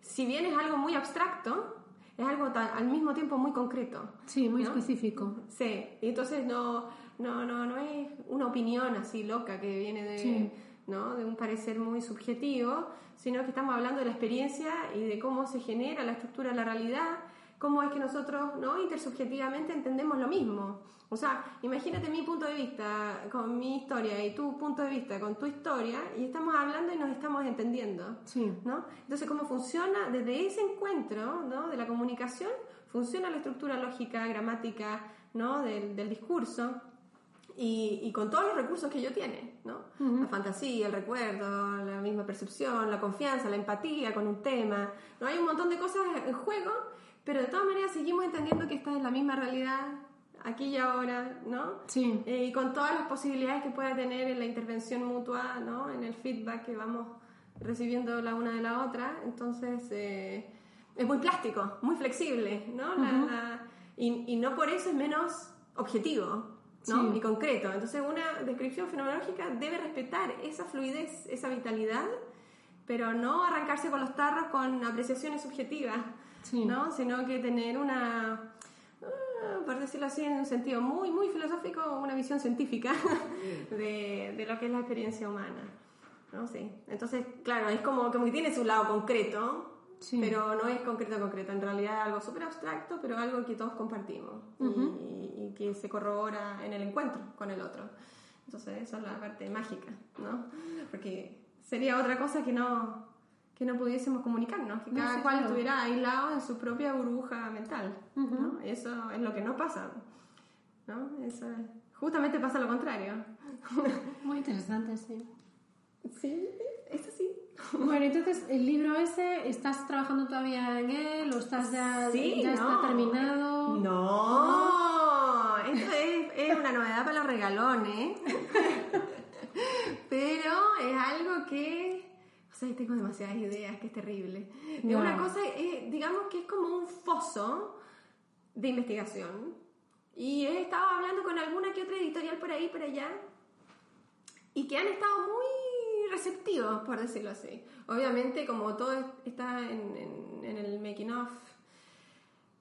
si bien es algo muy abstracto, es algo al mismo tiempo muy concreto. Sí, muy específico. Sí, y entonces no, no, no, no es una opinión así loca que viene de, ¿no? de un parecer muy subjetivo, sino que estamos hablando de la experiencia y de cómo se genera la estructura de la realidad, cómo es que nosotros ¿no? intersubjetivamente entendemos lo mismo. O sea, imagínate mi punto de vista con mi historia y tu punto de vista con tu historia y estamos hablando y nos estamos entendiendo. Sí. ¿no? Entonces, ¿cómo funciona? Desde ese encuentro ¿no? de la comunicación, funciona la estructura lógica, gramática ¿no? del, del discurso. Y, y, con todos los recursos que ello tiene, ¿no? La fantasía, el recuerdo, la misma percepción, la confianza, la empatía con un tema, ¿no? Hay un montón de cosas en juego, pero de todas maneras seguimos entendiendo que esta es la misma realidad aquí y ahora, ¿no? Sí. Eh, y con todas las posibilidades que pueda tener en la intervención mutua, ¿no? En el feedback que vamos recibiendo la una de la otra. Entonces, eh, es muy plástico, muy flexible, ¿no? y, y, no por eso es menos objetivo, ¿no? Y concreto. Entonces, una descripción fenomenológica debe respetar esa fluidez, esa vitalidad, pero no arrancarse con los tarros con apreciaciones subjetivas, ¿no? Sino que tener una Ah, por decirlo así, en un sentido muy, muy filosófico, una visión científica de, de, lo que es la experiencia humana. ¿no? Sí. Entonces, claro, es como, como que tiene su lado concreto, pero no es concreto concreto. En realidad es algo súper abstracto, pero algo que todos compartimos y, y, que se corrobora en el encuentro con el otro. Entonces, eso es la parte mágica, ¿no? Porque sería otra cosa que no, que no pudiésemos comunicarnos, que cada cual estuviera aislado en su propia burbuja mental. ¿no? Eso es lo que no pasa. ¿no? Eso justamente pasa lo contrario. Muy interesante, sí. Sí, es así. Bueno, entonces, el libro ese, ¿estás trabajando todavía en él o estás ya, sí, ya está terminado? No, esto es, es una novedad para los regalones. Pero es algo que sea, tengo demasiadas ideas, que es terrible. Una cosa, digamos que es como un foso de investigación. Y he estado hablando con alguna que otra editorial por ahí, por allá, y que han estado muy receptivos, por decirlo así. Obviamente, como todo está en, el making of,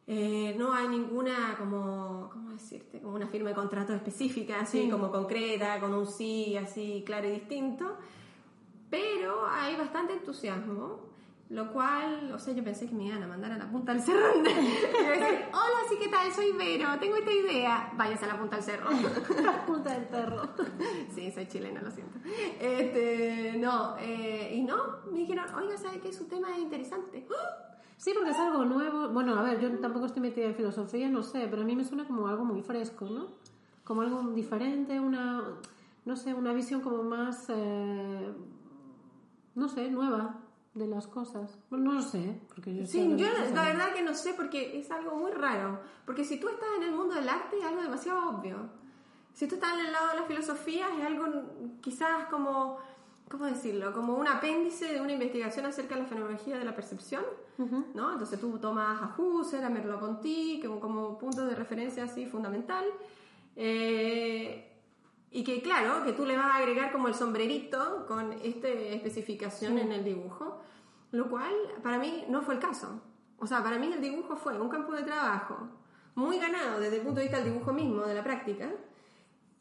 eh, no hay ninguna, como, ¿cómo decirte? Como una firma de contrato específica, así como concreta, con un sí, así claro y distinto. Pero hay bastante entusiasmo, lo cual, o sea, yo pensé que me iban a mandar a la punta del cerro. y decir, hola, sí, ¿qué tal? Soy Vero, tengo esta idea. Váyase a la punta del cerro. la punta del cerro. sí, soy chilena, lo siento. Este, no, eh, y no, me dijeron, oiga, ¿sabe qué? Su tema es interesante. Sí, porque es algo nuevo. Bueno, a ver, yo tampoco estoy metida en filosofía, no sé, pero a mí me suena como algo muy fresco, ¿no? Como algo diferente, una, no sé, una visión como más... Eh, no sé, nueva de las cosas. No lo sé, porque yo Sí, yo la, verdad que no sé porque es algo muy raro. Porque si tú estás en el mundo del arte es algo demasiado obvio. Si tú estás en el lado de la filosofía es algo quizás como, ¿cómo decirlo? Como un apéndice de una investigación acerca de la fenomenología de la percepción, ¿no? Entonces tú tomas a Husserl, a Merleau-Ponty como, como punto de referencia así fundamental. Eh, y que claro, que tú le vas a agregar como el sombrerito con esta especificación en el dibujo, lo cual para mí no fue el caso. O sea, para mí el dibujo fue un campo de trabajo muy ganado desde el punto de vista del dibujo mismo, de la práctica,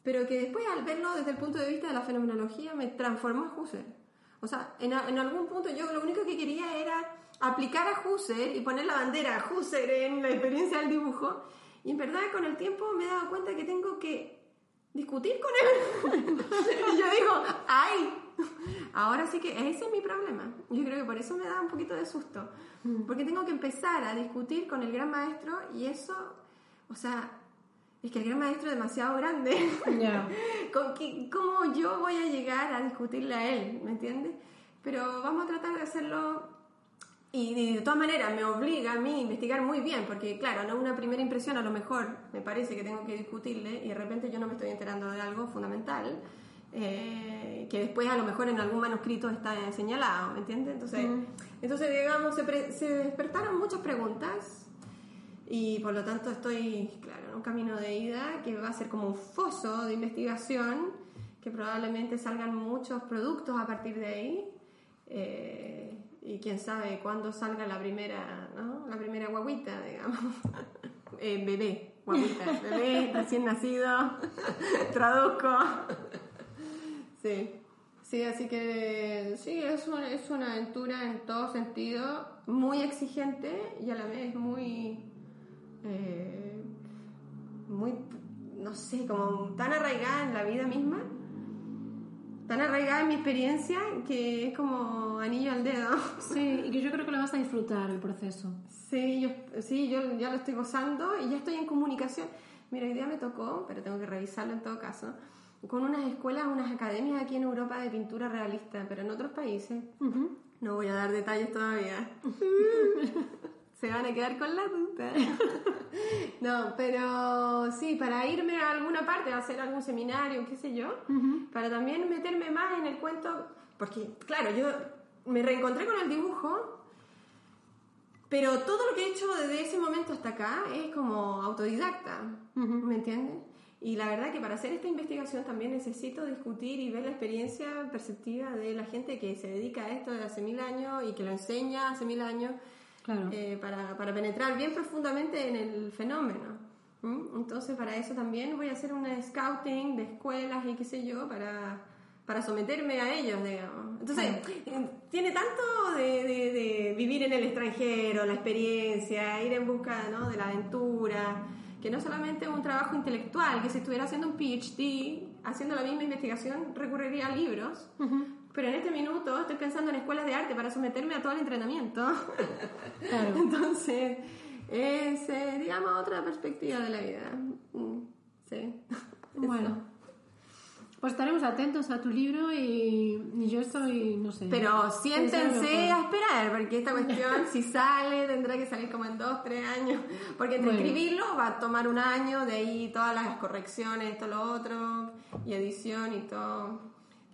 pero que después al verlo desde el punto de vista de la fenomenología me transformó a Husserl. O sea, en, en algún punto yo lo único que quería era aplicar a Husserl y poner la bandera a Husserl en la experiencia del dibujo, y en verdad con el tiempo me he dado cuenta que tengo que discutir con él. y yo digo, ¡ay! Ahora sí que ese es mi problema. Yo creo que por eso me da un poquito de susto. Porque tengo que empezar a discutir con el gran maestro y eso, o sea, es que el gran maestro es demasiado grande. ¿Cómo yo voy a llegar a discutirle a él? ¿Me entiendes? Pero vamos a tratar de hacerlo y, de todas maneras me obliga a mí a investigar muy bien, porque claro, no una primera impresión a lo mejor me parece que tengo que discutirle y de repente yo no me estoy enterando de algo fundamental eh, que después a lo mejor en algún manuscrito está señalado, ¿me entiendes? Entonces, entonces digamos, se, se, despertaron muchas preguntas Y por lo tanto estoy, claro, en un camino de ida que va a ser como un foso de investigación, que probablemente salgan muchos productos a partir de ahí. Eh, y quién sabe cuándo salga la primera, ¿no? La primera guaguita, digamos. Eh, bebé, guaguita, bebé recién nacido, traduzco. Sí. Sí, así que sí, es una, es una aventura en todo sentido, muy exigente y a la vez muy, eh, muy, no sé, como tan arraigada en la vida misma, tan arraigada en mi experiencia que es como anillo al dedo. Sí, y que yo creo que lo vas a disfrutar el proceso. Sí, yo, sí, yo ya lo estoy gozando y ya estoy en comunicación. Mira, hoy día me tocó, pero tengo que revisarlo en todo caso, con unas escuelas, unas academias aquí en Europa de pintura realista, pero en otros países. No voy a dar detalles todavía. Se van a quedar con la duda. no, pero sí, para irme a alguna parte, a hacer algún seminario, qué sé yo, para también meterme más en el cuento, porque claro, yo me reencontré con el dibujo pero todo lo que he hecho desde ese momento hasta acá es como autodidacta, ¿me entiendes? Y la verdad que para hacer esta investigación también necesito discutir y ver la experiencia perceptiva de la gente que se dedica a esto desde hace mil años y que lo enseña hace mil años eh, para, para, penetrar bien profundamente en el fenómeno. Entonces para eso también voy a hacer un scouting de escuelas y qué sé yo para para someterme a ellos, digamos. Entonces, eh, tiene tanto de, vivir en el extranjero, la experiencia, ir en busca ¿no? de la aventura, que no solamente un trabajo intelectual, que si estuviera haciendo un PhD, haciendo la misma investigación, recurriría a libros. Pero en este minuto estoy pensando en escuelas de arte para someterme a todo el entrenamiento. Entonces, es, eh, digamos, otra perspectiva de la vida. Mm, sí. Bueno. Pues estaremos atentos a tu libro y, yo estoy, no sé. Pero siéntense a esperar, porque esta cuestión, si sale, tendrá que salir como en dos, tres años. Porque entre escribirlo va a tomar un año, de ahí todas las correcciones, todo lo otro, y edición y todo.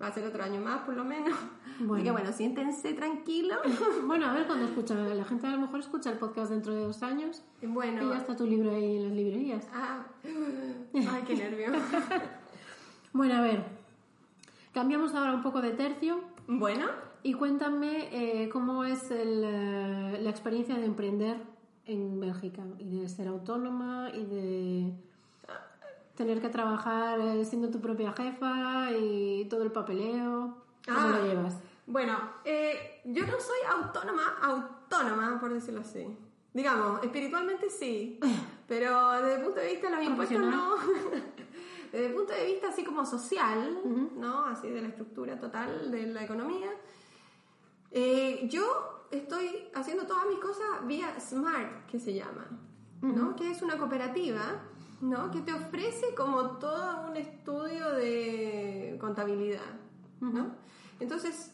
Va a ser otro año más, por lo menos. Bueno. Así que bueno, siéntense tranquilos. bueno, a ver cuando escucha. La gente a lo mejor escucha el podcast dentro de dos años. Bueno. Y ya está tu libro ahí en las librerías. Ah. Ay, qué nervio. Bueno, a ver, cambiamos ahora un poco de tercio. Bueno. Y cuéntame eh, cómo es eh, la experiencia de emprender en Bélgica y de ser autónoma y de tener que trabajar eh, siendo tu propia jefa y todo el papeleo. ¿Cómo lo ah, llevas? Bueno, yo no soy autónoma, autónoma, por decirlo así. Digamos, espiritualmente sí, pero desde el punto de vista de los impuestos no. Desde el punto de vista así como social, ¿no? Así de la estructura total de la economía, eh, yo estoy haciendo todas mis cosas vía Smart, que se llama, ¿no? Que es una cooperativa, ¿no? Que te ofrece como todo un estudio de contabilidad, ¿no? Entonces,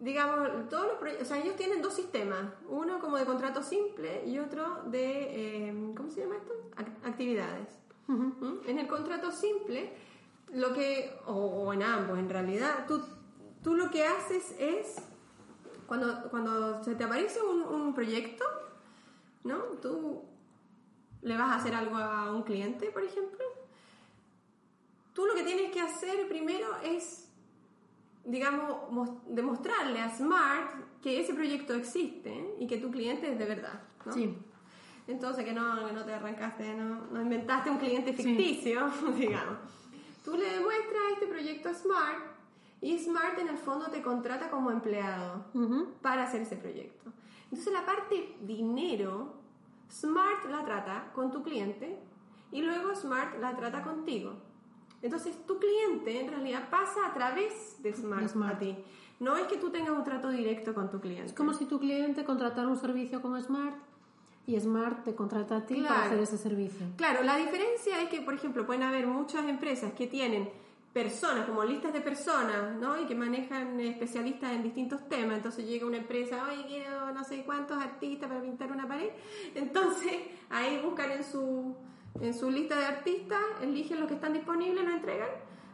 digamos, todos los proyectos, o sea, ellos tienen dos sistemas, uno como de contrato simple y otro de, eh, ¿cómo se llama esto? Actividades. En el contrato simple, lo que, o, en ambos en realidad, tú, tú lo que haces es, cuando, cuando se te aparece un, proyecto, ¿no? Tú le vas a hacer algo a un cliente, por ejemplo, tú lo que tienes que hacer primero es, digamos, demostrarle a Smart que ese proyecto existe y que tu cliente es de verdad. ¿no? Sí. Entonces, que no, no te arrancaste, no, no inventaste un cliente ficticio, digamos. Tú le demuestras este proyecto a Smart y Smart en el fondo te contrata como empleado para hacer ese proyecto. Entonces, la parte dinero, Smart la trata con tu cliente y luego Smart la trata contigo. Entonces, tu cliente en realidad pasa a través de Smart, Smart. a ti. No es que tú tengas un trato directo con tu cliente. Es como si tu cliente contratara un servicio como Smart y Smart te contrata a ti para hacer ese servicio. Claro, la diferencia es que, por ejemplo, pueden haber muchas empresas que tienen personas, como listas de personas, ¿no? Y que manejan especialistas en distintos temas. Entonces llega una empresa, oye, quiero no sé cuántos artistas para pintar una pared. Entonces ahí buscan en su, en su lista de artistas, eligen los que están disponibles, lo entregan.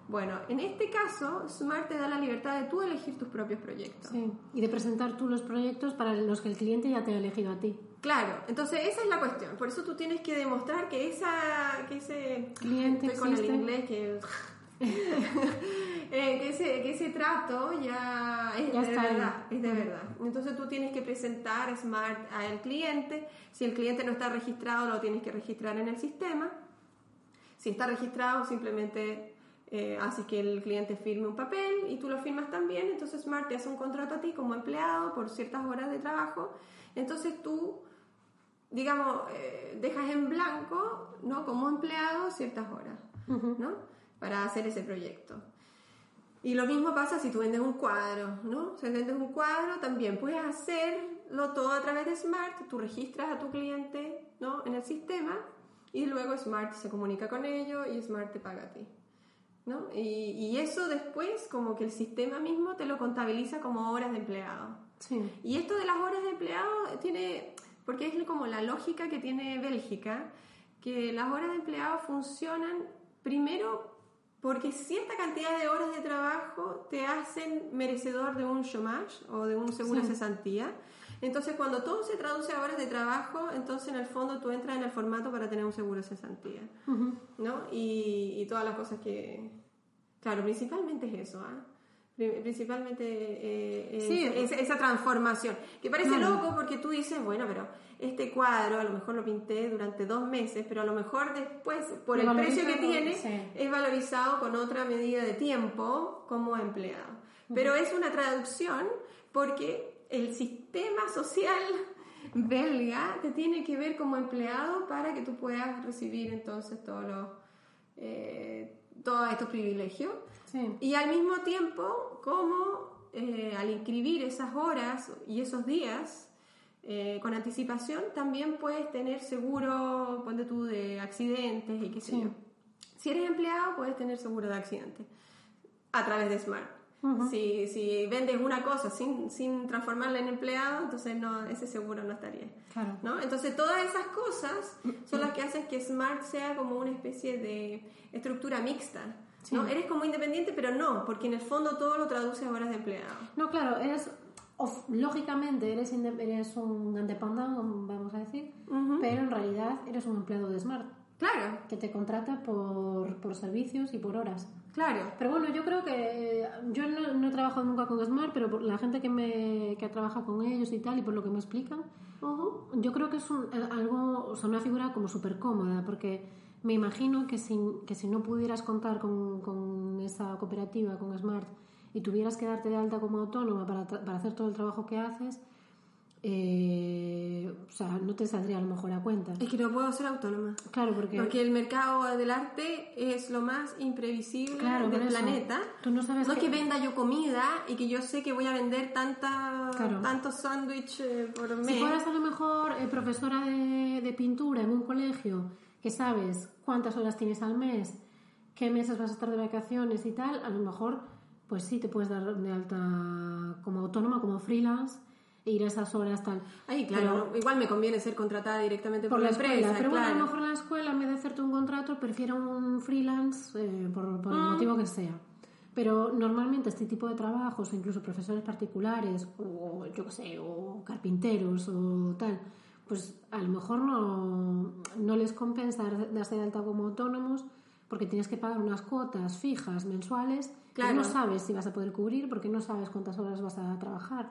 Bueno, en este caso, Smart te da la libertad de tú elegir tus propios proyectos. Sí, y de presentar tú los proyectos para los que el cliente ya te ha elegido a ti. Claro, entonces esa es la cuestión. Por eso tú tienes que demostrar que esa que ese Cliente estoy con el inglés que Eh, que, ese, que ese trato ya es Ya de está ahí. verdad, es de verdad. Entonces tú tienes que presentar Smart al cliente. Si el cliente no está registrado, lo tienes que registrar en el sistema. Si está registrado, simplemente eh, haces que el cliente firme un papel y tú lo firmas también. Entonces Smart te hace un contrato a ti como empleado por ciertas horas de trabajo. Entonces tú, digamos, eh, dejas en blanco, ¿no? Como empleado ciertas horas, ¿no? Para hacer ese proyecto. Y lo mismo pasa si tú vendes un cuadro, ¿no? Si vendes un cuadro, también puedes hacerlo todo a través de Smart. Tú registras a tu cliente, ¿no? En el sistema y luego Smart se comunica con ellos y Smart te paga a ti, ¿no? Y, y eso después, como que el sistema mismo te lo contabiliza como horas de empleado. Sí. Y esto de las horas de empleado tiene, porque es como la lógica que tiene Bélgica, que las horas de empleado funcionan primero porque cierta cantidad de horas de trabajo te hacen merecedor de un chômage o de un seguro de cesantía. Entonces, cuando todo se traduce a horas de trabajo, entonces en el fondo tú entras en el formato para tener un seguro de cesantía, ¿no? Y, y todas las cosas que... Claro, principalmente es eso, ¿ah? Principalmente eh, es- Sí. es- esa transformación. Que parece Claro. loco porque tú dices, bueno, pero este cuadro a lo mejor lo pinté durante dos meses, pero a lo mejor después, por el precio que tiene, sí. es valorizado con otra medida de tiempo como empleado. Pero es una traducción porque el sistema social belga te tiene que ver como empleado para que tú puedas recibir entonces todos los eh, todos estos privilegios Sí. y al mismo tiempo como eh, al inscribir esas horas y esos días eh, con anticipación también puedes tener seguro ponte tú de accidentes y qué sé Sí. yo si eres empleado puedes tener seguro de accidentes a través de Smart si, si vendes una cosa sin, sin transformarla en empleado entonces no ese seguro no estaría Claro. ¿no? Entonces todas esas cosas son las que hacen que Smart sea como una especie de estructura mixta. ¿No? Eres como independiente, pero no, porque en el fondo todo lo traduce a horas de empleado. No, claro, eres. of- lógicamente eres, eres un independent, vamos a decir, pero en realidad eres un empleado de Smart Claro, que te contrata por, por servicios y por horas. claro. Pero bueno, yo creo que yo no, no he trabajado nunca con Smart, pero por la gente que, me, que ha trabajado con ellos y tal, y por lo que me explican, yo creo que es un- algo, o sea, una figura como súper cómoda, porque me imagino que si, que si no pudieras contar con, con esa cooperativa, con Smart, y tuvieras que darte de alta como autónoma para, para hacer todo el trabajo que haces, eh, o sea, no te saldría a lo mejor a cuenta. Es que no puedo ser autónoma. Claro, porque... Porque el mercado del arte es lo más imprevisible Claro, del planeta. Tú no sabes es que- que venda yo comida y que yo sé que voy a vender tanta, Claro. tantos sándwiches por mes. Si fueras a lo mejor eh, profesora de, de pintura en un colegio, que sabes cuántas horas tienes al mes, qué meses vas a estar de vacaciones y tal, a lo mejor pues sí te puedes dar de alta como autónoma, como freelance, e ir a esas horas tal. Ay, claro, Pero- igual me conviene ser contratada directamente por, por la empresa. escuela, pero bueno, a claro. lo mejor la escuela en vez de hacerte un contrato prefiere un freelance eh, por, por el Mm. motivo que sea. Pero normalmente este tipo de trabajos, incluso profesores particulares, o yo qué sé, o carpinteros o tal, pues a lo mejor no, no les compensa dar- darse de alta como autónomos porque tienes que pagar unas cuotas fijas mensuales Claro. que no sabes si vas a poder cubrir porque no sabes cuántas horas vas a trabajar.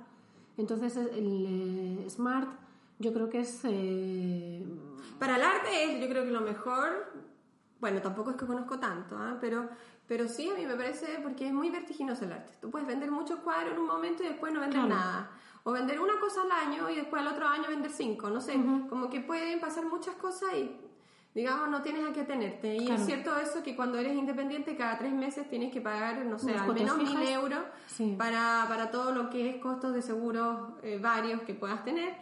Entonces el eh, Smart yo creo que es... eh, Para el arte es, yo creo que lo mejor, bueno, tampoco es que conozco tanto, ¿ah? pero, pero sí a mí me parece, porque es muy vertiginoso el arte. Tú puedes vender muchos cuadros en un momento y después no vender Claro. nada. O vender una cosa al año y después al otro año vender cinco, no sé, como que pueden pasar muchas cosas y, digamos, no tienes a qué tenerte. Y Claro. es cierto eso que cuando eres independiente cada tres meses tienes que pagar, no sé, Unas al menos mil euros Sí. para, para todo lo que es costos de seguros eh, varios que puedas tener.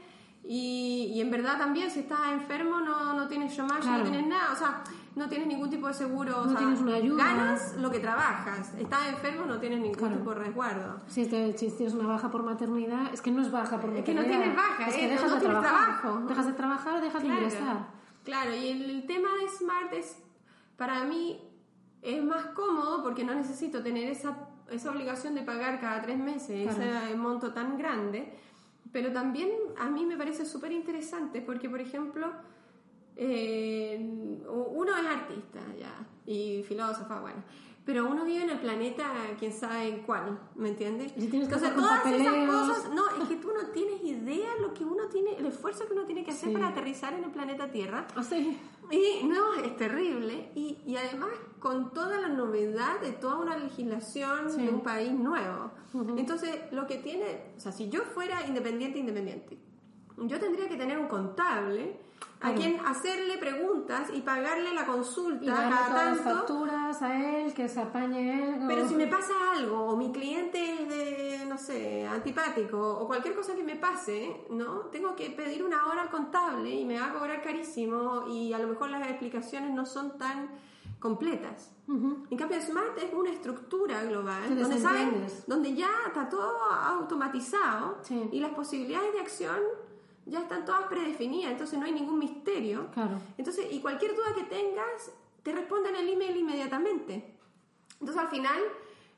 Y, y en verdad también, si estás enfermo, no, no tienes chômage, Claro. no tienes nada, o sea, no tienes ningún tipo de seguro. o No sea, tienes una ayuda. Ganas lo que trabajas. Estás enfermo, no tienes ningún Claro. tipo de resguardo. Si, te, si tienes una baja por maternidad, es que no es baja por Es que maternidad. no tienes baja, es eh, que dejas no de tienes trabajar. trabajo. Dejas de trabajar, dejas de ingresar. Claro, y el, tema de Smart es, para mí, es más cómodo porque no necesito tener esa, esa obligación de pagar cada tres meses Claro. ese monto tan grande. Pero también a mí me parece súper interesante porque, por ejemplo, eh, uno es artista ya y filósofa, bueno, pero uno vive en el planeta, quién sabe cuál, ¿me entiendes? Entonces, todas esas papeleos. cosas, no, es que tú no tienes idea lo que uno tiene, el esfuerzo que uno tiene que hacer Sí. para aterrizar en el planeta Tierra. Así. Y no, es terrible. Y, y además con toda la novedad de toda una legislación Sí. de un país nuevo. Entonces, lo que tiene, o sea, si yo fuera independiente, independiente, yo tendría que tener un contable a quien hacerle preguntas y pagarle la consulta Y darle cada todas las tanto. facturas a él, que se apañe él. o- Pero si me pasa algo, o mi cliente es de, no sé, antipático, o cualquier cosa que me pase, ¿no? Tengo que pedir una hora al contable y me va a cobrar carísimo y a lo mejor las explicaciones no son tan completas. En cambio, Smart es una estructura global donde, ¿saben? donde ya está todo automatizado Sí. y las posibilidades de acción ya están todas predefinidas, entonces no hay ningún misterio. Claro. Entonces, y cualquier duda que tengas, te responden el email inmediatamente. Entonces, al final,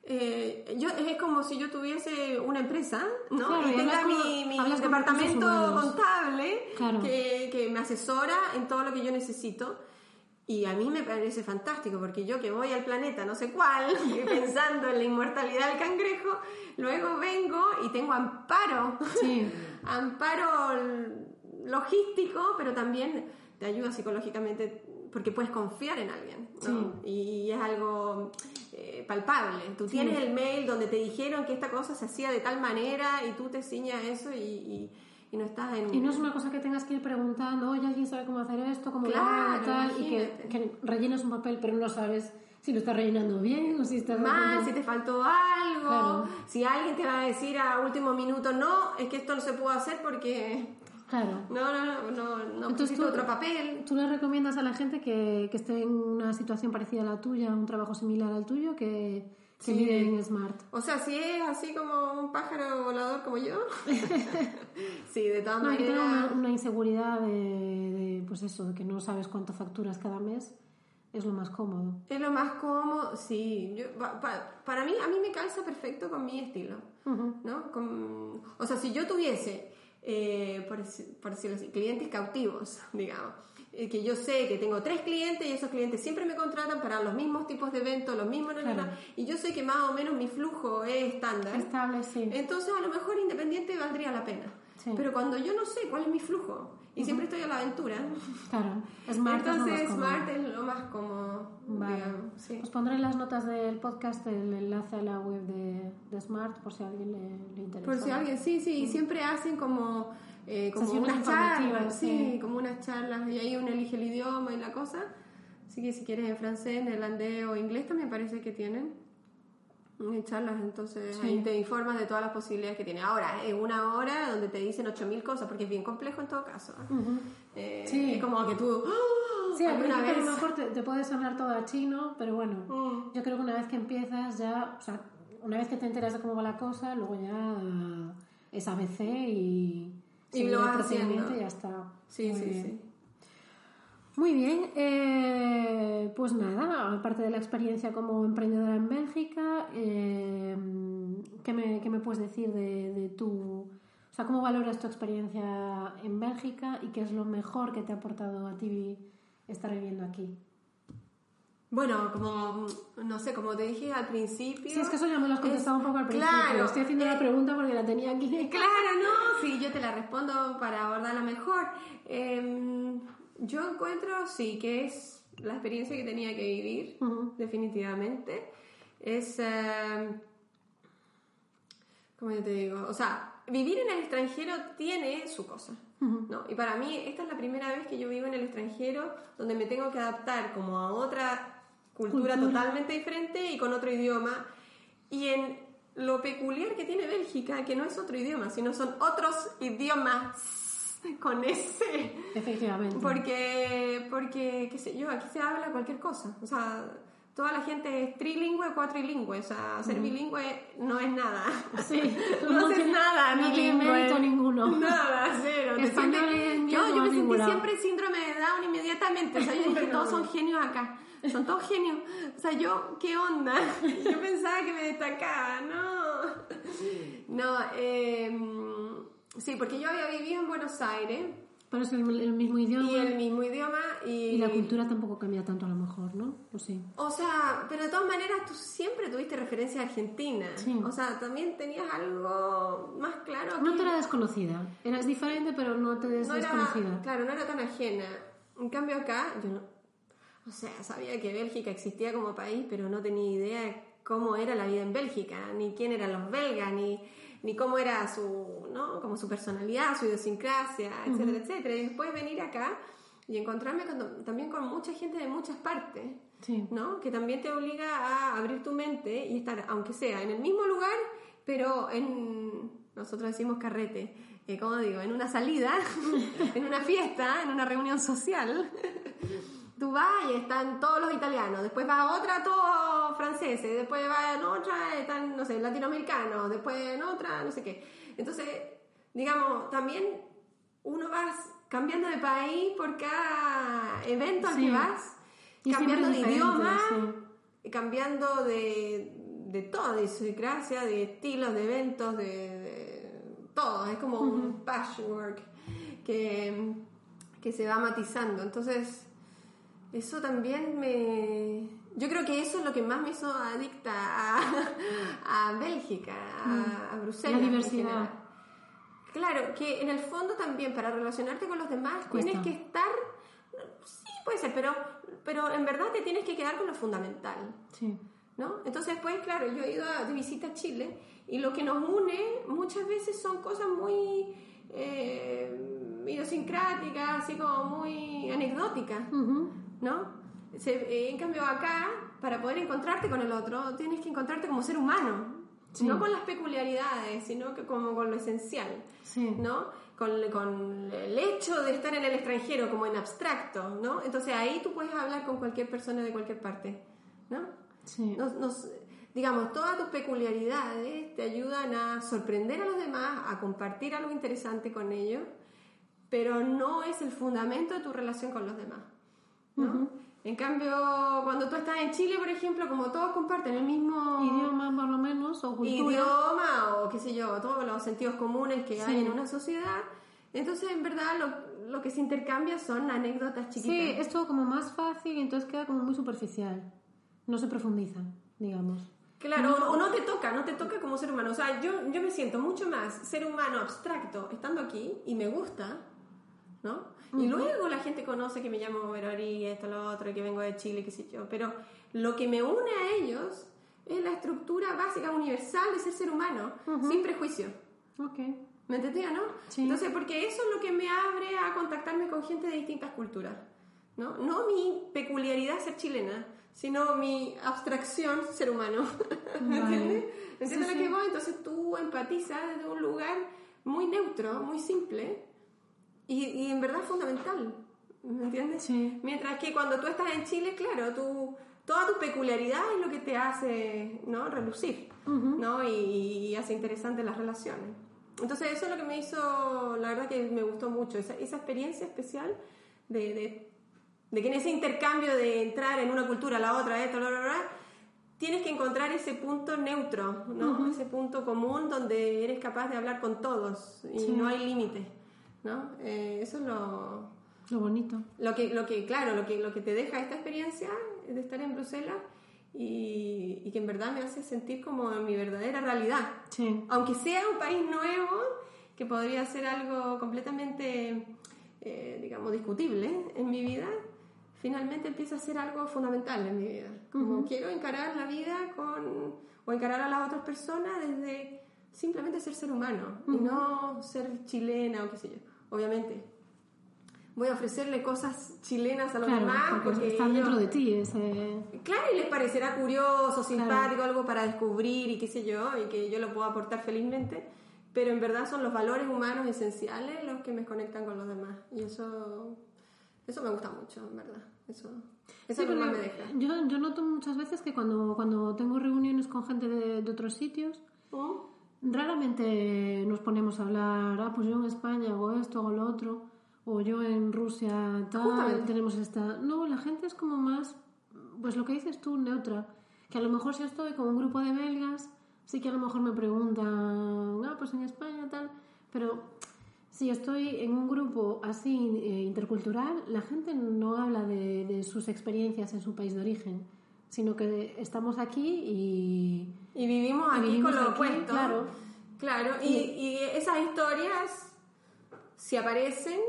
eh, yo, es como si yo tuviese una empresa, ¿no? Claro, y tenga mi, mi departamento contable Claro. que, que me asesora en todo lo que yo necesito. Y a mí me parece fantástico, porque yo que voy al planeta no sé cuál, pensando en la inmortalidad del cangrejo, luego vengo y tengo amparo, Sí. amparo logístico, pero también te ayuda psicológicamente porque puedes confiar en alguien, ¿no? Y es algo eh, palpable. Tú tienes el mail donde te dijeron que esta cosa se hacía de tal manera y tú te ciñas a eso y, y- y no estás en... Y no es una cosa que tengas que ir preguntando, oye, ¿alguien sabe cómo hacer esto? ¿Cómo lo? Claro, Tal, y que, que rellenas un papel, pero no sabes si lo estás rellenando bien o si estás mal, haciendo- si te faltó algo, Claro. si alguien te va a decir a último minuto, no, es que esto no se puede hacer porque Claro. no, no, no, no, no Entonces tú- otro papel. ¿Tú le recomiendas a la gente que, que esté en una situación parecida a la tuya, un trabajo similar al tuyo, que Sí. mire en Smart? O sea, si es así como un pájaro volador como yo, sí, de todas No, maneras. una, una inseguridad de, de, pues eso, de que no sabes cuánto facturas cada mes, es lo más cómodo. Es lo más cómodo, sí. Yo, pa- pa- para mí, a mí me calza perfecto con mi estilo, Ujú. ¿no? Con- o sea, si yo tuviese, eh, por, por decirlo así, clientes cautivos, digamos, que yo sé que tengo tres clientes y esos clientes siempre me contratan para los mismos tipos de eventos, los mismos, Claro. y yo sé que más o menos mi flujo es estándar. Estable, sí. Entonces, a lo mejor independiente valdría la pena. Sí. Pero cuando yo no sé cuál es mi flujo y siempre estoy a la aventura, Claro, Smart entonces. Smart es lo más cómodo. Vale. digamos, sí. Os pondré en las notas del podcast el enlace a la web de, de Smart por si a alguien le, le interesa. Por si alguien, sí, sí, y siempre hacen como, eh, como unas charlas, sí, sí. como unas charlas, y ahí uno elige el idioma y la cosa. Así que si quieres en francés, neerlandés o inglés también parece que tienen eh, charlas, entonces Sí. ahí te informas de todas las posibilidades que tiene. Ahora, es una hora donde te dicen 8000 cosas, porque es bien complejo en todo caso. ¿eh? Ujú. Eh, Sí. Es como que tú. ¡ah! Sí, al alguna principio a vez. lo mejor te, te puede sonar todo a chino, pero bueno, Mm. yo creo que una vez que empiezas ya, o sea, una vez que te enteras de cómo va la cosa, luego ya es ABC y, Y lo vas haciendo. y ya está. Sí, Muy sí, bien. sí. Muy bien, eh, pues nada, aparte de la experiencia como emprendedora en Bélgica, eh, ¿qué, me, qué me puedes decir de, de tu... O sea, ¿cómo valoras tu experiencia en Bélgica y qué es lo mejor que te ha aportado a ti estar viviendo aquí? Bueno, como, no sé, como te dije al principio. Sí, es que eso ya me lo has contestado es- un poco al principio. Claro, Estoy haciendo la eh, pregunta porque la tenía aquí. Claro, no, sí, yo te la respondo para abordarla mejor. Em, yo encuentro, sí, que es la experiencia que tenía que vivir, definitivamente. Es, em, ¿cómo yo te digo? O sea, vivir en el extranjero tiene su cosa. ¿no? Y para mí, esta es la primera vez que yo vivo en el extranjero donde me tengo que adaptar como a otra cultura, Cultura. totalmente diferente y con otro idioma. Y en lo peculiar que tiene Bélgica, que no es otro idioma, sino son otros idiomas con ese. Efectivamente. Porque, porque, qué sé yo, aquí se habla cualquier cosa. O sea, toda la gente es trilingüe o cuatrilingüe. O sea, ser bilingüe no es nada. Sí, no haces tiene- nada, no tiene mérito ninguno. Nada, cero. Español yo, yo no me sentí siempre síndrome de Down inmediatamente. O sea, yo dije, todos son genios acá. Son todos genios. O sea, yo, ¿qué onda? Yo pensaba que me destacaba. No. No, eh, Sí, porque yo había vivido en Buenos Aires Pero es el, el mismo idioma y el mismo idioma y... y la cultura tampoco cambia tanto a lo mejor, ¿no? ¿O sí? O sea, pero de todas maneras tú siempre tuviste referencia a Argentina. Sí. O sea, también tenías algo más claro. No te era desconocida. Eras diferente, pero no te eres no era, desconocida. claro, no era tan ajena. En cambio acá, yo no, o sea, sabía que Bélgica existía como país, pero no tenía idea de cómo era la vida en Bélgica, ni quién eran los belgas, ni, ni cómo era su, ¿no? Como su personalidad, su idiosincrasia, etcétera, etcétera. Y después venir acá y encontrarme con- también con mucha gente de muchas partes. Sí. ¿no? Que también te obliga a abrir tu mente y estar, aunque sea en el mismo lugar, pero en, nosotros decimos carrete, eh, ¿cómo digo? En una salida, en una fiesta, en una reunión social. Tú vas y están todos los italianos, después vas a otra, todos franceses, después vas en otra, están, no sé, latinoamericanos, después en otra, no sé qué. Entonces, digamos, también uno vas cambiando de país por cada evento al Sí. que vas, Y cambiando de idioma, cambiando de, de todo, de idiosincrasia, de estilos, de eventos, de, de todo. Es como un patchwork que, que se va matizando. Entonces, eso también me... Yo creo que eso es lo que más me hizo adicta a, a Bélgica, a, a Bruselas. Mm. La diversidad. Claro, que en el fondo también para relacionarte con los demás Cuesta. tienes que estar... Sí, puede ser, pero, pero en verdad te tienes que quedar con lo fundamental. Sí. ¿no? Entonces, pues claro, yo he ido a- de visita a Chile y lo que nos une muchas veces son cosas muy eh, idiosincráticas, así como muy anecdóticas, Ujú. ¿No? Se- eh, en cambio acá, para poder encontrarte con el otro, tienes que encontrarte como ser humano, Sí. no con las peculiaridades, sino que como con lo esencial. Sí. ¿no? Con, con el hecho de estar en el extranjero como en abstracto, ¿no? Entonces ahí tú puedes hablar con cualquier persona de cualquier parte, ¿no? Sí. Nos, nos- digamos, todas tus peculiaridades te ayudan a sorprender a los demás, a compartir algo interesante con ellos, pero no es el fundamento de tu relación con los demás, ¿no? En cambio, cuando tú estás en Chile, por ejemplo, como todos comparten el mismo Idioma, por lo menos, o cultura. idioma o qué sé yo, todos los sentidos comunes que hay Sí. en una sociedad. Entonces, en verdad, lo, lo que se intercambia son anécdotas Sí, chiquitas. es todo como más fácil y entonces queda como muy superficial. No se profundiza, digamos. Claro, o, o no te toca, no te toca como ser humano. O sea, yo, yo me siento mucho más ser humano abstracto estando aquí y me gusta, ¿no? Y luego la gente conoce que me llamo Verori, esto, lo otro, que vengo de Chile, qué sé yo. Pero lo que me une a ellos es la estructura básica, universal de ser ser humano, sin prejuicio. Ok. ¿Me entendía, no? Sí. Entonces, porque eso es lo que me abre a contactarme con gente de distintas culturas, ¿no? No mi peculiaridad ser chilena, sino mi abstracción ser humano. ¿Me Vale. entiendes? ¿Me entiendes Sí, lo que sí. voy? Entonces tú empatizas desde un lugar muy neutro, muy simple y, y en verdad fundamental. ¿Me entiendes? Sí. Mientras que cuando tú estás en Chile, claro, tú, toda tu peculiaridad es lo que te hace ¿no? relucir ¿no? y, y hace interesantes las relaciones. Entonces eso es lo que me hizo, la verdad que me gustó mucho, esa, esa experiencia especial de, de, de que en ese intercambio de entrar en una cultura a la otra, esto, bla, bla, bla, tienes que encontrar ese punto neutro, ¿no? Ese punto común donde eres capaz de hablar con todos y Sí. no hay límite, ¿no? Eh, eso es lo, Lo bonito. lo que, lo que, claro, lo que, lo que te deja esta experiencia de estar en Bruselas y, y que en verdad me hace sentir como en mi verdadera realidad. Sí. Aunque sea un país nuevo, que podría ser algo completamente, eh, digamos, discutible en mi vida, finalmente empieza a ser algo fundamental en mi vida. Como quiero encarar la vida con, o encarar a las otras personas desde simplemente ser ser humano y no ser chilena o qué sé yo. Obviamente, voy a ofrecerle cosas chilenas a los Claro, demás porque, porque están ellos- dentro de ti. Ese... Claro, y les parecerá curioso, simpático, algo para descubrir y qué sé yo, y que yo lo puedo aportar felizmente, pero en verdad son los valores humanos esenciales los que me conectan con los demás. Y eso, eso me gusta mucho, en verdad. Eso, eso Sí, es lo que más porque me deja. Yo, yo noto muchas veces que cuando, cuando tengo reuniones con gente de, de otros sitios, ¿Mm? Raramente nos ponemos a hablar, ah, pues yo en España hago esto, hago lo otro, o yo en Rusia tal, Justamente. tenemos esta... No, la gente es como más, pues lo que dices tú, neutra. Que a lo mejor si estoy con un grupo de belgas, sí que a lo mejor me preguntan, ah, pues en España tal, pero Si estoy en un grupo así eh, intercultural, la gente no habla de, de sus experiencias en su país de origen, sino que estamos aquí y... Y vivimos aquí vivimos con lo aquí, opuesto. Claro, Claro, y, y esas historias, si aparecen,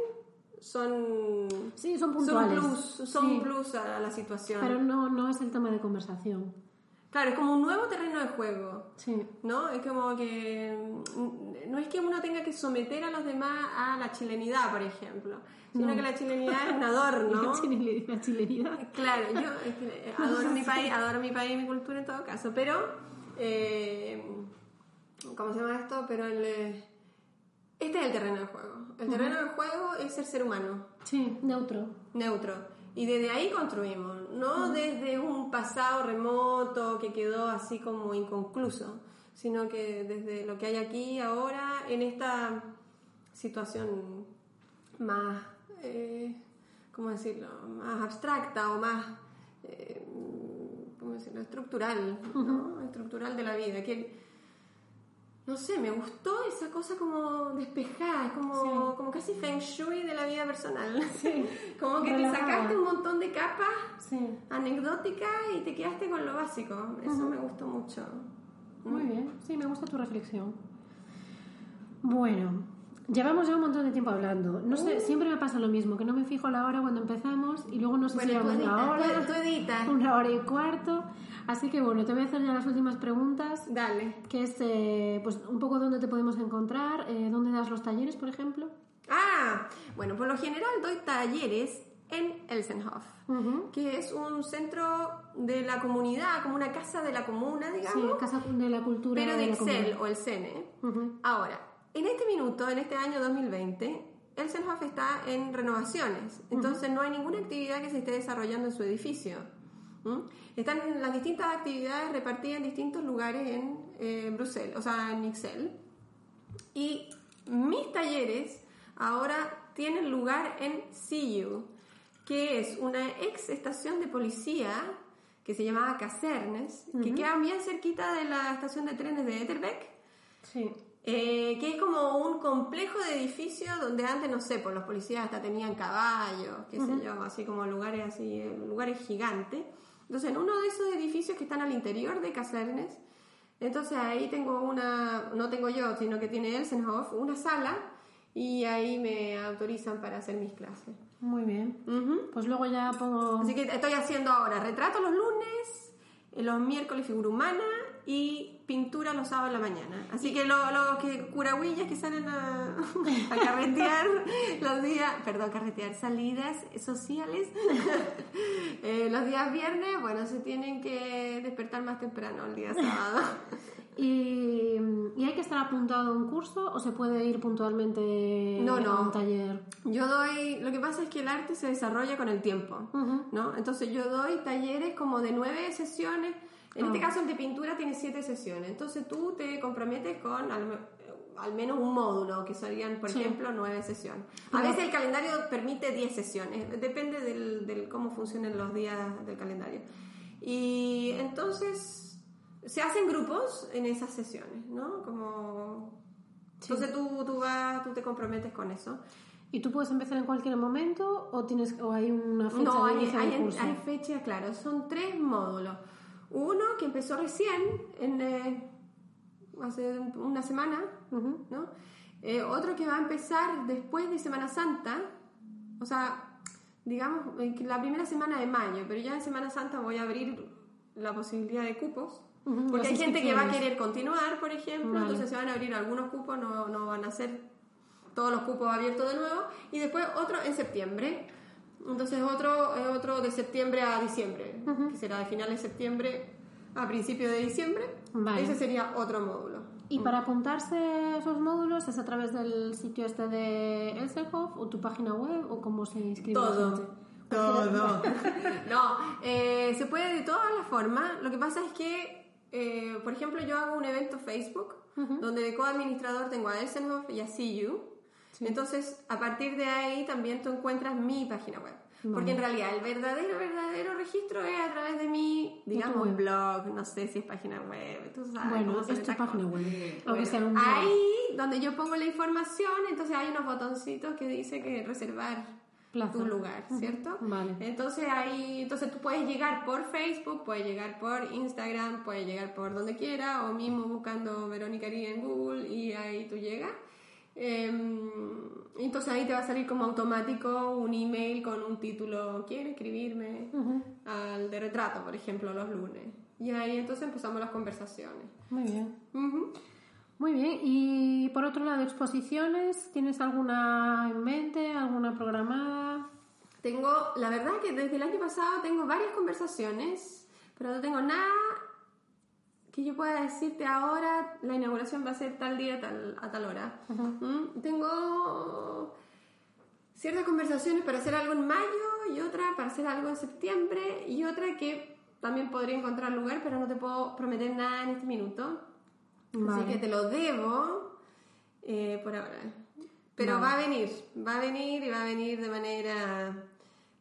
son, sí, son son puntuales. plus, son Sí, plus a la situación. Pero no, no es el tema de conversación. Claro, es como un nuevo terreno de juego. Sí. ¿No? Es como que. mm, No es que uno tenga que someter a los demás a la chilenidad, por ejemplo, sino No. que la chilenidad es un adorno. La chile- la chilenidad. Claro, yo es que, adoro mi país, adoro mi país y mi cultura en todo caso, pero. Eh, ¿Cómo se llama esto? Pero el, eh, este es el terreno de juego. El terreno de juego es el ser humano, Sí, neutro. neutro. Y desde ahí construimos, no desde un pasado remoto que quedó así como inconcluso, sino que desde lo que hay aquí ahora en esta situación más, eh, ¿cómo decirlo?, más abstracta o más, eh, ¿cómo decirlo?, estructural, ¿no? Estructural de la vida. Que, no sé, me gustó esa cosa como despejada, es como, como casi feng shui de la vida personal. como que te sacaste un montón de capas Sí. anecdóticas y te quedaste con lo básico. Eso me gustó mucho. Muy bien, sí, me gusta tu reflexión. Bueno, llevamos ya un montón de tiempo hablando. No sé, siempre me pasa lo mismo, que no me fijo la hora cuando empezamos y luego no sé si Bueno, tú llevamos una hora, tú- tú una hora y cuarto. Así que bueno, te voy a hacer ya las últimas preguntas, Dale. que es eh, pues un poco dónde te podemos encontrar, eh, dónde das los talleres, por ejemplo. Ah, bueno, por lo general doy talleres en Elsenhof, Ujú. que es un centro de la comunidad, como una casa de la comuna, Sí, digamos, Casa de la Cultura. pero de la Excel o el CENE. Ujú. Ahora, en este minuto, en este año 2020, Elsenhof está en renovaciones, entonces no hay ninguna actividad que se esté desarrollando en su edificio. ¿m? Están las distintas actividades repartidas en distintos lugares en eh, Bruselas, o sea, en Excel. Y mis talleres ahora tienen lugar en CU, que es una ex estación de policía que se llamaba Casernes, que queda bien cerquita de la estación de trenes de Etterbeek. Sí. Eh, que es como un complejo de edificios donde antes, no sé, pues los policías hasta tenían caballos, qué sé yo, así como lugares así, eh, lugares gigantes. Entonces, en uno de esos edificios que están al interior de Casernes, entonces ahí tengo una, no tengo yo, sino que tiene Elsenhof, una sala, y ahí me autorizan para hacer mis clases. Muy bien. Pues luego ya pongo... Así que estoy haciendo ahora retrato los lunes, eh, los miércoles figura humana y pintura los sábados en la mañana. Así que los lo que curahuillas que salen a, a carretear los días, perdón, carretear, salidas sociales, eh, los días viernes, bueno, se tienen que despertar más temprano el día sábado. ¿Y, ¿Y hay que estar apuntado a un curso o se puede ir puntualmente No, no. a un taller? Yo doy, lo que pasa es que el arte se desarrolla con el tiempo, ¿no? Entonces yo doy talleres como de nueve sesiones. En este caso el de pintura tiene siete sesiones. Entonces tú te comprometes con al, al menos un módulo, que serían, por Sí. ejemplo, nueve sesiones. A veces el calendario permite diez sesiones, depende del, del cómo funcionen los días del calendario. Y entonces se hacen grupos en esas sesiones, ¿no? Como... Entonces tú, tú, vas, tú te comprometes con eso. ¿Y tú puedes empezar en cualquier momento o, tienes, o hay una fecha No, de hay, hay, hay fecha, claro. Son tres módulos. Uno que empezó recién, en, eh, hace una semana. ¿no? Eh, otro que va a empezar después de Semana Santa, o sea, digamos, eh, la primera semana de mayo, pero ya en Semana Santa voy a abrir la posibilidad de cupos. Porque hay gente que va a querer continuar, por ejemplo, Vale. entonces se van a abrir algunos cupos, no, no van a ser todos los cupos abiertos de nuevo, y después otro en septiembre. Entonces otro, eh, otro de septiembre a diciembre, que será de final de septiembre a principio de diciembre. Vale. Ese sería otro módulo. ¿Y para apuntarse a esos módulos es a través del sitio este de Elsenhof o tu página web o cómo se inscribe Todo. Todo. no, eh, se puede de todas las formas. Lo que pasa es que, eh, por ejemplo, yo hago un evento Facebook donde de coadministrador tengo a Elsenhof y a CU. Entonces, a partir de ahí también tú encuentras mi página web. Porque en realidad el verdadero, verdadero registro es a través de mi, digamos, blog, no sé si es página web, tú sabes. Bueno, es tu página web. ahí donde yo pongo la información, entonces hay unos botoncitos que dice que reservar tu lugar, ¿cierto? Vale. Entonces ahí, entonces tú puedes llegar por Facebook, puedes llegar por Instagram, puedes llegar por donde quiera, o mismo buscando Verónica Rí en Google y ahí tú llegas. Em, entonces ahí te va a salir como automático un email con un título, ¿quiere escribirme? Al de retrato, por ejemplo, los lunes. Y ahí entonces empezamos las conversaciones. Muy bien. Muy bien. Y por otro lado, exposiciones, ¿tienes alguna en mente, alguna programada? Tengo, la verdad que desde el año pasado tengo varias conversaciones, pero no tengo nada que yo pueda decirte ahora, la inauguración va a ser tal día tal, a tal hora. ¿Mm? Tengo ciertas conversaciones para hacer algo en mayo y otra para hacer algo en septiembre y otra que también podría encontrar lugar, pero no te puedo prometer nada en este minuto. Así que te lo debo eh, por ahora. Pero va a venir, va a venir y va a venir de manera,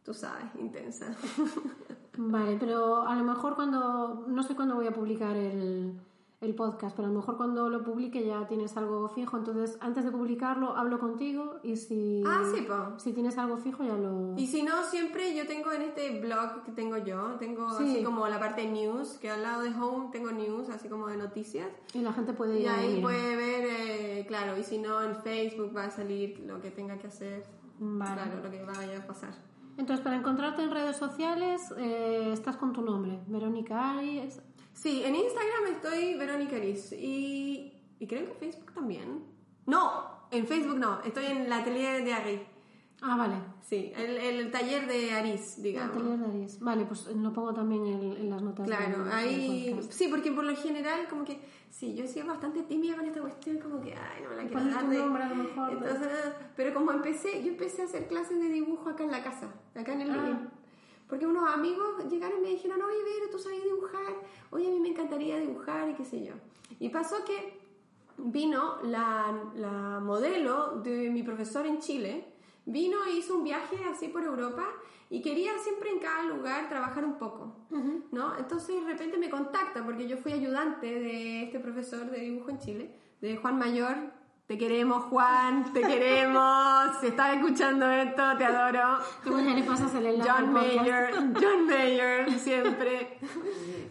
tú sabes, intensa. Vale, pero a lo mejor cuando, no sé cuándo voy a publicar el, el podcast, pero a lo mejor cuando lo publique ya tienes algo fijo, entonces antes de publicarlo hablo contigo y si, ah, sí, po. si tienes algo fijo ya lo... Y si no, siempre yo tengo en este blog que tengo yo, tengo así como la parte de news, que al lado de home tengo news, así como de noticias. Y la gente puede ir Y ahí puede ver, eh, claro, y si no, en Facebook va a salir lo que tenga que hacer, vale. claro, lo que vaya a pasar. Entonces, para encontrarte en redes sociales, eh, estás con tu nombre, Verónica Aris. Sí, en Instagram estoy Verónica Aris y, creo que en Facebook también. No, en Facebook no, estoy en la atelier de Aris. Ah, vale. Sí, el, el, taller de Aris, digamos. El taller de Aris. Vale, pues lo pongo también en, en las notas. Claro, ahí. Sí, porque por lo general, como que. Sí, yo he sido bastante tímida con esta cuestión, como que. Ay, no me la quiero dar. De... A lo mejor, Entonces, pero como empecé, yo empecé a hacer clases de dibujo acá en la casa, acá en el ah. Porque unos amigos llegaron y me dijeron, oye, Vero, tú sabes dibujar, oye, a mí me encantaría dibujar y qué sé yo. Y pasó que vino la, la modelo de mi profesor en Chile, vino e hizo un viaje así por Europa y quería siempre en cada lugar trabajar un poco, ¿no? Entonces de repente me contacta porque yo fui ayudante de este profesor de dibujo en Chile, de Juan Mayor. Te queremos, Juan, te queremos. Si estás escuchando esto, te adoro. ¿Cómo ya le pasas el John Mayer, John Mayer, siempre.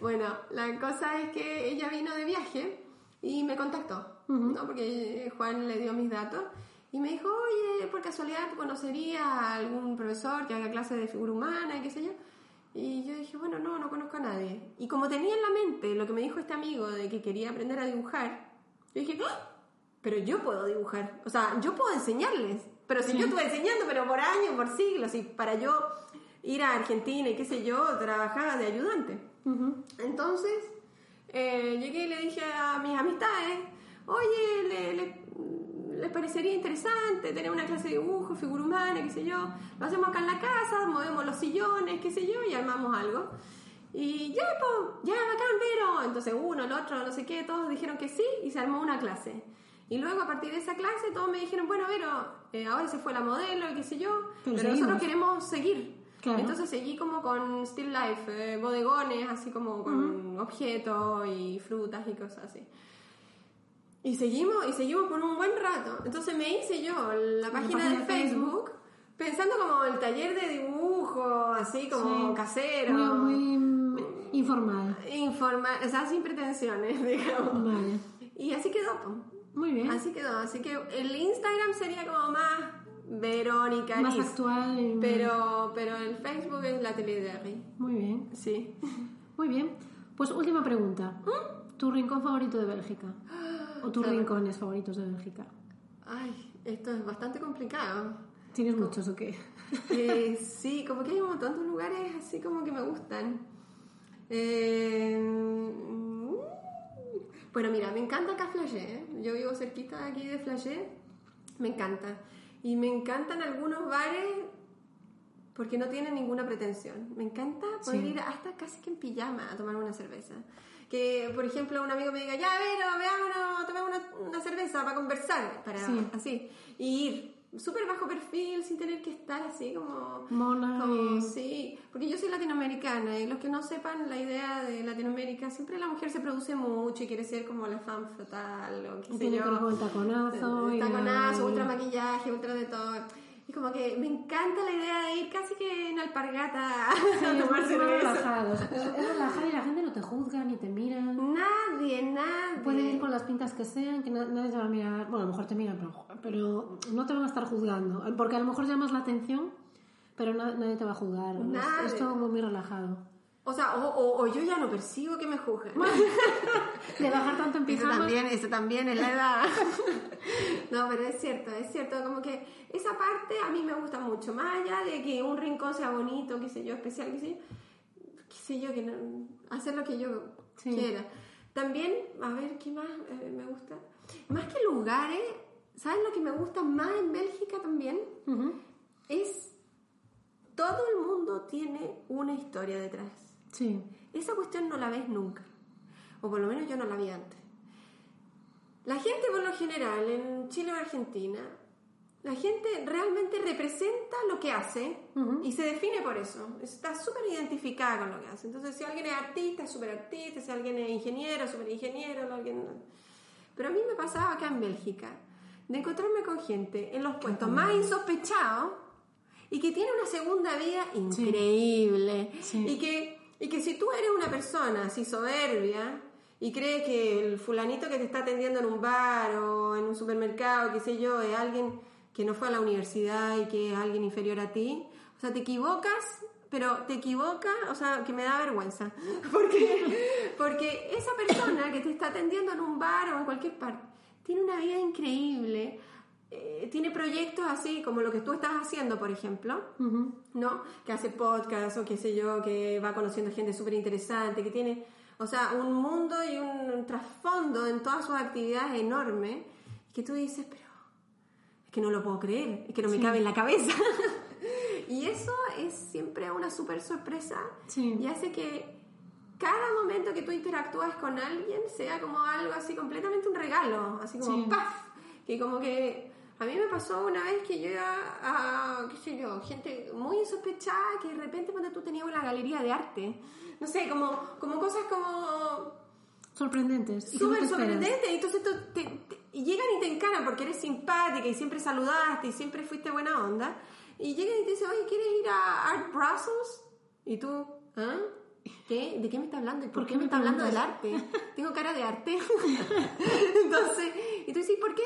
bueno, la cosa es que ella vino de viaje y me contactó, ¿no? Porque Juan le dio mis datos y me dijo, oye, por casualidad conocería a algún profesor que haga clase de figura humana y qué sé yo. Y yo dije, bueno, no, no conozco a nadie. Y como tenía en la mente lo que me dijo este amigo de que quería aprender a dibujar, yo dije, ¡Ah! pero yo puedo dibujar. O sea, yo puedo enseñarles. Pero si yo estuve enseñando, pero por años, por siglos, y para yo ir a Argentina y qué sé yo, trabajaba de ayudante. Entonces, eh, llegué y le dije a mis amistades, oye, le, le les parecería interesante tener una clase de dibujo, figura humana, qué sé yo. Lo hacemos acá en la casa, movemos los sillones, qué sé yo, y armamos algo. Y ya, pues, ya, bacán, pero. Entonces uno, el otro, no sé qué, todos dijeron que sí y se armó una clase. Y luego a partir de esa clase todos me dijeron, bueno, pero eh, ahora se fue la modelo y qué sé yo, pero, nosotros queremos seguir. Entonces seguí como con still life, eh, bodegones, así como con objetos y frutas y cosas así. Y seguimos, y seguimos por un buen rato. Entonces me hice yo la página, de Facebook, pensando como el taller de dibujo, así como casero. Muy, muy. Informal, o sea, sin pretensiones, digamos. Vale. Y así quedó. Muy bien. Así quedó. Así que el Instagram sería como más Verónica. Más actual. Pero, pero el Facebook es la tele de Muy bien. Sí. Muy bien. Pues última pregunta. ¿Mm? ¿Tu rincón favorito de Bélgica? ¿O tus rincones favoritos de Bélgica? Ay, esto es bastante complicado. ¿Tienes muchos o qué? Eh, sí, como que hay un montón de lugares así como que me gustan. Eh, bueno, mira, me encanta acá Flagé. Yo vivo cerquita aquí de Flagé. Me encanta. Y me encantan algunos bares porque no tienen ninguna pretensión. Me encanta poder ir hasta casi que en pijama a tomar una cerveza que, por ejemplo, un amigo me diga, ya, a ver, veámonos, tomemos una, una cerveza para conversar, para así, y ir. súper bajo perfil, sin tener que estar así como... Mona como- Sí, porque yo soy latinoamericana y los que no sepan la idea de Latinoamérica, siempre la mujer se produce mucho y quiere ser como la femme fatal o qué sé yo. el taconazo y Taconazo, ultra maquillaje, ultra de todo. Y como que me encanta la idea de ir casi que en alpargata Sí, a es tomar más cerveza. relajado. Es, relajado y la gente no te juzga ni te mira. Nadie, nadie. Pueden ir con las pintas que sean, que na- nadie te va a mirar. Bueno, a lo mejor te miran, pero, pero no te van a estar juzgando. Porque a lo mejor llamas la atención, pero na- nadie te va a Es- Nadie. Es, todo muy relajado. O sea, o, o- o yo ya no percibo que me juzguen. De bajar tanto en Eso pijama. también, eso también es la edad. no, pero es cierto, es cierto, como que esa parte a mí me gusta mucho, más allá de que un rincón sea bonito, qué sé yo, especial, qué sé yo, qué sé yo, que no- hacer lo que yo Sí. quiera. También, a ver, ¿qué más eh, me gusta? Más que lugares, ¿sabes lo que me gusta más en Bélgica también? Es, todo el mundo tiene una historia detrás. Sí. Esa cuestión no la ves nunca. O por lo menos yo no la vi antes. La gente, por lo general, en Chile o Argentina, la gente realmente representa lo que hace y se define por eso. Está súper identificada con lo que hace. Entonces, si alguien es artista, es súper artista. Si alguien es ingeniero, súper ingeniero. Alguien... Pero a mí me pasaba acá en Bélgica de encontrarme con gente en los puestos más insospechados y que tiene una segunda vida increíble. Sí. Y, que, y que si tú eres una persona así soberbia y crees que el fulanito que te está atendiendo en un bar o en un supermercado, qué sé yo, es alguien que no fue a la universidad y que es alguien inferior a ti, o sea, te equivocas, pero te equivocas, o sea, que me da vergüenza. Porque, porque esa persona que te está atendiendo en un bar o en cualquier parte, tiene una vida increíble, eh, tiene proyectos así como lo que tú estás haciendo, por ejemplo. ¿no? Que hace podcast o qué sé yo, que va conociendo gente súper interesante, que tiene, o sea, un mundo y un trasfondo en todas sus actividades enorme, que tú dices, pero es que no lo puedo creer, es que no me Sí. cabe en la cabeza. y eso es siempre una súper sorpresa Sí. y hace que cada momento que tú interactúas con alguien sea como algo así completamente un regalo, así como Sí. ¡paf! Que como que a mí me pasó una vez que yo iba a, qué sé yo, gente muy insospechada que de repente cuando tú tenías una galería de arte, no sé, como, como cosas como Sorprendentes. súper sorprendentes, y entonces tú te- te- y llegan y te encaran porque eres simpática y siempre saludaste y siempre fuiste buena onda, y llegan y te dicen, oye, ¿quieres ir a Art Brussels? Y tú, ¿ah? ¿Qué? ¿De qué me está hablando? ¿Y por, ¿Por qué qué me me está hablando del arte? Tengo cara de arte. Entonces, y tú dices, ¿por qué?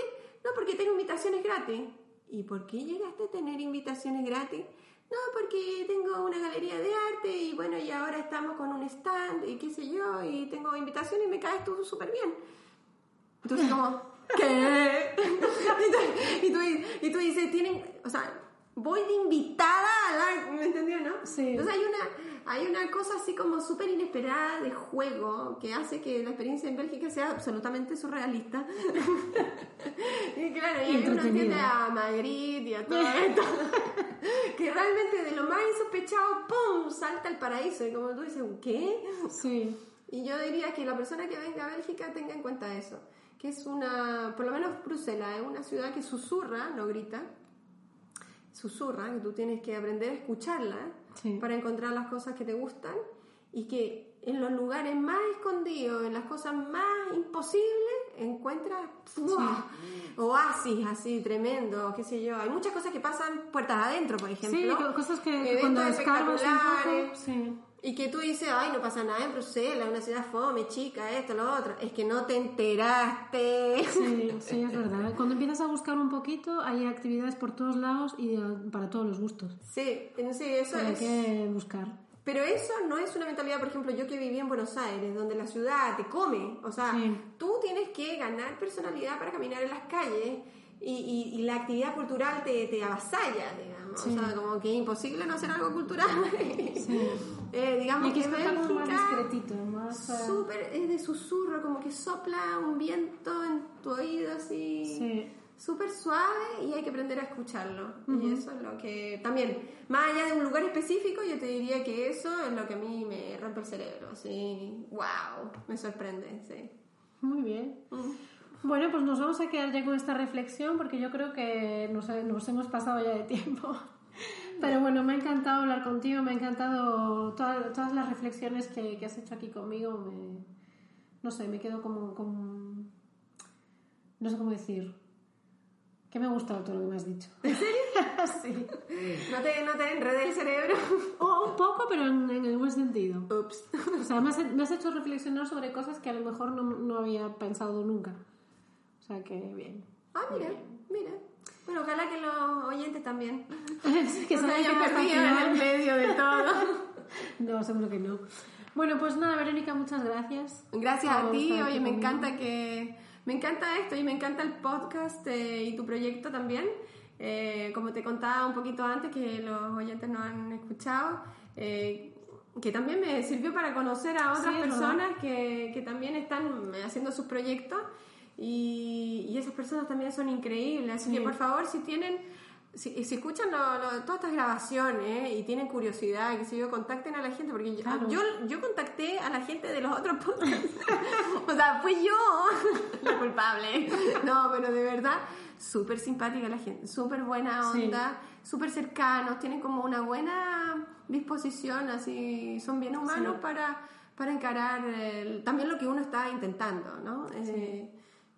No, porque tengo invitaciones gratis. ¿Y por qué llegaste a tener invitaciones gratis? No, porque tengo una galería de arte y bueno, y ahora estamos con un stand y qué sé yo, y tengo invitaciones y me caes tú súper bien. Entonces, como, ¿qué? y, tú, y, tú, y tú dices, tienen, o sea, voy de invitada al arte, ¿me entendió, no? Sí. Entonces hay una, hay una cosa así como súper inesperada de juego que hace que la experiencia en Bélgica sea absolutamente surrealista. y claro, y uno entiende a Magritte y a todo esto. que realmente de lo más insospechado, ¡pum! salta al paraíso. Y como tú dices, ¿qué? Sí. Y yo diría que la persona que venga a Bélgica tenga en cuenta eso. Que es una, por lo menos Bruselas, es una ciudad que susurra, no grita. Susurra, que tú tienes que aprender a escucharla Sí. para encontrar las cosas que te gustan. Y que en los lugares más escondidos, en las cosas más imposibles, encuentras oasis así tremendo, qué sé yo. Hay muchas cosas que pasan puertas adentro, por ejemplo. Sí, co- cosas que cuando escarbas un poco. Sí. Y que tú dices, ay, no pasa nada en Bruselas, una ciudad fome, chica, esto, lo otro. Es que no te enteraste. Sí, sí, es verdad. Cuando empiezas a buscar un poquito, hay actividades por todos lados y eh, para todos los gustos. Sí, sí, eso Pero hay es. que buscar. Pero eso no es una mentalidad, por ejemplo, yo que viví en Buenos Aires, donde la ciudad te come. O sea, Sí. tú tienes que ganar personalidad para caminar en las calles y, y- y la actividad cultural te, te avasalla, digamos. Sí. O sea, como que es imposible no hacer algo cultural. Eh, digamos que más discretito, más... Súper, es de susurro, como que sopla un viento en tu oído así. Sí. Súper suave y hay que aprender a escucharlo. Y eso es lo que también, más allá de un lugar específico, yo te diría que eso es lo que a mí me rompe el cerebro. Así, wow, me sorprende, sí. Muy bien. Mm. Bueno, pues nos vamos a quedar ya con esta reflexión porque yo creo que nos, nos hemos pasado ya de tiempo. Pero bueno, me ha encantado hablar contigo, me ha encantado todas, todas las reflexiones que, que, has hecho aquí conmigo. Me, no sé, me quedo como, como, No sé cómo decir. Que me ha gustado todo lo que me has dicho. ¿En serio? sí. ¿No te, no te enredé el cerebro? O un poco, pero en, en, el buen sentido. Ups. O sea, me has, me has, hecho reflexionar sobre cosas que a lo mejor no, no había pensado nunca. O sea, que bien. Ah, mira, bien. mira. Bueno, ojalá que los oyentes también. que no se hayan perdido en el medio de todo. no, seguro que no. Bueno, pues nada, Verónica, muchas gracias. Gracias a ti. Oye, me encanta que me encanta esto y me encanta el podcast eh, y tu proyecto también. Eh, como te contaba un poquito antes, que los oyentes no han escuchado, eh, que también me sirvió para conocer a otras Sí, personas que, que también están haciendo sus proyectos y, y esas personas también son increíbles. Así que Sí. por favor, si tienen, si, si escuchan lo- lo- todas estas grabaciones y tienen curiosidad, que sé yo, contacten a la gente, porque yo- Claro. yo, yo contacté a la gente de los otros podcasts. o sea, fui yo la culpable. No, pero de verdad, súper simpática la gente, súper buena Sí. onda, súper cercanos, tienen como una buena disposición, así, son bien humanos Sí. para, para encarar el- también lo que uno está intentando, ¿no? Eh,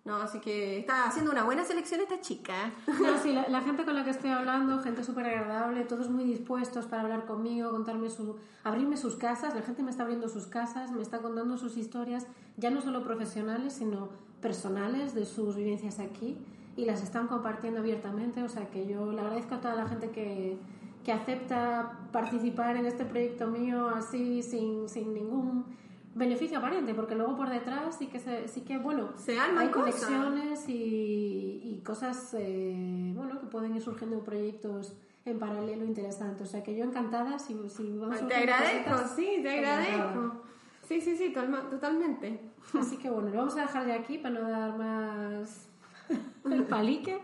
no, así que está haciendo una buena selección esta chica. No, sí, la, la gente con la que estoy hablando, gente súper agradable, todos muy dispuestos para hablar conmigo, contarme su, abrirme sus casas. La gente me está abriendo sus casas, me está contando sus historias, ya no solo profesionales, sino personales de sus vivencias aquí y las están compartiendo abiertamente. O sea que yo le agradezco a toda la gente que, que acepta participar en este proyecto mío así, sin, sin ningún beneficio aparente, porque luego por detrás sí que, se, sí que bueno, Se hay cosas. conexiones y, y cosas eh, bueno que pueden ir surgiendo proyectos en paralelo interesantes. O sea que yo encantada si, si van Te agradezco, cositas, sí, te agradezco. Sí, sí, sí, totalmente. Así que bueno, lo vamos a dejar ya aquí para no dar más el palique.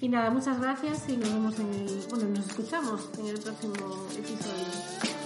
Y nada, muchas gracias y nos vemos en el, bueno, nos escuchamos en el próximo episodio.